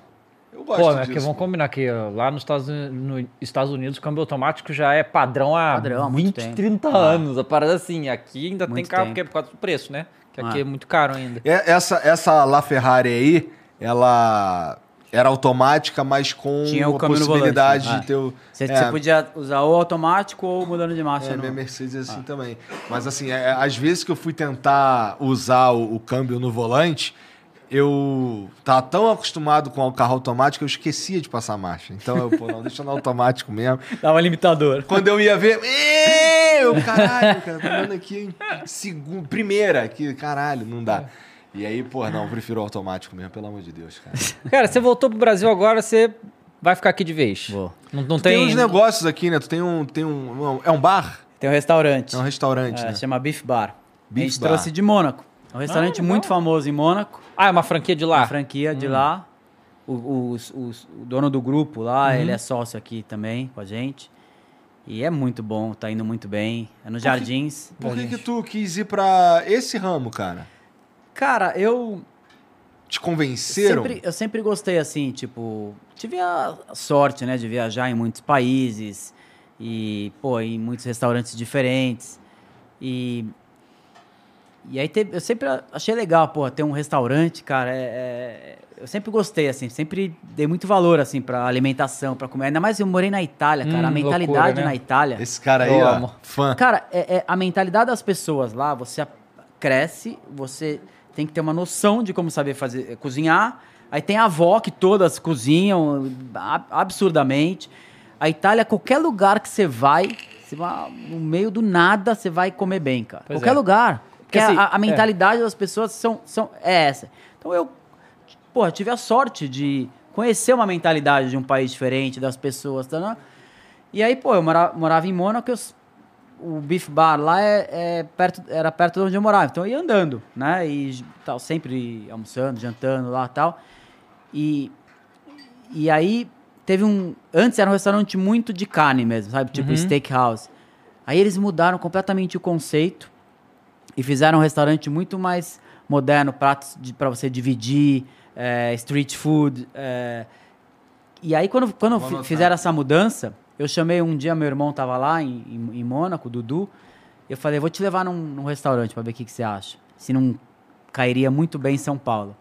Eu gosto Pô, é disso. que vamos combinar que lá nos Estados, no Estados Unidos o câmbio automático já é padrão há Padrão há muito 20, tempo. 30 Ah. anos. A parada assim, aqui ainda tem Muito carro tempo. porque é por causa do preço, né? Que aqui Ah. é muito caro ainda. É, Essa, essa La Ferrari aí, ela era automática, mas com Tinha o a possibilidade volante, de ter o. você, é, você podia usar ou automático ou mudando de marcha. é, no- minha Mercedes é assim também. Mas assim, é, às vezes que eu fui tentar usar o, o câmbio no volante, eu tava tão acostumado com o carro automático que eu esquecia de passar marcha. Então eu, pô, não, deixa no automático mesmo. (laughs) Dava limitador. Quando eu ia ver, "Ê, eu, caralho, cara, tô andando aqui em segundo, primeira, aqui, caralho, não dá. E aí, pô, não, prefiro o automático mesmo, pelo amor de Deus, cara. (laughs) Cara, você voltou pro Brasil agora, você vai ficar aqui de vez. Vou. Não, não Tu tem tem. uns negócios aqui, né? Tu tem um, tem um, é um bar? Tem um restaurante. É um restaurante, É, né? Chama Beef Bar. Beef a gente Bar. trouxe de Mônaco. É um restaurante legal. muito famoso em Mônaco. Ah, é uma franquia de lá. Uma franquia de lá. O, o- os- o dono do grupo lá, ele é sócio aqui também com a gente. E é muito bom, tá indo muito bem. É nos Jardins. Por que, que tu quis ir pra esse ramo, cara? Cara, eu Te convenceram? sempre, eu sempre gostei assim, tipo, tive a sorte, né, de viajar em muitos países e, pô, em muitos restaurantes diferentes. E e aí teve- eu sempre achei legal, pô, ter um restaurante, cara, é, é- eu sempre gostei assim, sempre dei muito valor assim para alimentação, para comer. Ainda mais eu morei na Itália, cara, Hum, a mentalidade loucura, né? na Itália. Esse cara aí, ó, fã. Cara, é, é- a mentalidade das pessoas lá, você cresce, você tem que ter uma noção de como saber fazer, cozinhar. Aí tem a avó que todas cozinham ab- absurdamente. A Itália, qualquer lugar que você vai, você vai no meio do nada, você vai comer bem, cara. Pois qualquer é. lugar. Porque Porque assim, a, a é. mentalidade das pessoas são, são, é essa. Então eu eu tive a sorte de conhecer uma mentalidade de um país diferente, das pessoas, tá, né? E aí, pô, eu mora- morava em Mônaco, eu o Beef Bar lá é, é perto, era perto de onde eu morava, então eu ia andando, né? E tal, sempre almoçando, jantando lá tal. E, e aí teve um. Antes era um restaurante muito de carne mesmo, sabe? Tipo steakhouse. Aí eles mudaram completamente o conceito e fizeram um restaurante muito mais moderno, pratos para você dividir, é, street food. é. E aí, quando, quando fizeram essa mudança, eu chamei um dia, meu irmão tava lá em, em, em Mônaco, Dudu. Eu falei, vou te levar num, num restaurante para ver o que, que você acha. Se não cairia muito bem em São Paulo.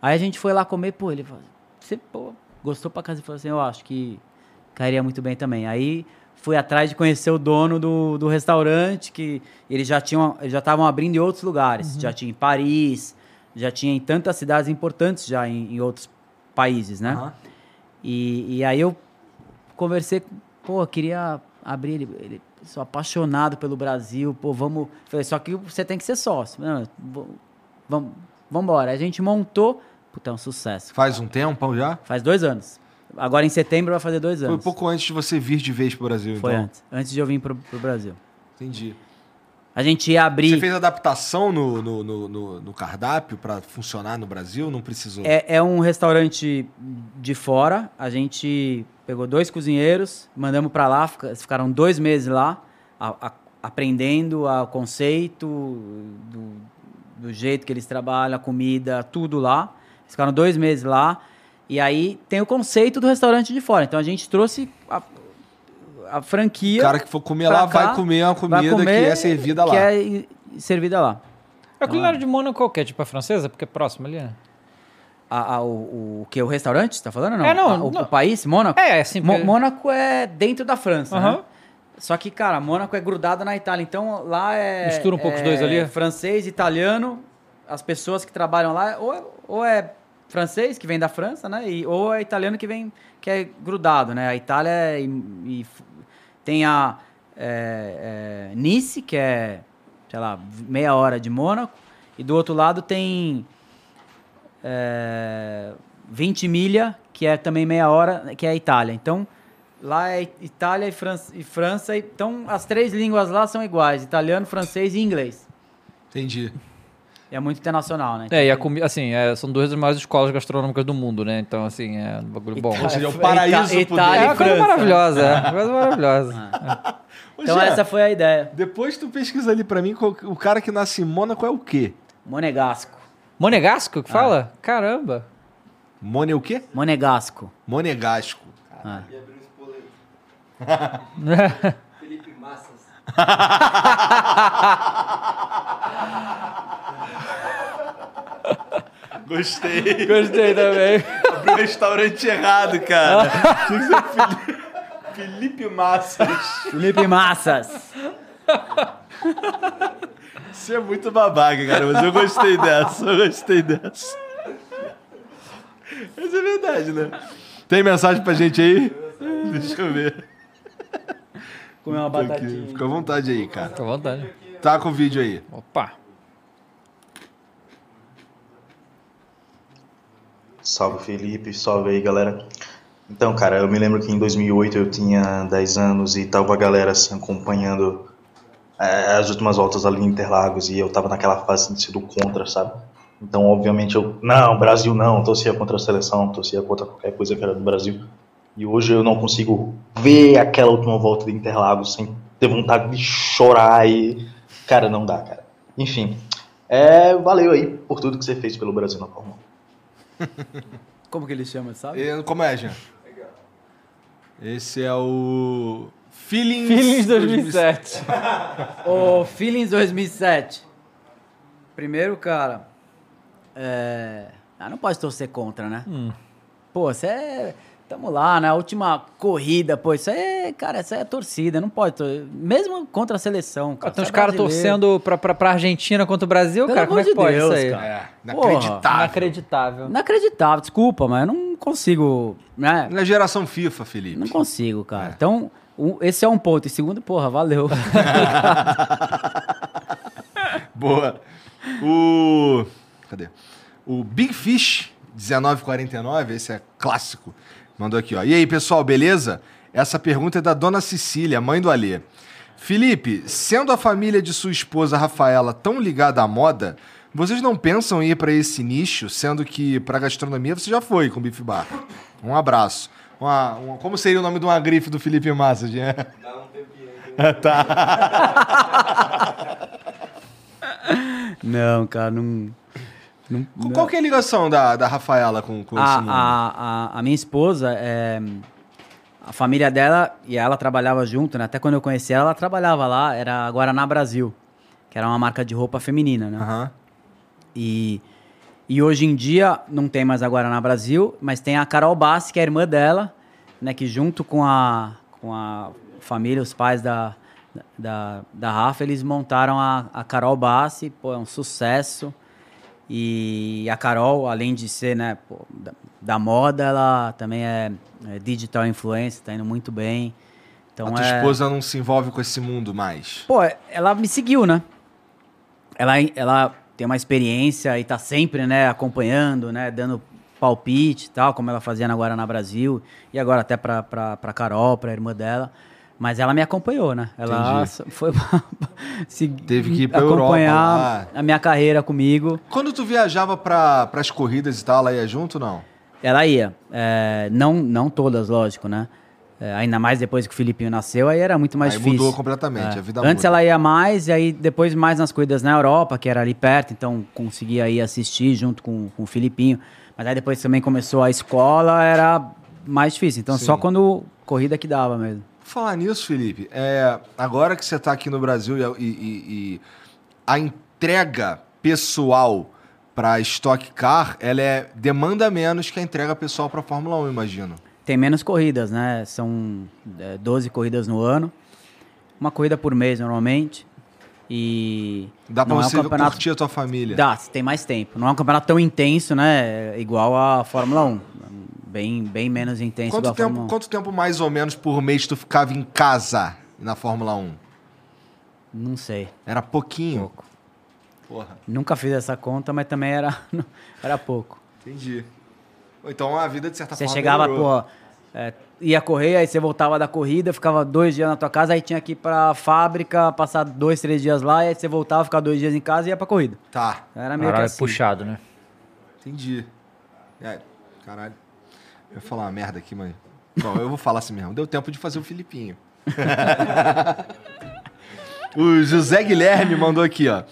Aí a gente foi lá comer, pô, ele falou, você pô, gostou pra casa? Ele falou assim, eu acho que cairia muito bem também. Aí fui atrás de conhecer o dono do, do restaurante, que eles já tinham, eles já estavam abrindo em outros lugares. Já tinha em Paris, já tinha em tantas cidades importantes já em, em outros países, né? Aham. E, e aí eu conversei, pô, queria abrir ele, ele sou apaixonado pelo Brasil, pô, vamos, falei, só que você tem que ser sócio. Não, vamos, vamos embora. A gente montou, puta, é um sucesso. Faz um tempo já? Faz dois anos. Agora em setembro vai fazer dois Foi anos. um pouco antes de você vir de vez pro Brasil, Foi então. antes, antes de eu vir pro, pro Brasil. Entendi. A gente ia abrir. Você fez adaptação no, no, no, no- no cardápio pra funcionar no Brasil? Não precisou? É, é um restaurante de fora. A gente pegou dois cozinheiros, mandamos pra lá, fica- ficaram dois meses lá, a- a- aprendendo o conceito, do, do jeito que eles trabalham, a comida, tudo lá. Eles ficaram dois meses lá. E aí tem o conceito do restaurante de fora. Então a gente trouxe a, a franquia. O cara que for comer lá cá, vai comer uma comida comer, que é servida lá. Que é servida lá. A culinária de Mônaco que é? Tipo a francesa? Porque é próximo ali, né? A, a- o, o que? O restaurante, você tá falando? Não? É, não, A- o, não. o país, Mônaco? É, assim, Mo- porque- Mônaco é dentro da França, Aham. né? Só que, cara, Mônaco é grudado na Itália. Então lá é. Mistura um pouco os é dois ali? Francês, italiano. As pessoas que trabalham lá, ou é, ou é francês, que vem da França, né? E, ou é italiano que vem, que é grudado, né? A Itália é, e, e tem a é, é, Nice, que é, sei lá, meia hora de Mônaco. E do outro lado tem é, 20 milha, que é também meia hora, que é a Itália. Então, lá é Itália e França, e França. Então, as três línguas lá são iguais: italiano, francês e inglês. Entendi. É muito internacional, né? É, e a comi- assim, é, são duas das maiores escolas gastronômicas do mundo, né? Então, assim, é um bagulho bom. Ou seja, é o Ita- paraíso pro Itália É uma coisa França. maravilhosa, é uma coisa maravilhosa. Ô, Então, essa foi a ideia. Depois tu pesquisa ali pra mim, o cara que nasce em Mônaco é o quê? Monegasco. Monegasco que fala? Caramba. Mone o quê? Monegasco. Monegasco. Ah. E abriu um spoiler. (laughs) Felipe Massas. (laughs) Gostei. Gostei também. Abriu o restaurante errado, cara. Tinha que ser Felipe, Felipe Massas. Felipe Massas. Você é muito babaca, cara, mas eu gostei dessa, eu gostei dessa. Mas é verdade, né? Tem mensagem pra gente aí? Deixa eu ver. Comeu uma batatinha. Fica à vontade aí, cara. Fica à vontade. Tá com o vídeo aí. Opa. Salve Felipe, salve aí galera. Então, cara, eu me lembro que em 2008 eu tinha 10 anos e tava a galera assim acompanhando é, as últimas voltas ali em Interlagos e eu tava naquela fase de ser do contra, sabe? Então, obviamente, eu, não, Brasil não, torcia contra a seleção, torcia contra qualquer coisa que era do Brasil. E hoje eu não consigo ver aquela última volta de Interlagos sem ter vontade de chorar e. Cara, não dá, cara. Enfim, é, valeu aí por tudo que você fez pelo Brasil na Fórmula 1. (laughs) Como que ele chama, sabe? E, como é, Jean? Esse é o. Feelings, Feelings 2007. O (laughs) Feelings 2007. Primeiro, cara. É... Ah, não pode torcer contra, né? Hum. Pô, você é. Tamo lá, na última corrida, pô, isso é, cara, isso é torcida, não pode, mesmo contra a seleção, cara. Tem você os é caras torcendo pra, pra, pra Argentina contra o Brasil, Pelo cara. Como é amor que de pode Deus, isso aí? cara. É, Porra, inacreditável. Inacreditável. Inacreditável, desculpa, mas eu não consigo, né? Na geração FIFA, Felipe. Não consigo, cara. Então, um- esse é um ponto. E segundo, porra, valeu. (laughs) Boa. O. Cadê? O Big Fish 1949, esse é clássico. Mandou aqui, ó. E aí, pessoal, beleza? Essa pergunta é da dona Cecília, mãe do Alê. Felipe, sendo a família de sua esposa Rafaela tão ligada à moda, vocês não pensam em ir para esse nicho, sendo que para gastronomia você já foi com Bife Bar? Um abraço. Uma, uma- como seria o nome de uma grife do Felipe Massa? Dá um tempinho aí. (laughs) tá. Não, cara, não. Não Qual que é a ligação da, da Rafaela com, com esse a, mundo? a, a, a minha esposa, é, a família dela e ela trabalhava junto, né? Até quando eu conheci ela, ela trabalhava lá, era Guaraná Brasil, que era uma marca de roupa feminina, né? Aham. E, e hoje em dia não tem mais a Guaraná Brasil, mas tem a Carol Bassi, que é a irmã dela, né? Que junto com a, com a família, os pais da, da, da Rafa, eles montaram a, a Carol Bassi, pô, é um sucesso. E a Carol, além de ser, né, pô, da, da moda, ela também é, é digital influencer, tá indo muito bem. Então a tua é... esposa não se envolve com esse mundo mais. Pô, ela me seguiu, né? Ela, ela tem uma experiência e tá sempre, né, acompanhando, né, dando palpite e tal, como ela fazia na Guaraná Brasil, e agora até pra, pra, pra Carol, pra irmã dela. Mas ela me acompanhou, né? Ela Entendi. foi (laughs) se Teve que ir pra Europa acompanhar lá. a minha carreira comigo. Quando tu viajava para as corridas e tal, ela ia junto não? Ela ia. É, não, não todas, lógico, né? É, ainda mais depois que o Filipinho nasceu, aí era muito mais Aí difícil. mudou completamente, É. a vida Antes muda. ela ia mais, e aí depois mais nas corridas na Europa, que era ali perto, então conseguia ir assistir junto com, com o Filipinho. Mas aí depois também começou a escola, era mais difícil. Então Sim. só quando corrida que dava mesmo. Falar nisso, Felipe, é, agora que você está aqui no Brasil e, a- e- e- a entrega pessoal para Stock Car, ela é demanda menos que a entrega pessoal para Fórmula 1, imagino. Tem menos corridas, né? São é, 12 corridas no ano. Uma corrida por mês, normalmente. E. Dá para não é um você campeonato- curtir a tua família. Dá, você tem mais tempo. Não é um campeonato tão intenso, né? Igual a Fórmula 1. Bem, bem menos intenso Quanto tempo, Fórmula 1. quanto tempo mais ou menos por mês tu ficava em casa na Fórmula 1? Não sei. Era pouquinho. Pouco. Porra, Nunca fiz essa conta, mas também era, (laughs) era pouco. entendi. Então a vida, de certa Você forma, chegava, melhorou. pô, é, ia correr, aí você voltava da corrida, ficava dois dias na tua casa, aí tinha que ir pra fábrica, passar dois, três dias lá, e aí você voltava, ficava dois dias em casa e ia pra corrida. Tá, Era meio que Caralho, assim. puxado, né? entendi. É, caralho. Eu ia falar uma merda aqui, mas... Bom, eu vou falar assim mesmo. Deu tempo de fazer o Filipinho. (laughs) o José Guilherme mandou aqui, ó.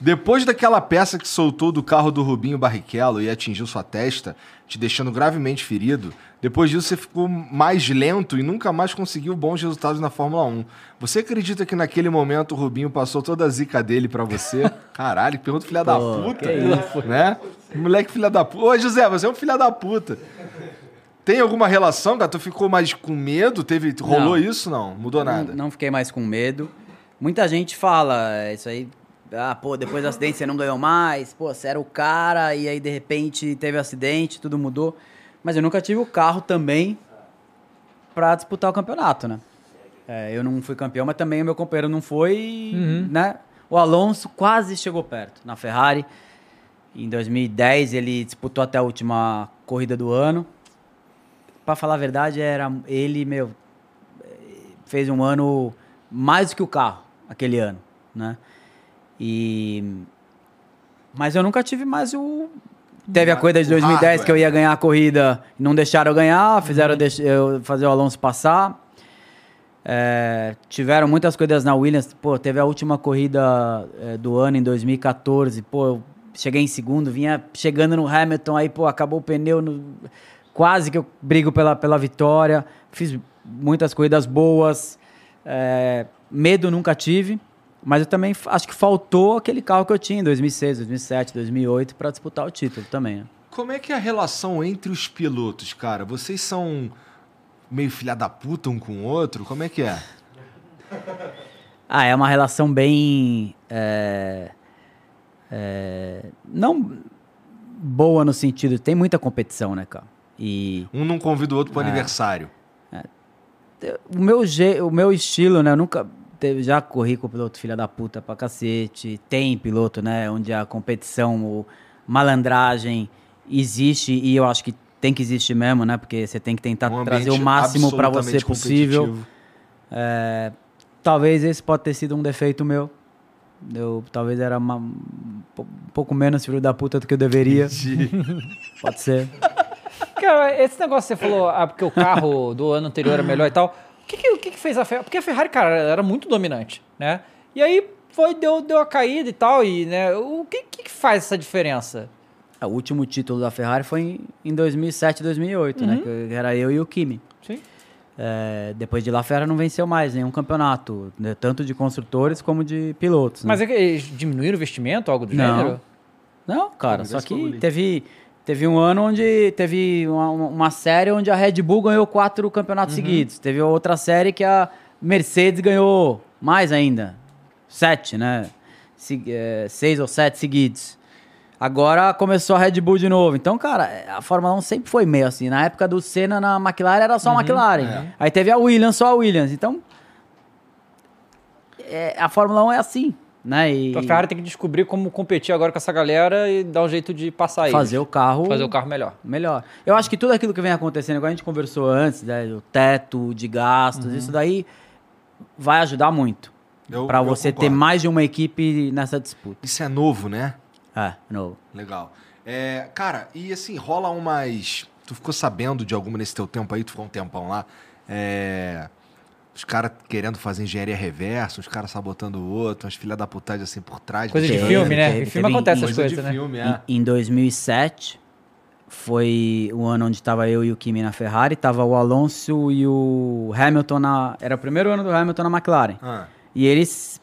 Depois daquela peça que soltou do carro do Rubinho Barrichello e atingiu sua testa, te deixando gravemente ferido, depois disso você ficou mais lento e nunca mais conseguiu bons resultados na Fórmula 1. Você acredita que naquele momento o Rubinho passou toda a zica dele pra você? (laughs) Caralho, que pergunta filha da Pô, puta. que. Né? Moleque filha da puta. Ô, José, você é um filha da puta. Tem alguma relação, cara? Tu ficou mais com medo? Teve, rolou Não. isso? Não, mudou nada. Não, não fiquei mais com medo. Muita gente fala é, isso aí. Ah, pô, depois do acidente você não ganhou mais. Pô, você era o cara e aí de repente teve acidente, tudo mudou. Mas eu nunca tive o carro também pra disputar o campeonato, né? É, eu não fui campeão, mas também o meu companheiro não foi, e, né? O Alonso quase chegou perto na Ferrari. Em 2010 ele disputou até a última corrida do ano. Pra falar a verdade, era ele, meu, fez um ano mais do que o carro aquele ano, né? E mas eu nunca tive mais o teve a corrida de o 2010 hardware. que eu ia ganhar a corrida, não deixaram eu ganhar, fizeram eu deix- eu fazer o Alonso passar. É, tiveram muitas corridas na Williams. Pô, teve a última corrida é, do ano em 2014. Pô, eu cheguei em segundo, vinha chegando no Hamilton, aí, pô, acabou o pneu. no- quase que eu brigo pela, pela vitória. Fiz muitas corridas boas. É, medo nunca tive. Mas eu também acho que faltou aquele carro que eu tinha em 2006, 2007, 2008 para disputar o título também. Né? Como é que é a relação entre os pilotos, cara? Vocês são meio filha da puta um com o outro? Como é que é? (laughs) Ah, é uma relação bem. é, é, não boa no sentido. Tem muita competição, né, cara? E Um não convida o outro pro aniversário. o meu, je, o meu estilo, né? Eu nunca. Já corri com piloto filha da puta pra cacete. Tem piloto, né? Onde a competição, o malandragem existe e eu acho que tem que existir mesmo, né? Porque você tem que tentar Um trazer o máximo para você possível. É, talvez esse pode ter sido um defeito meu. Eu talvez era uma- um um pouco menos filho da puta do que eu deveria. pode ser. Cara, esse negócio que você falou, ah, porque o carro do ano anterior era melhor e tal. O que que, o que que fez a Ferrari? Porque a Ferrari, cara, era muito dominante, né? E aí foi, deu, deu a caída e tal, e, né? O que, que faz essa diferença? O último título da Ferrari foi em, em 2007, 2008, né? Que era eu e o Kimi. Sim. É, depois de lá, a Ferrari não venceu mais nenhum campeonato, né? tanto de construtores como de pilotos. né? Mas é que eles diminuíram o investimento, algo do Não. gênero? Não, cara, só que teve, teve um ano onde teve uma, uma série onde a Red Bull ganhou quatro campeonatos seguidos. Teve outra série que a Mercedes ganhou mais ainda. Sete, né? Se- é, seis ou sete seguidos. Agora começou a Red Bull de novo. Então, cara, a Fórmula 1 sempre foi meio assim. Na época do Senna na McLaren era só a McLaren. Aí teve a Williams, só a Williams. Então, é, a Fórmula 1 é assim, né? E Então a Ferrari tem que descobrir como competir agora com essa galera e dar um jeito de passar eles. fazer o carro Fazer o carro melhor. melhor. Eu acho que tudo aquilo que vem acontecendo, igual a gente conversou antes, né, o teto de gastos, Uhum. isso daí vai ajudar muito. Eu você concordo. ter mais de uma equipe nessa disputa. Isso é novo, né? É, novo. Legal. É, cara, e assim, rola umas. Tu ficou sabendo de alguma nesse teu tempo aí? Tu ficou um tempão lá. É, Os caras querendo fazer engenharia reversa, os caras sabotando o outro, umas filha da putagem assim por trás. Coisa de Teve, filme, né? teve, em filme teve acontece essas Coisa coisas, de né? filme, é. Em, em 2007, foi o ano onde estava eu e o Kimi na Ferrari, tava o Alonso e o Hamilton na... Era o primeiro ano do Hamilton na McLaren. Ah, E eles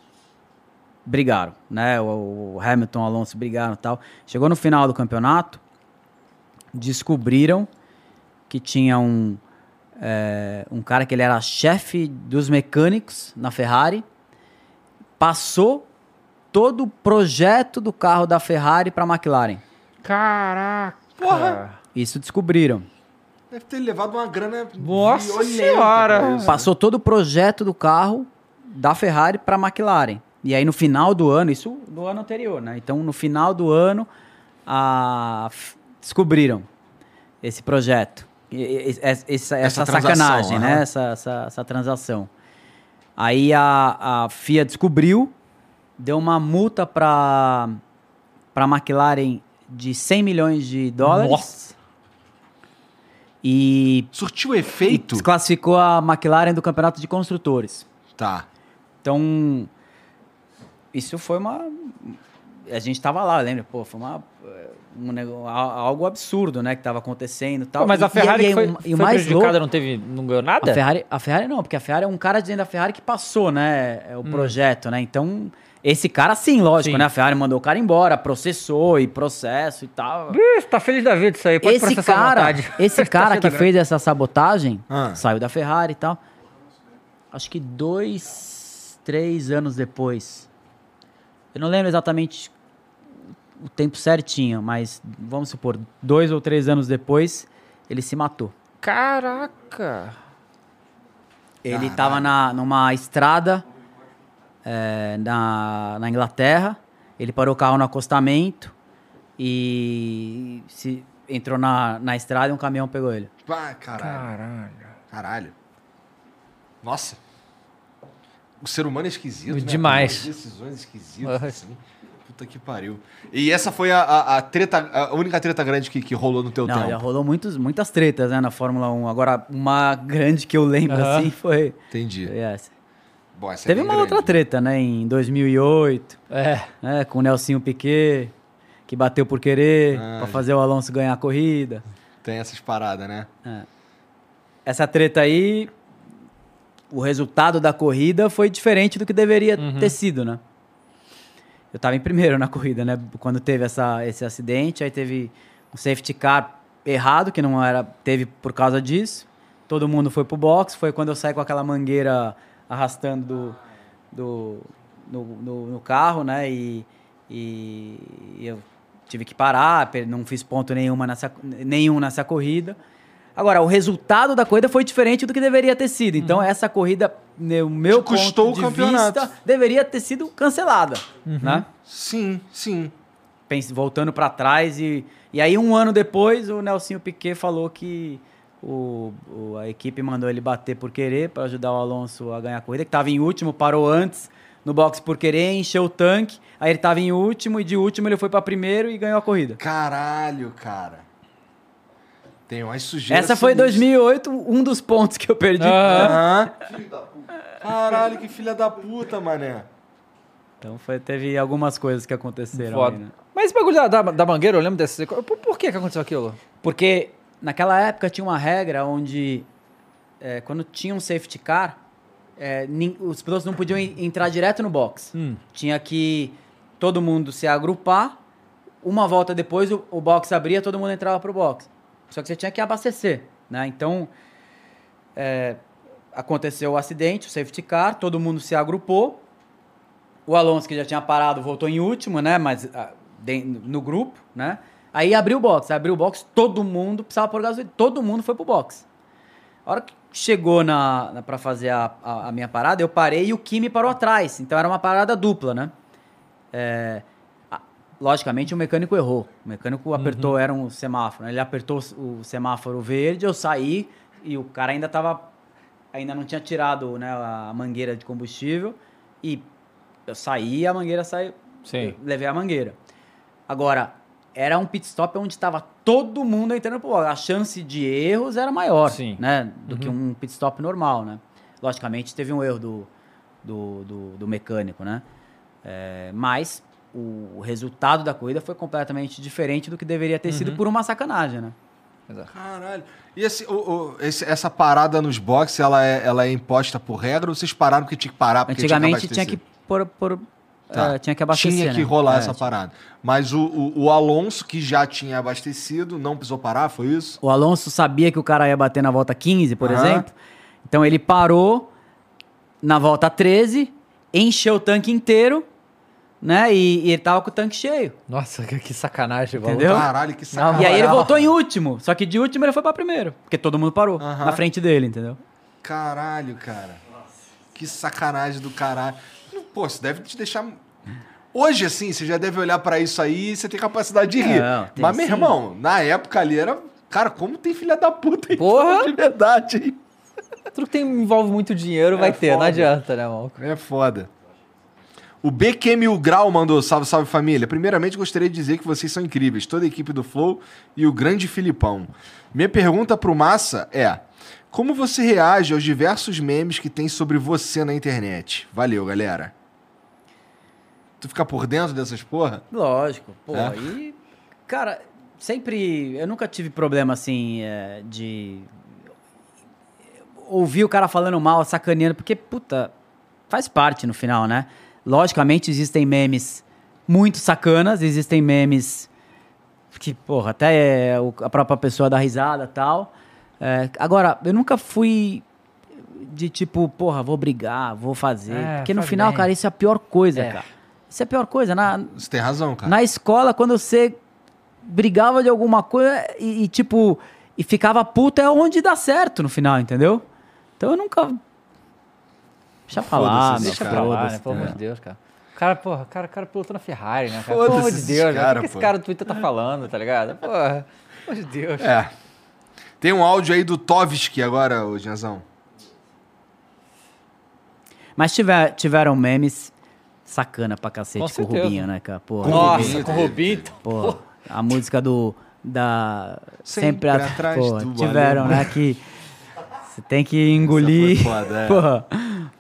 brigaram, né? O, o Hamilton, o Alonso brigaram e tal. Chegou no final do campeonato, descobriram que tinha um, é, um cara que ele era chefe dos mecânicos na Ferrari, passou todo o projeto do carro da Ferrari para a McLaren. Caraca! Porra! Isso descobriram. deve ter levado uma grana. Nossa violenta senhora! Passou todo o projeto do carro da Ferrari para a McLaren. E aí no final do ano, isso do ano anterior, né? Então no final do ano, a, descobriram esse projeto. E- e- e- essa, essa, Essa sacanagem, né? Essa, essa, essa transação. Aí a, a FIA descobriu, deu uma multa para a McLaren de 100 milhões de dólares. Nossa! E, Surtiu e efeito? desclassificou a McLaren do campeonato de construtores. Tá. Então, isso foi uma. A gente tava lá, lembra? Pô, foi uma, um algo absurdo, né? Que tava acontecendo e tal. Pô, mas E- a Ferrari e, foi, e, foi o mais prejudicada louco, não teve, não ganhou nada? a Ferrari, a Ferrari não, porque a Ferrari é um cara dentro da Ferrari que passou, né? é O projeto, né? Então, esse cara sim, lógico, Sim. né? A Ferrari mandou o cara embora, processou e processo e tal. Ih, tá feliz da vida isso aí, pode esse cara, vontade. (laughs) esse Tá cara que fez essa sabotagem Ah. saiu da Ferrari e tal. Acho que dois, três anos depois. Eu não lembro exatamente o tempo certinho, mas vamos supor, dois ou três anos depois, ele se matou. Caraca! Ele estava na, numa estrada é, na, na Inglaterra. Ele parou o carro no acostamento e se entrou na, na estrada e um caminhão pegou ele. Ah, caralho. Caralho. Caralho. Nossa. O ser humano é esquisito, né? Demais. Umas decisões esquisitas, assim. Puta que pariu. E essa foi a, a, a treta, a única treta grande que, que rolou no teu Não, tempo. já rolou muitos, muitas tretas né, na Fórmula 1. Agora, uma grande que eu lembro assim foi, Entendi. foi essa. Bom, essa é Teve bem uma grande. outra treta, né? Em 2008, É. né, com o Nelsinho Piquet, que bateu por querer, Ah, pra fazer o Alonso ganhar a corrida. Tem essas paradas, né? Essa treta aí, o resultado da corrida foi diferente do que deveria ter sido, né? Eu tava em primeiro na corrida, né? Quando teve essa, esse acidente, aí teve um safety car errado, que não era. Teve por causa disso. Todo mundo foi pro box. Foi quando eu saí com aquela mangueira arrastando do, do, no, no- no carro, né? E, e eu tive que parar, não fiz ponto nenhuma nessa, nenhum nessa corrida. Agora, o resultado da corrida foi diferente do que deveria ter sido. Então, essa corrida, no meu Te custou ponto o campeonato. vista, deveria ter sido cancelada, né? Sim, sim. pens- voltando pra trás. E, e aí, um ano depois, o Nelsinho Piquet falou que o, o- a equipe mandou ele bater por querer para ajudar o Alonso a ganhar a corrida, que estava em último, parou antes no box por querer, encheu o tanque. Aí ele estava em último e de último ele foi para primeiro e ganhou a corrida. Caralho, cara. Tem umas sujeiras. Essa foi sinistras. 2008, um dos pontos que eu perdi. Ah. Aham. Caralho, que filha da puta, mané. Então foi, teve algumas coisas que aconteceram Foda. aí, né? Mas esse bagulho da, da, da mangueira, eu lembro desse. Por, por que, que aconteceu aquilo? Porque naquela época tinha uma regra onde é, quando tinha um safety car, é, nin- os pilotos não podiam en- entrar direto no box. Hum. Tinha que todo mundo se agrupar, uma volta depois o, o box abria, todo mundo entrava pro box. Só que você tinha que abastecer, né? Então é, aconteceu o acidente, o safety car, todo mundo se agrupou. O Alonso, que já tinha parado, voltou em último, né? Mas ah, no grupo, né? Aí abriu o box. Abriu o box, todo mundo precisava pôr gasolina. Todo mundo foi pro box. A hora que chegou na, na, para fazer a, a, a minha parada, eu parei e o Kimi parou atrás. Então era uma parada dupla, né? É, logicamente o mecânico errou. O mecânico apertou, era um semáforo. né? Ele apertou o semáforo verde, eu saí e o cara ainda tava. Ainda não tinha tirado né, a mangueira de combustível. E eu saí a mangueira saiu. Sim. Levei a mangueira. Agora, era um pit stop onde estava todo mundo entrando pro. A chance de erros era maior, Sim. né? Do que um pit stop normal, né? Logicamente, teve um erro do, do, do, do mecânico, né? É, mas o resultado da corrida foi completamente diferente do que deveria ter sido por uma sacanagem, né? Caralho. E esse, o- o- esse- essa parada nos boxes, ela é, ela é imposta por regra ou vocês pararam porque tinha que parar? Porque Antigamente tinha tinha que que pôr... pôr Tá. é, tinha que abastecer, Tinha que né? rolar É, essa parada. Mas o, o, o Alonso, que já tinha abastecido, não precisou parar, foi isso? O Alonso sabia que o cara ia bater na volta 15, por Aham. exemplo. Então ele parou na volta 13, encheu o tanque inteiro, né? E, e ele tava com o tanque cheio. Nossa, que, que sacanagem. Entendeu? Caralho, que sacanagem. E aí ele voltou em último. Só que de último ele foi pra primeiro. Porque todo mundo parou na frente dele, entendeu? Caralho, cara. Que sacanagem do caralho. Pô, isso deve te deixar. Hoje, assim, você já deve olhar pra isso aí e você tem capacidade de rir. Não, Mas, meu sim. irmão, na época ali era. Cara, como tem filha da puta aí Porra! de verdade, hein? Tudo que tem, envolve muito dinheiro vai ter, não foda. adianta, né, mal? É foda. O BQ Mil Grau mandou salve, salve família. Primeiramente, gostaria de dizer que vocês são incríveis, toda a equipe do Flow e o grande Filipão. Minha pergunta pro Massa é: como você reage aos diversos memes que tem sobre você na internet? Valeu, galera. Tu fica por dentro dessas porra? Lógico. Pô, É? e. Cara, sempre. Eu nunca tive problema assim é, de. Ouvir o cara falando mal, sacaneando, porque, puta, faz parte no final, né? Logicamente existem memes muito sacanas, existem memes que, porra, até é, a própria pessoa dá risada e tal. É, agora, eu nunca fui de tipo, porra, vou brigar, vou fazer. É, porque no faz final, bem. cara, isso é a pior coisa, É. cara. Isso é a pior coisa. Na, Você tem razão, cara. na escola, quando você brigava de alguma coisa e, e, tipo, e ficava puta, é onde dá certo no final, entendeu? Então eu nunca. Deixa pra lá, meu, Deixa cara. pra lá, né? Pelo amor é. de Deus, cara. O cara, porra, o cara, o cara pilotou na Ferrari, né, cara? Pelo amor de Deus, né? O cara, que, que esse cara do Twitter tá falando, tá ligado? Porra, pelo amor de Deus. É. Tem um áudio aí do Tovski agora, ô Janzão. Mas tiver, tiveram memes sacana pra cacete Com com, o. Rubinho, né, cara? Porra, Nossa, Rubinho, com o. Rubinho. então. Pô, a música do. Da. Sempre Sempre, atrás pô, do tiveram, balão. né? Que (laughs) você tem que engolir. foi foda, é. (laughs) Porra,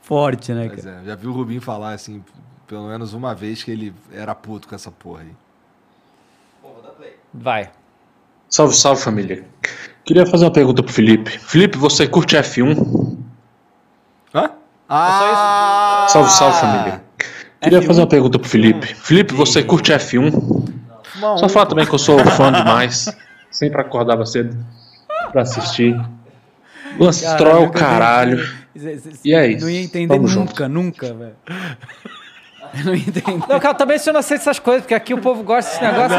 forte, né, Pois cara? é, já vi o Rubinho falar assim, pelo menos uma vez que ele era puto com essa porra aí. Vai. Salve, salve família. Queria fazer uma pergunta pro Felipe. Felipe, você curte F1? Hã? Ah! Salve, salve família. Queria fazer uma pergunta pro Felipe. Felipe, você curte F1? Só falar também que eu sou fã demais. Sempre acordava cedo pra assistir. Lance é o nunca caralho. E é isso. Não ia entender Tamo nunca, nunca, velho. Eu (laughs) não ia entender. Não, cara, também se eu não sei essas coisas, porque aqui o povo gosta desse negócio.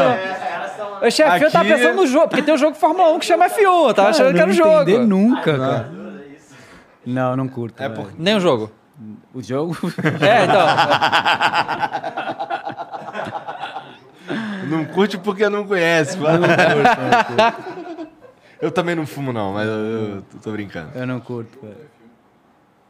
O chefe, eu tava Aqui- pensando no jogo, porque tem um jogo de Fórmula 1 que chama F1, eu tava achando eu que era não o ia jogo. entender nunca, cara. Não, não curto. É porque- Nem o jogo. O jogo. (laughs) É, então. Não curte porque não conhece. mano. Eu também não fumo, não, mas eu, eu tô brincando. Eu não curto, velho.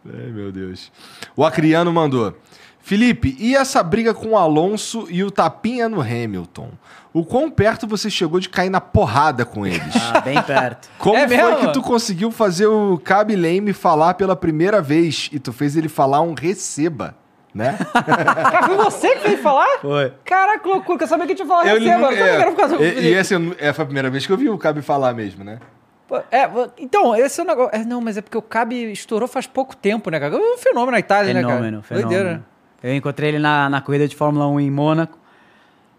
Ai, meu Deus. O Acriano mandou. Felipe, e essa briga com o Alonso e o tapinha no Hamilton? O quão perto você chegou de cair na porrada com eles? (laughs) Ah, bem perto. Como É foi mesmo? que tu conseguiu fazer o Cabe Lame falar pela primeira vez e tu fez ele falar um receba, né? Cara, (laughs) foi você que veio falar? Foi. Caraca, que loucura, que eu sabia que a gente ia falar Eu receba. não- Eu por causa do e, e Felipe. essa é, foi a primeira vez que eu vi o Cabe falar mesmo, né? É, então, esse é o negócio. é, não, mas é porque o Cabe estourou faz pouco tempo, né, cara? É um fenômeno na Itália, né, Fenômeno, cara? fenômeno. Doideira. Eu encontrei ele na, na corrida de Fórmula 1 em Mônaco.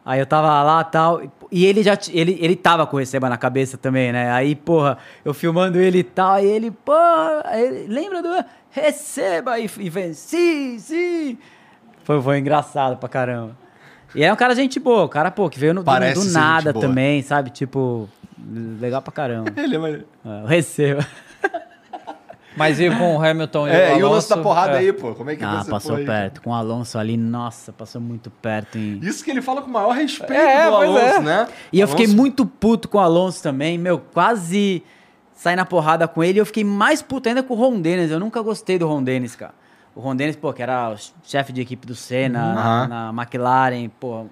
Aí eu tava lá e tal. E ele já ele, ele tava com o receba na cabeça também, né? Aí, porra, eu filmando ele e tal. E ele, porra, aí ele, lembra do receba? E, e venci, sim. Foi, foi engraçado pra caramba. E é um cara gente boa, o cara, pô, que veio no, do, Parece do nada também, sabe? Tipo, legal pra caramba. (laughs) Ele é mais... É, o receba. (laughs) Mas e com o Hamilton e É, o e o lance da Alonso? porrada É. aí, pô. Como é que Ah, você passou foi? perto. Com o Alonso ali, nossa, passou muito perto em. Isso que ele fala com o maior respeito É, do Alonso, é. né? E eu Alonso- fiquei muito puto com o Alonso também, meu, quase saí na porrada com ele. E eu fiquei mais puto ainda com o Ron Dennis. Eu nunca gostei do Ron Dennis, cara. O Ron Dennis, pô, que era o chefe de equipe do Senna, Uhum. na, na McLaren, pô,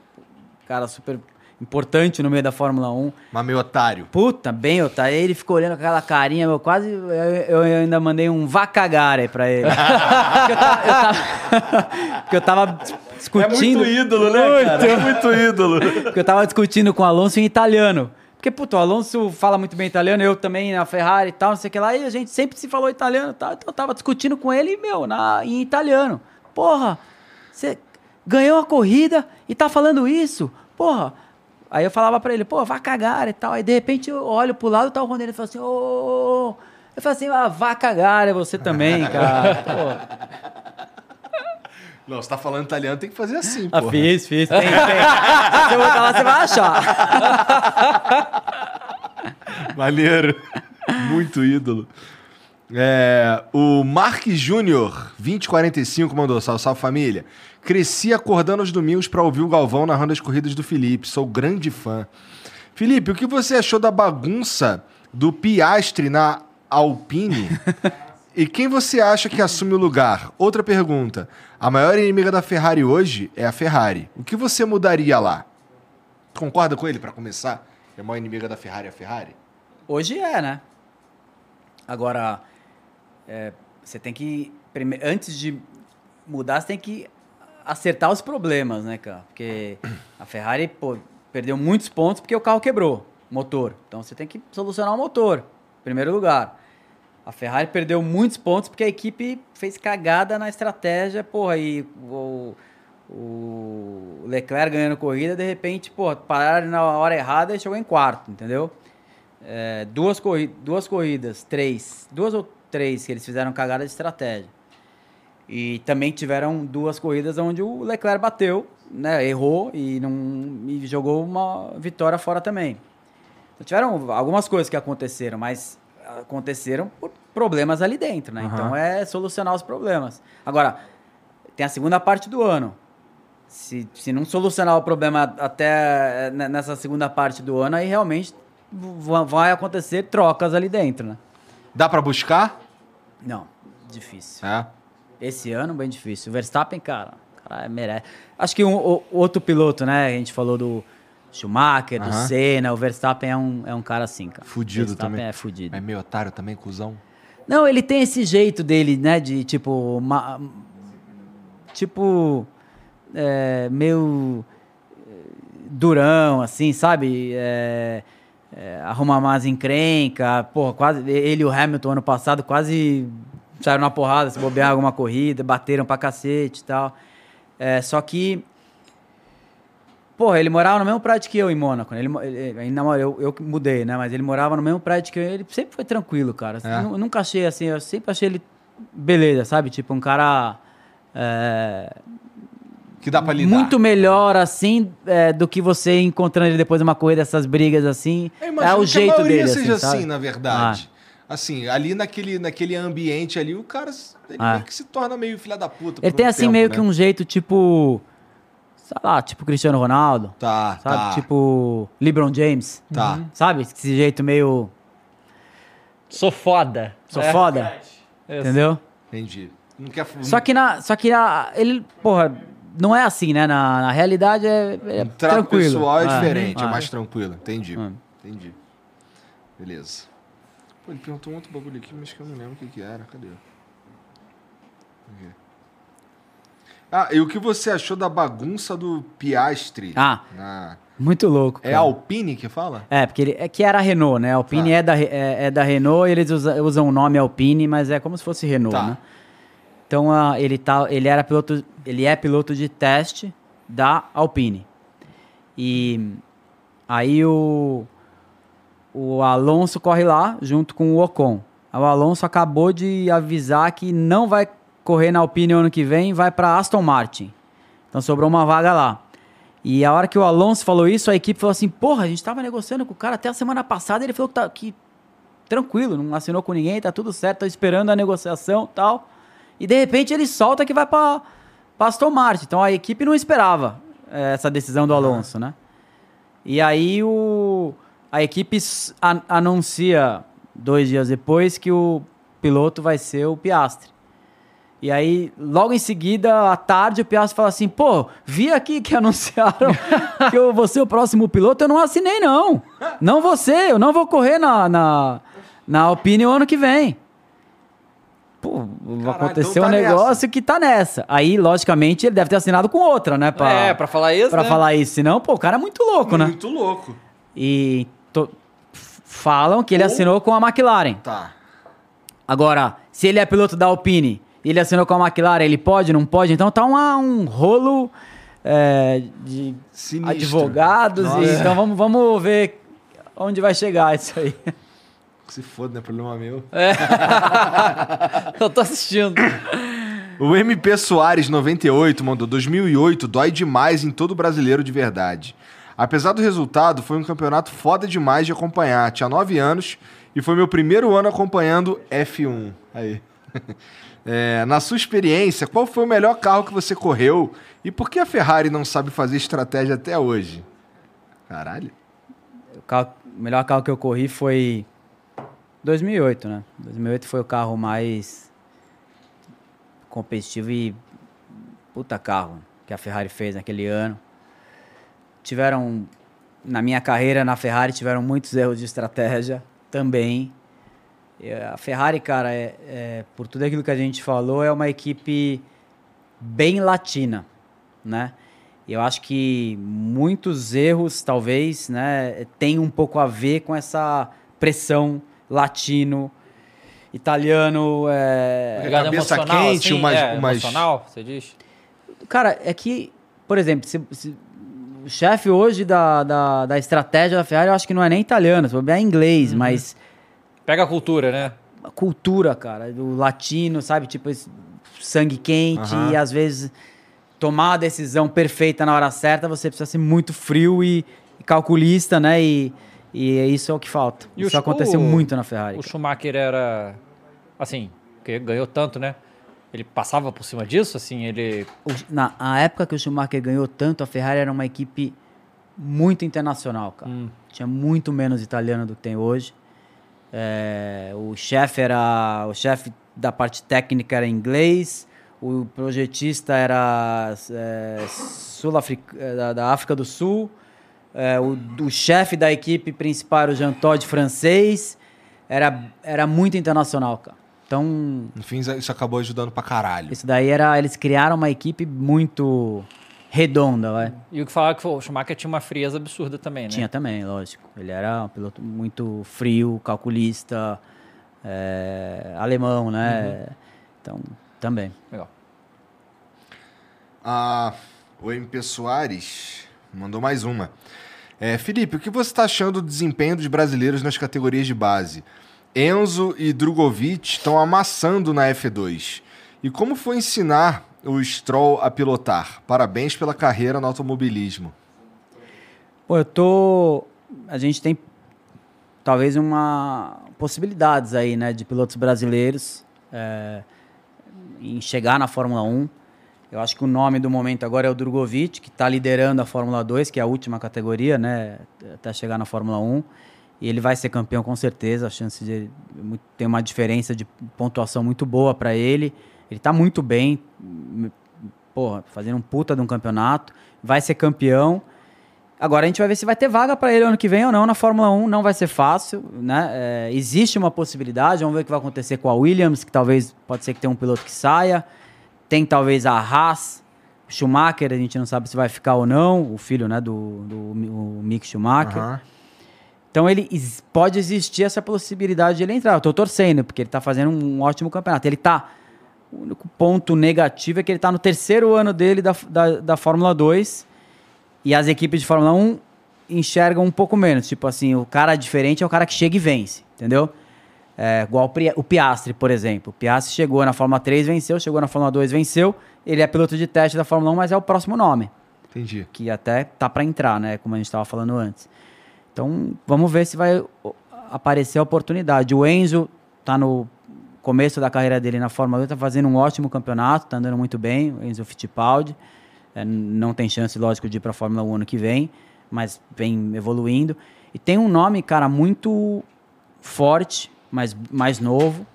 cara super importante no meio da Fórmula 1. Mas meio otário. Puta, bem, Otávio. Aí ele ficou olhando com aquela carinha, meu, quase. Eu, eu ainda mandei um vá cagar aí pra ele. (laughs) porque eu tava. Eu tava, (laughs) porque eu tava É discutindo. muito ídolo, né, cara? É muito ídolo. (laughs) Porque eu tava discutindo com o Alonso em italiano. Porque, puto, o Alonso fala muito bem italiano, eu também na Ferrari e tal, não sei o que lá, e a gente sempre se falou italiano e tal. Então eu tava discutindo com ele, meu, na, em italiano. Porra, você ganhou a corrida e tá falando isso? Porra. Aí eu falava pra ele, pô, vá cagar e tal. Aí de repente eu olho pro lado e tá o Ronaldo e fala assim, ô. ô. Eu falo assim, ah, vá cagar, é você também, (laughs) cara. Pô. Não, você tá falando italiano, tem que fazer assim, Ah, pô. fiz, fiz. Tem, tem. Se você botar lá, você vai achar. (laughs) Maneiro. (laughs) Muito ídolo. É, o Mark Júnior, 2045, mandou salve, salve família. Cresci acordando aos domingos pra ouvir o Galvão narrando as corridas do Felipe. Sou grande fã. Felipe, o que você achou da bagunça do Piastre na Alpine? e quem você acha que assume o lugar? Outra pergunta. A maior inimiga da Ferrari hoje é a Ferrari. O que você mudaria lá? Concorda com ele pra começar? Que a maior inimiga da Ferrari é a Ferrari? Hoje é, né? Agora, é, você tem que. Antes de mudar, você tem que acertar os problemas, né, cara? Porque a Ferrari, pô, perdeu muitos pontos porque o carro quebrou, motor. Então você tem que solucionar o motor, em primeiro lugar. A Ferrari perdeu muitos pontos porque a equipe fez cagada na estratégia, porra, e o, o Leclerc ganhando corrida, de repente, porra, pararam na hora errada e chegou em quarto, entendeu? É, duas, corri duas corridas, três, duas ou três que eles fizeram cagada de estratégia. E também tiveram duas corridas onde o Leclerc bateu, né, errou e, não, e jogou uma vitória fora também. Então, tiveram algumas coisas que aconteceram, mas aconteceram por problemas ali dentro, né? Aham. Então é solucionar os problemas. Agora, tem a segunda parte do ano. Se, se não solucionar o problema até eh, ne- nessa segunda parte do ano, aí realmente vai acontecer trocas ali dentro, né? Dá pra buscar? Não, difícil. É. Esse ano, bem difícil. O Verstappen, cara, cara merece. Acho que um, o- outro piloto, né? A gente falou do Schumacher, do Aham. Senna. O Verstappen é um, é um cara assim, cara. Fudido Verstappen também. é fudido. É meio otário também, cuzão. Não, ele tem esse jeito dele, né? De tipo. ma- tipo. é, meio. é, durão, assim, sabe? É, é, arruma mais encrenca. Porra, quase. Ele e o Hamilton ano passado quase saíram na porrada, se bobear alguma corrida, bateram pra cacete e tal. É, só que. Porra, ele morava no mesmo prédio que eu em Mônaco. né? Ele, ele, ainda eu, eu mudei, né? Mas ele morava no mesmo prédio que eu. Ele sempre foi tranquilo, cara. É. Nu- nunca achei assim, eu sempre achei ele beleza, sabe? Tipo, um cara. é, Que dá pra lidar. muito melhor assim é, do que você encontrando ele depois de uma corrida, essas brigas assim. É o que jeito a dele, seja assim, assim, sabe? na verdade. Assim, ali naquele, naquele ambiente ali, o cara ele Ah. meio que se torna meio filha da puta. Ele tem um assim tempo, meio né? que um jeito tipo sei lá, tipo Cristiano Ronaldo, Tá, sabe? tá. Tipo LeBron James, Tá. sabe? Esse jeito meio, Sou foda. sou É. foda, Isso. entendeu? Entendi. Não quer... Só que na, só que na, ele, porra, não é assim, né? Na, na realidade é, é O trato tranquilo. pessoal é Ah, diferente, é ah. mais tranquilo. Entendi. Ah. Entendi. Beleza. Pô, ele perguntou um outro bagulho aqui, mas que eu não lembro o que, que era. Cadê? Aqui. Ah, e o que você achou da bagunça do Piastri? Ah, Na- muito louco. É cara. Alpine que fala? É, porque ele, é que era a Renault, né? A Alpine Tá. é, da, é, é da Renault e eles usa- usam o nome Alpine, mas é como se fosse Renault, Tá. né? Então ah, ele, tá, ele, era piloto, ele é piloto de teste da Alpine. E aí o, o Alonso corre lá junto com o Ocon. O Alonso acabou de avisar que não vai correr na Alpine ano que vem, vai para Aston Martin. Então sobrou uma vaga lá. E a hora que o Alonso falou isso, a equipe falou assim: porra, a gente tava negociando com o cara até a semana passada, ele falou que, tá, que tranquilo, não assinou com ninguém, tá tudo certo, tá esperando a negociação tal. E de repente ele solta que vai pra Aston Martin. Então a equipe não esperava eh, essa decisão do Alonso, né? E aí o, a equipe s- a- anuncia dois dias depois que o piloto vai ser o Piastri. E aí, logo em seguida, à tarde, o Piastri fala assim: pô, vi aqui que (laughs) anunciaram que eu vou ser o próximo piloto, eu não assinei, não. Não ser, eu não vou correr na, na, na Alpine o ano que vem. Pô, aconteceu então tá um negócio que tá nessa. Aí, logicamente, ele deve ter assinado com outra, né? Pra, É, pra falar isso, pra né? falar isso. Senão, pô, o cara é muito louco, né? Muito louco. E to- falam que ele assinou com a McLaren. Tá. Agora, se ele é piloto da Alpine e ele assinou com a McLaren, ele pode, não pode? Então tá uma- um rolo é, de Sinistro. advogados. E, então vamos, vamos ver onde vai chegar isso aí. (laughs) Se foda, não é problema meu. (laughs) Eu tô assistindo. O MP Soares 98 mandou 2008 dói demais em todo brasileiro de verdade. Apesar do resultado, foi um campeonato foda demais de acompanhar. Tinha 9 anos e foi meu primeiro ano acompanhando F1. Aí. (laughs) É, na sua experiência, qual foi o melhor carro que você correu e por que a Ferrari não sabe fazer estratégia até hoje? Caralho. O, carro- o melhor carro que eu corri foi 2008, né? 2008 foi o carro mais competitivo e puta carro que a Ferrari fez naquele ano. Tiveram na minha carreira na Ferrari tiveram muitos erros de estratégia também. A Ferrari, cara, é, é- por tudo aquilo que a gente falou, é uma equipe bem latina, né? Eu acho que muitos erros, talvez, né, tem um pouco a ver com essa pressão latino, italiano. É... Cabeça emocional, quente, assim, umas- é, umas- emocional, você diz? Cara, é que, por exemplo, se- se- o chefe hoje da, da, da estratégia da Ferrari, eu acho que não é nem italiano, é inglês, mas Pega a cultura, né? a cultura, cara, do latino, sabe? Tipo, esse sangue quente Aham. e às vezes tomar a decisão perfeita na hora certa, você precisa ser muito frio e, e calculista, né? E, e isso é o que falta. E o isso Sch- aconteceu o- muito na Ferrari. O. Schumacher era, assim, que ganhou tanto, né? Ele passava por cima disso, assim, ele... O- na a época que o Schumacher ganhou tanto, a Ferrari era uma equipe muito internacional, cara. Hum. Tinha muito menos italiano do que tem hoje. É, o chefe era o chefe da parte técnica era inglês, o projetista era é, sul-africa- é, da, da África do Sul, é, o, o chefe da equipe principal era o Jean Todt francês, era, era muito internacional, cara. Então No fim, isso acabou ajudando pra caralho. isso daí era. Eles criaram uma equipe muito redonda, vai. E o que falava que o Schumacher tinha uma frieza absurda também, né? Tinha também, lógico. Ele era um piloto muito frio, calculista, é, alemão, né? Então, também. Legal. Ah, o MP Soares mandou mais uma. É, Felipe, o que você está achando do desempenho dos brasileiros nas categorias de base? Enzo e Drogovic estão amassando na F2. E como foi ensinar o Stroll a pilotar? Parabéns pela carreira no automobilismo. Pô, eu tô. A gente tem talvez uma possibilidades aí, né, de pilotos brasileiros é, em chegar na Fórmula 1. Eu acho que o nome do momento agora é o Drogovic, que está liderando a Fórmula 2, que é a última categoria, né? Até chegar na Fórmula 1. E ele vai ser campeão com certeza. A chance de tem uma diferença de pontuação muito boa para ele. Ele está muito bem, porra, fazendo um puta de um campeonato. Vai ser campeão. Agora a gente vai ver se vai ter vaga para ele ano que vem ou não na Fórmula 1. Não vai ser fácil, né? É, existe uma possibilidade. Vamos ver o que vai acontecer com a Williams, que talvez pode ser que tenha um piloto que saia. Tem talvez a Haas, Schumacher, a gente não sabe se vai ficar ou não, o filho, né, do, do Mick Schumacher. Aham. Então ele pode existir essa possibilidade de ele entrar. Eu tô torcendo, porque ele tá fazendo um ótimo campeonato. Ele tá. O único ponto negativo é que ele tá no terceiro ano dele da, da, da Fórmula 2 e as equipes de Fórmula 1 enxergam um pouco menos. Tipo assim, o cara diferente é o cara que chega e vence, entendeu? É, igual o Piastri, por exemplo. O Piastri chegou na Fórmula 3, venceu, chegou na Fórmula 2, venceu. Ele é piloto de teste da Fórmula 1, mas é o próximo nome Entendi. que até tá para entrar, né? Como a gente estava falando antes. Então, vamos ver se vai aparecer a oportunidade. O Enzo tá no começo da carreira dele na Fórmula 1, tá fazendo um ótimo campeonato, tá andando muito bem, o Enzo Fittipaldi. É, não tem chance, lógico, de ir para a Fórmula 1 ano que vem, mas vem evoluindo. E tem um nome, cara, muito forte, mas mais novo,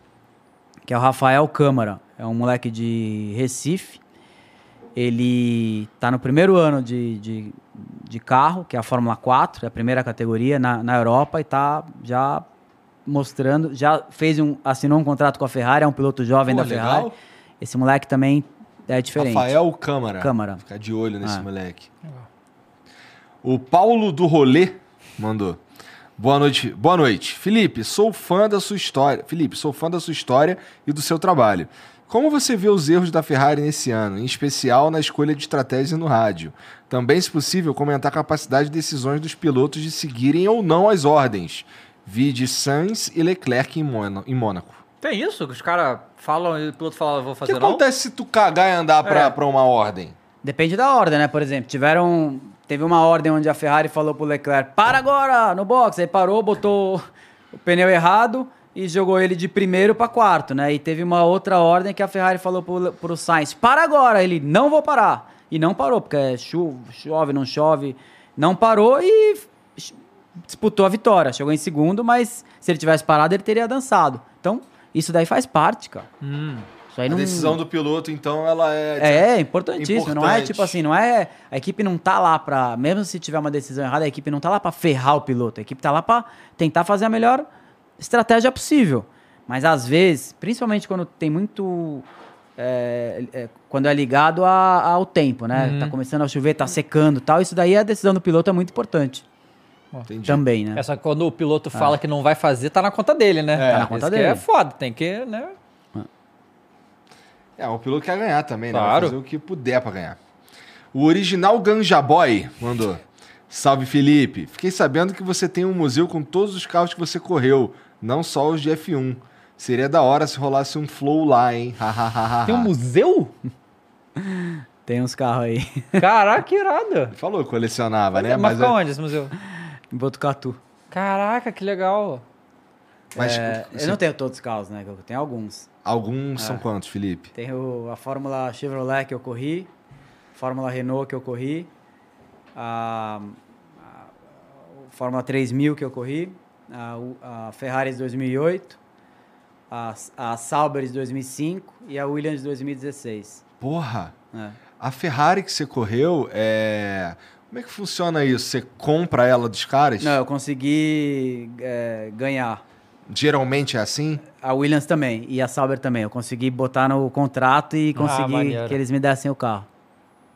que é o Rafael Câmara. É um moleque de Recife. Ele tá no primeiro ano de, de, de carro, que é a Fórmula 4, é a primeira categoria na, na Europa, e tá já mostrando, já fez um, assinou um contrato com a Ferrari, é um piloto jovem Pô, da legal. Ferrari. Esse moleque também é diferente. Rafael Câmara. Câmara. Ficar de olho nesse Ah. moleque. O Paulo do Rolê mandou. Boa noite. Boa noite. Felipe, sou fã da sua história. Felipe, sou fã da sua história e do seu trabalho. Como você vê os erros da Ferrari nesse ano, em especial na escolha de estratégia no rádio? Também, se possível, comentar a capacidade de decisões dos pilotos de seguirem ou não as ordens. Vide Sainz e Leclerc em, Môna- em Mônaco. Tem isso? Os caras falam e o piloto fala, vou O que fazer não? acontece se tu cagar e andar pra, É. pra uma ordem? Depende da ordem, né? Por exemplo, tiveram. Teve uma ordem onde a Ferrari falou pro Leclerc: para agora no box. Aí parou, botou o pneu errado e jogou ele de primeiro para quarto, né? E teve uma outra ordem que a Ferrari falou pro, pro Sainz: para agora. Ele: não vou parar. E não parou, porque é chu- chove, não chove. Não parou e disputou a vitória. Chegou em segundo, mas se ele tivesse parado, ele teria dançado. Então, isso daí faz parte, cara. Aí A não- decisão do piloto, então, ela é. é, importantíssimo. Não é Importante. tipo assim, não é. A equipe não tá lá pra. Mesmo se tiver uma decisão errada, a equipe não tá lá pra ferrar o piloto. A equipe tá lá pra tentar fazer a melhor estratégia possível. Mas às vezes, principalmente quando tem muito. é, é, quando é ligado a- ao tempo, né? Tá começando a chover, tá secando e tal. Isso daí a decisão do piloto é muito importante Entendi. também, né? Essa quando o piloto fala que não vai fazer, tá na conta dele, né? É, tá na conta Isso que dele. é foda, tem que, né? É, o piloto quer ganhar também, né? Vai Claro. fazer o que puder pra ganhar. O original Ganja Boy mandou. Salve, Felipe. Fiquei sabendo que você tem um museu com todos os carros que você correu, não só os de F1. Seria da hora se rolasse um flow lá, hein? Hahaha. Tem um museu? (laughs) Tem uns carros aí. Caraca, que irado. Falou que colecionava, né? Mas Mas, fica é- onde esse museu? em Botucatu. Caraca, que legal. mas É, você- eu não tenho todos os carros, né? Eu tenho alguns. Alguns são quantos, Felipe? Tenho a Fórmula Chevrolet que eu corri, Fórmula Renault que eu corri, a, a- Fórmula 3000 que eu corri, a, a Ferrari de 2008, a, a Sauber de 2005 e a Williams de 2016. Porra! É. A Ferrari que você correu, é. Como é que funciona isso? Você compra ela dos caras? Não, eu consegui é, ganhar. Geralmente é assim? A Williams também e a Sauber também. Eu consegui botar no contrato e consegui maneiro. que eles me dessem o carro.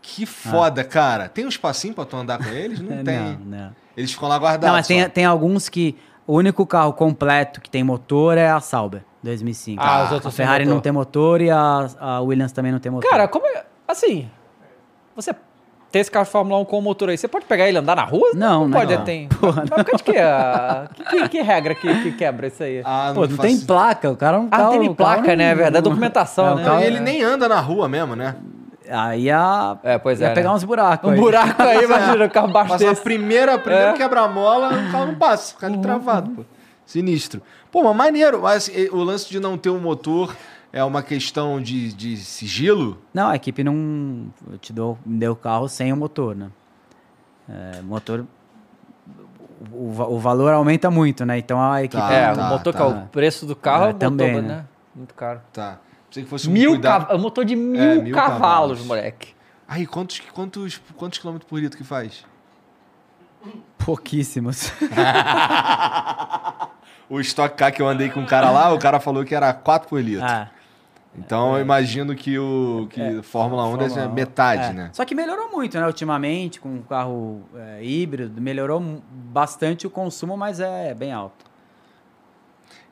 Que foda, cara. Tem um espacinho pra tu andar com eles? Não (laughs) tem. Não, não. Eles ficam lá guardados. Não, mas tem, tem alguns que o único carro completo que tem motor é a Sauber, 2005. Ah, os a outros sem Ferrari motor. não tem motor e a, a Williams também não tem motor. Cara, como é. Assim. Você tem esse carro de Fórmula 1 com o motor aí, você pode pegar ele e andar na rua? Não, não. pode. Não. Tem. Mas por causa de quê? Ah, que, que, que regra que, que quebra isso aí? Ah, Pô, não faço- tem placa, o cara não Ah, carro- tem nem o carro placa, né? É verdade, documentação, É, o né? Não, carro- e ele nem anda na rua mesmo, né? Aí a. É, pois ia é, pegar né? uns buracos. Um aí. buraco aí, imagina, o carro baixo Passa a desse. primeira, primeiro É. quebra-mola, o carro não passa, fica ali travado, pô. Sinistro. Pô, mas maneiro. Mas eh, o lance de não ter um motor é uma questão de, de sigilo? Não, a equipe não. Eu te dou, me deu o carro sem o motor, né? É, motor. O, o valor aumenta muito, né? Então a equipe. Tá, é, tá, o motor tá. que é o preço do carro É, é, motor, também, né? né? Muito caro. Tá. Pensei que fosse um Mil cuidado- cavalos. motor de mil, mil cavalos, cavalos. moleque. Aí, quantos, quantos, quantos quilômetros por litro que faz? Pouquíssimos. (laughs) O Stock Car que eu andei com um cara lá, o cara falou que era 4 por litro. Ah, Então eu imagino que o que Fórmula 1 deve ser Fórmula 1. metade, É. né? Só que melhorou muito, né? Ultimamente, com o carro é, híbrido, melhorou bastante o consumo, mas é bem alto.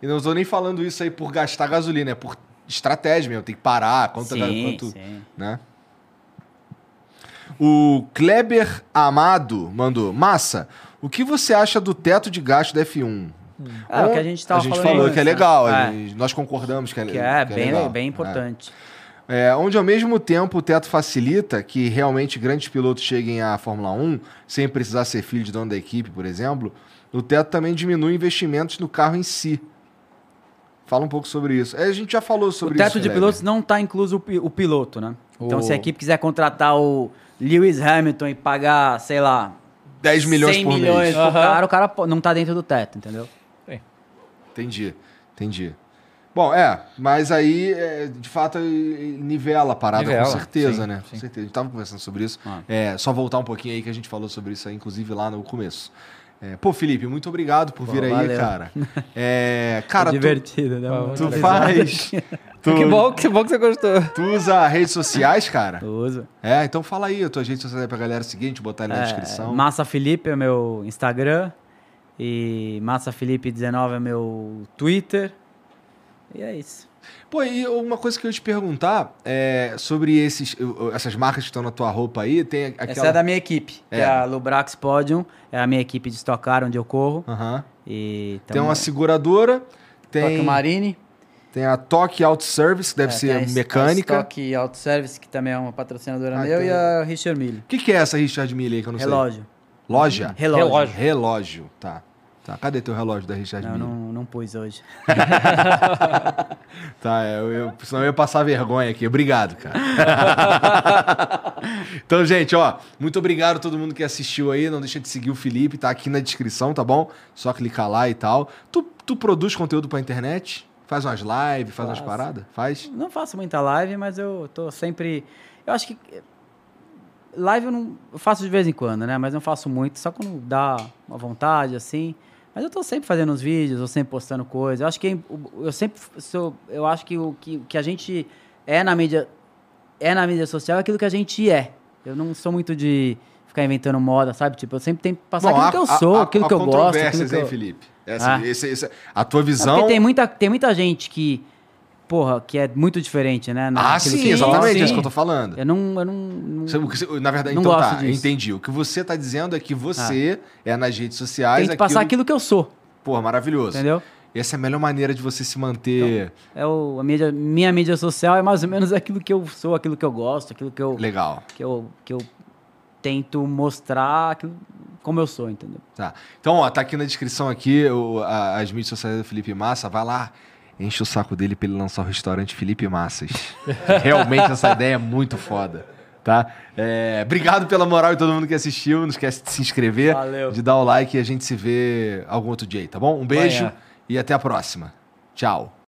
E não estou nem falando isso aí por gastar gasolina, é por estratégia mesmo. Tem que parar, quanto, sim, quanto sim. né? O Kleber Amado mandou: Massa, o que você acha do teto de gasto da F1? É, o que a gente tava A gente falando falou antes, que é né? legal, É. a gente- nós concordamos que é, Que é, que bem, legal. bem importante. É, onde ao mesmo tempo o teto facilita que realmente grandes pilotos cheguem à Fórmula 1 sem precisar ser filho de dono da equipe, por exemplo, o teto também diminui investimentos no carro em si. Fala um pouco sobre isso. É, a gente já falou O sobre teto isso. de pilotos não está incluso o, pi- o piloto, né? Então, O- se a equipe quiser contratar o Lewis Hamilton e pagar, sei lá, 10 milhões 100 por milhões mês. pro Aham. cara, o cara não tá dentro do teto, entendeu? Entendi, entendi. Bom, é, mas aí, é, de fato, nivela a parada, Nivela, com certeza, sim, né? Com sim. certeza. A gente tava conversando sobre isso. Ah. É, só voltar um pouquinho aí que a gente falou sobre isso aí, inclusive lá no começo. É, pô, Felipe, muito obrigado por vir aí, valeu. cara. (laughs) É, cara, é tu, divertido, né? Tu faz. (laughs) Tu, Que bom, que bom que você gostou. tu usa redes sociais, cara? Eu uso. É, então fala aí as tuas redes sociais pra galera gente botar aí na É, descrição. Massa Felipe é o meu Instagram. E Massa Felipe 19 é meu Twitter. E é isso. Pô, e uma coisa que eu ia te perguntar é sobre esses, essas marcas que estão na tua roupa aí, tem aquela... Essa é da minha equipe, que É. é a Lubrax Podium. É a minha equipe de Stock Car, onde eu corro. Aham. E Tem uma seguradora, tem, Toque Marine. tem a Toque Auto Service, que deve É, ser tem a mecânica. Stock Auto Service, que também é uma patrocinadora Ah, meu. tem. E a Richard Mille. O que, que é essa Richard Mille aí que eu não Relógio. sei? Loja? Relógio. Relógio. Relógio, tá. tá. Cadê teu relógio da Richard Não, Mille? não, não pus hoje. (laughs) Tá, eu, eu, senão eu ia passar vergonha aqui. Obrigado, cara. (laughs) então, gente, ó, muito obrigado a todo mundo que assistiu aí. Não deixa de seguir o Felipe, tá aqui na descrição, tá bom? Só clicar lá e tal. Tu, tu produz conteúdo pra internet? Faz umas lives, faz umas Faço. paradas? Faz? Não faço muita live, mas eu tô sempre. Eu acho que. Live eu não. Eu faço de vez em quando, né? Mas não faço muito, só quando dá uma vontade, assim. Mas eu tô sempre fazendo uns vídeos, eu sempre postando coisas. Eu acho que eu sempre sou. Eu acho que o que, que a gente é na mídia. É na mídia social aquilo que a gente é. Eu não sou muito de ficar inventando moda, sabe? Tipo, eu sempre tenho que passar Bom, aquilo há- que eu sou, há- aquilo há que eu gosto. Aquilo que hein, eu... Felipe? Essa, Ah. esse- esse- a tua É visão... porque tem muita, tem muita gente que, porra, que é muito diferente, né? Ah, sim, que exatamente, é isso que eu tô falando. Eu não. Eu não, não- na verdade, Não então gosto tá, disso. entendi. O que você tá dizendo é que você é nas redes sociais. tem que passar aquilo que eu sou, Porra, maravilhoso. entendeu? Essa é a melhor maneira de você se manter É o, a mídia, minha mídia social é mais ou menos (laughs) aquilo que eu sou, aquilo que eu gosto, aquilo que eu, legal. que eu, que eu tento mostrar aquilo, como eu sou, entendeu? Tá. Então, ó, tá aqui na descrição aqui o- a- as mídias sociais do Felipe Massa. Vai lá, enche o saco dele pra ele lançar o restaurante Felipe Massas. (laughs) Realmente essa ideia é muito foda. Tá? É, obrigado pela moral e todo mundo que assistiu. Não esquece de se inscrever, Valeu. de dar o like e a gente se vê algum outro dia tá bom? Um beijo Amanhã. e até a próxima. Tchau.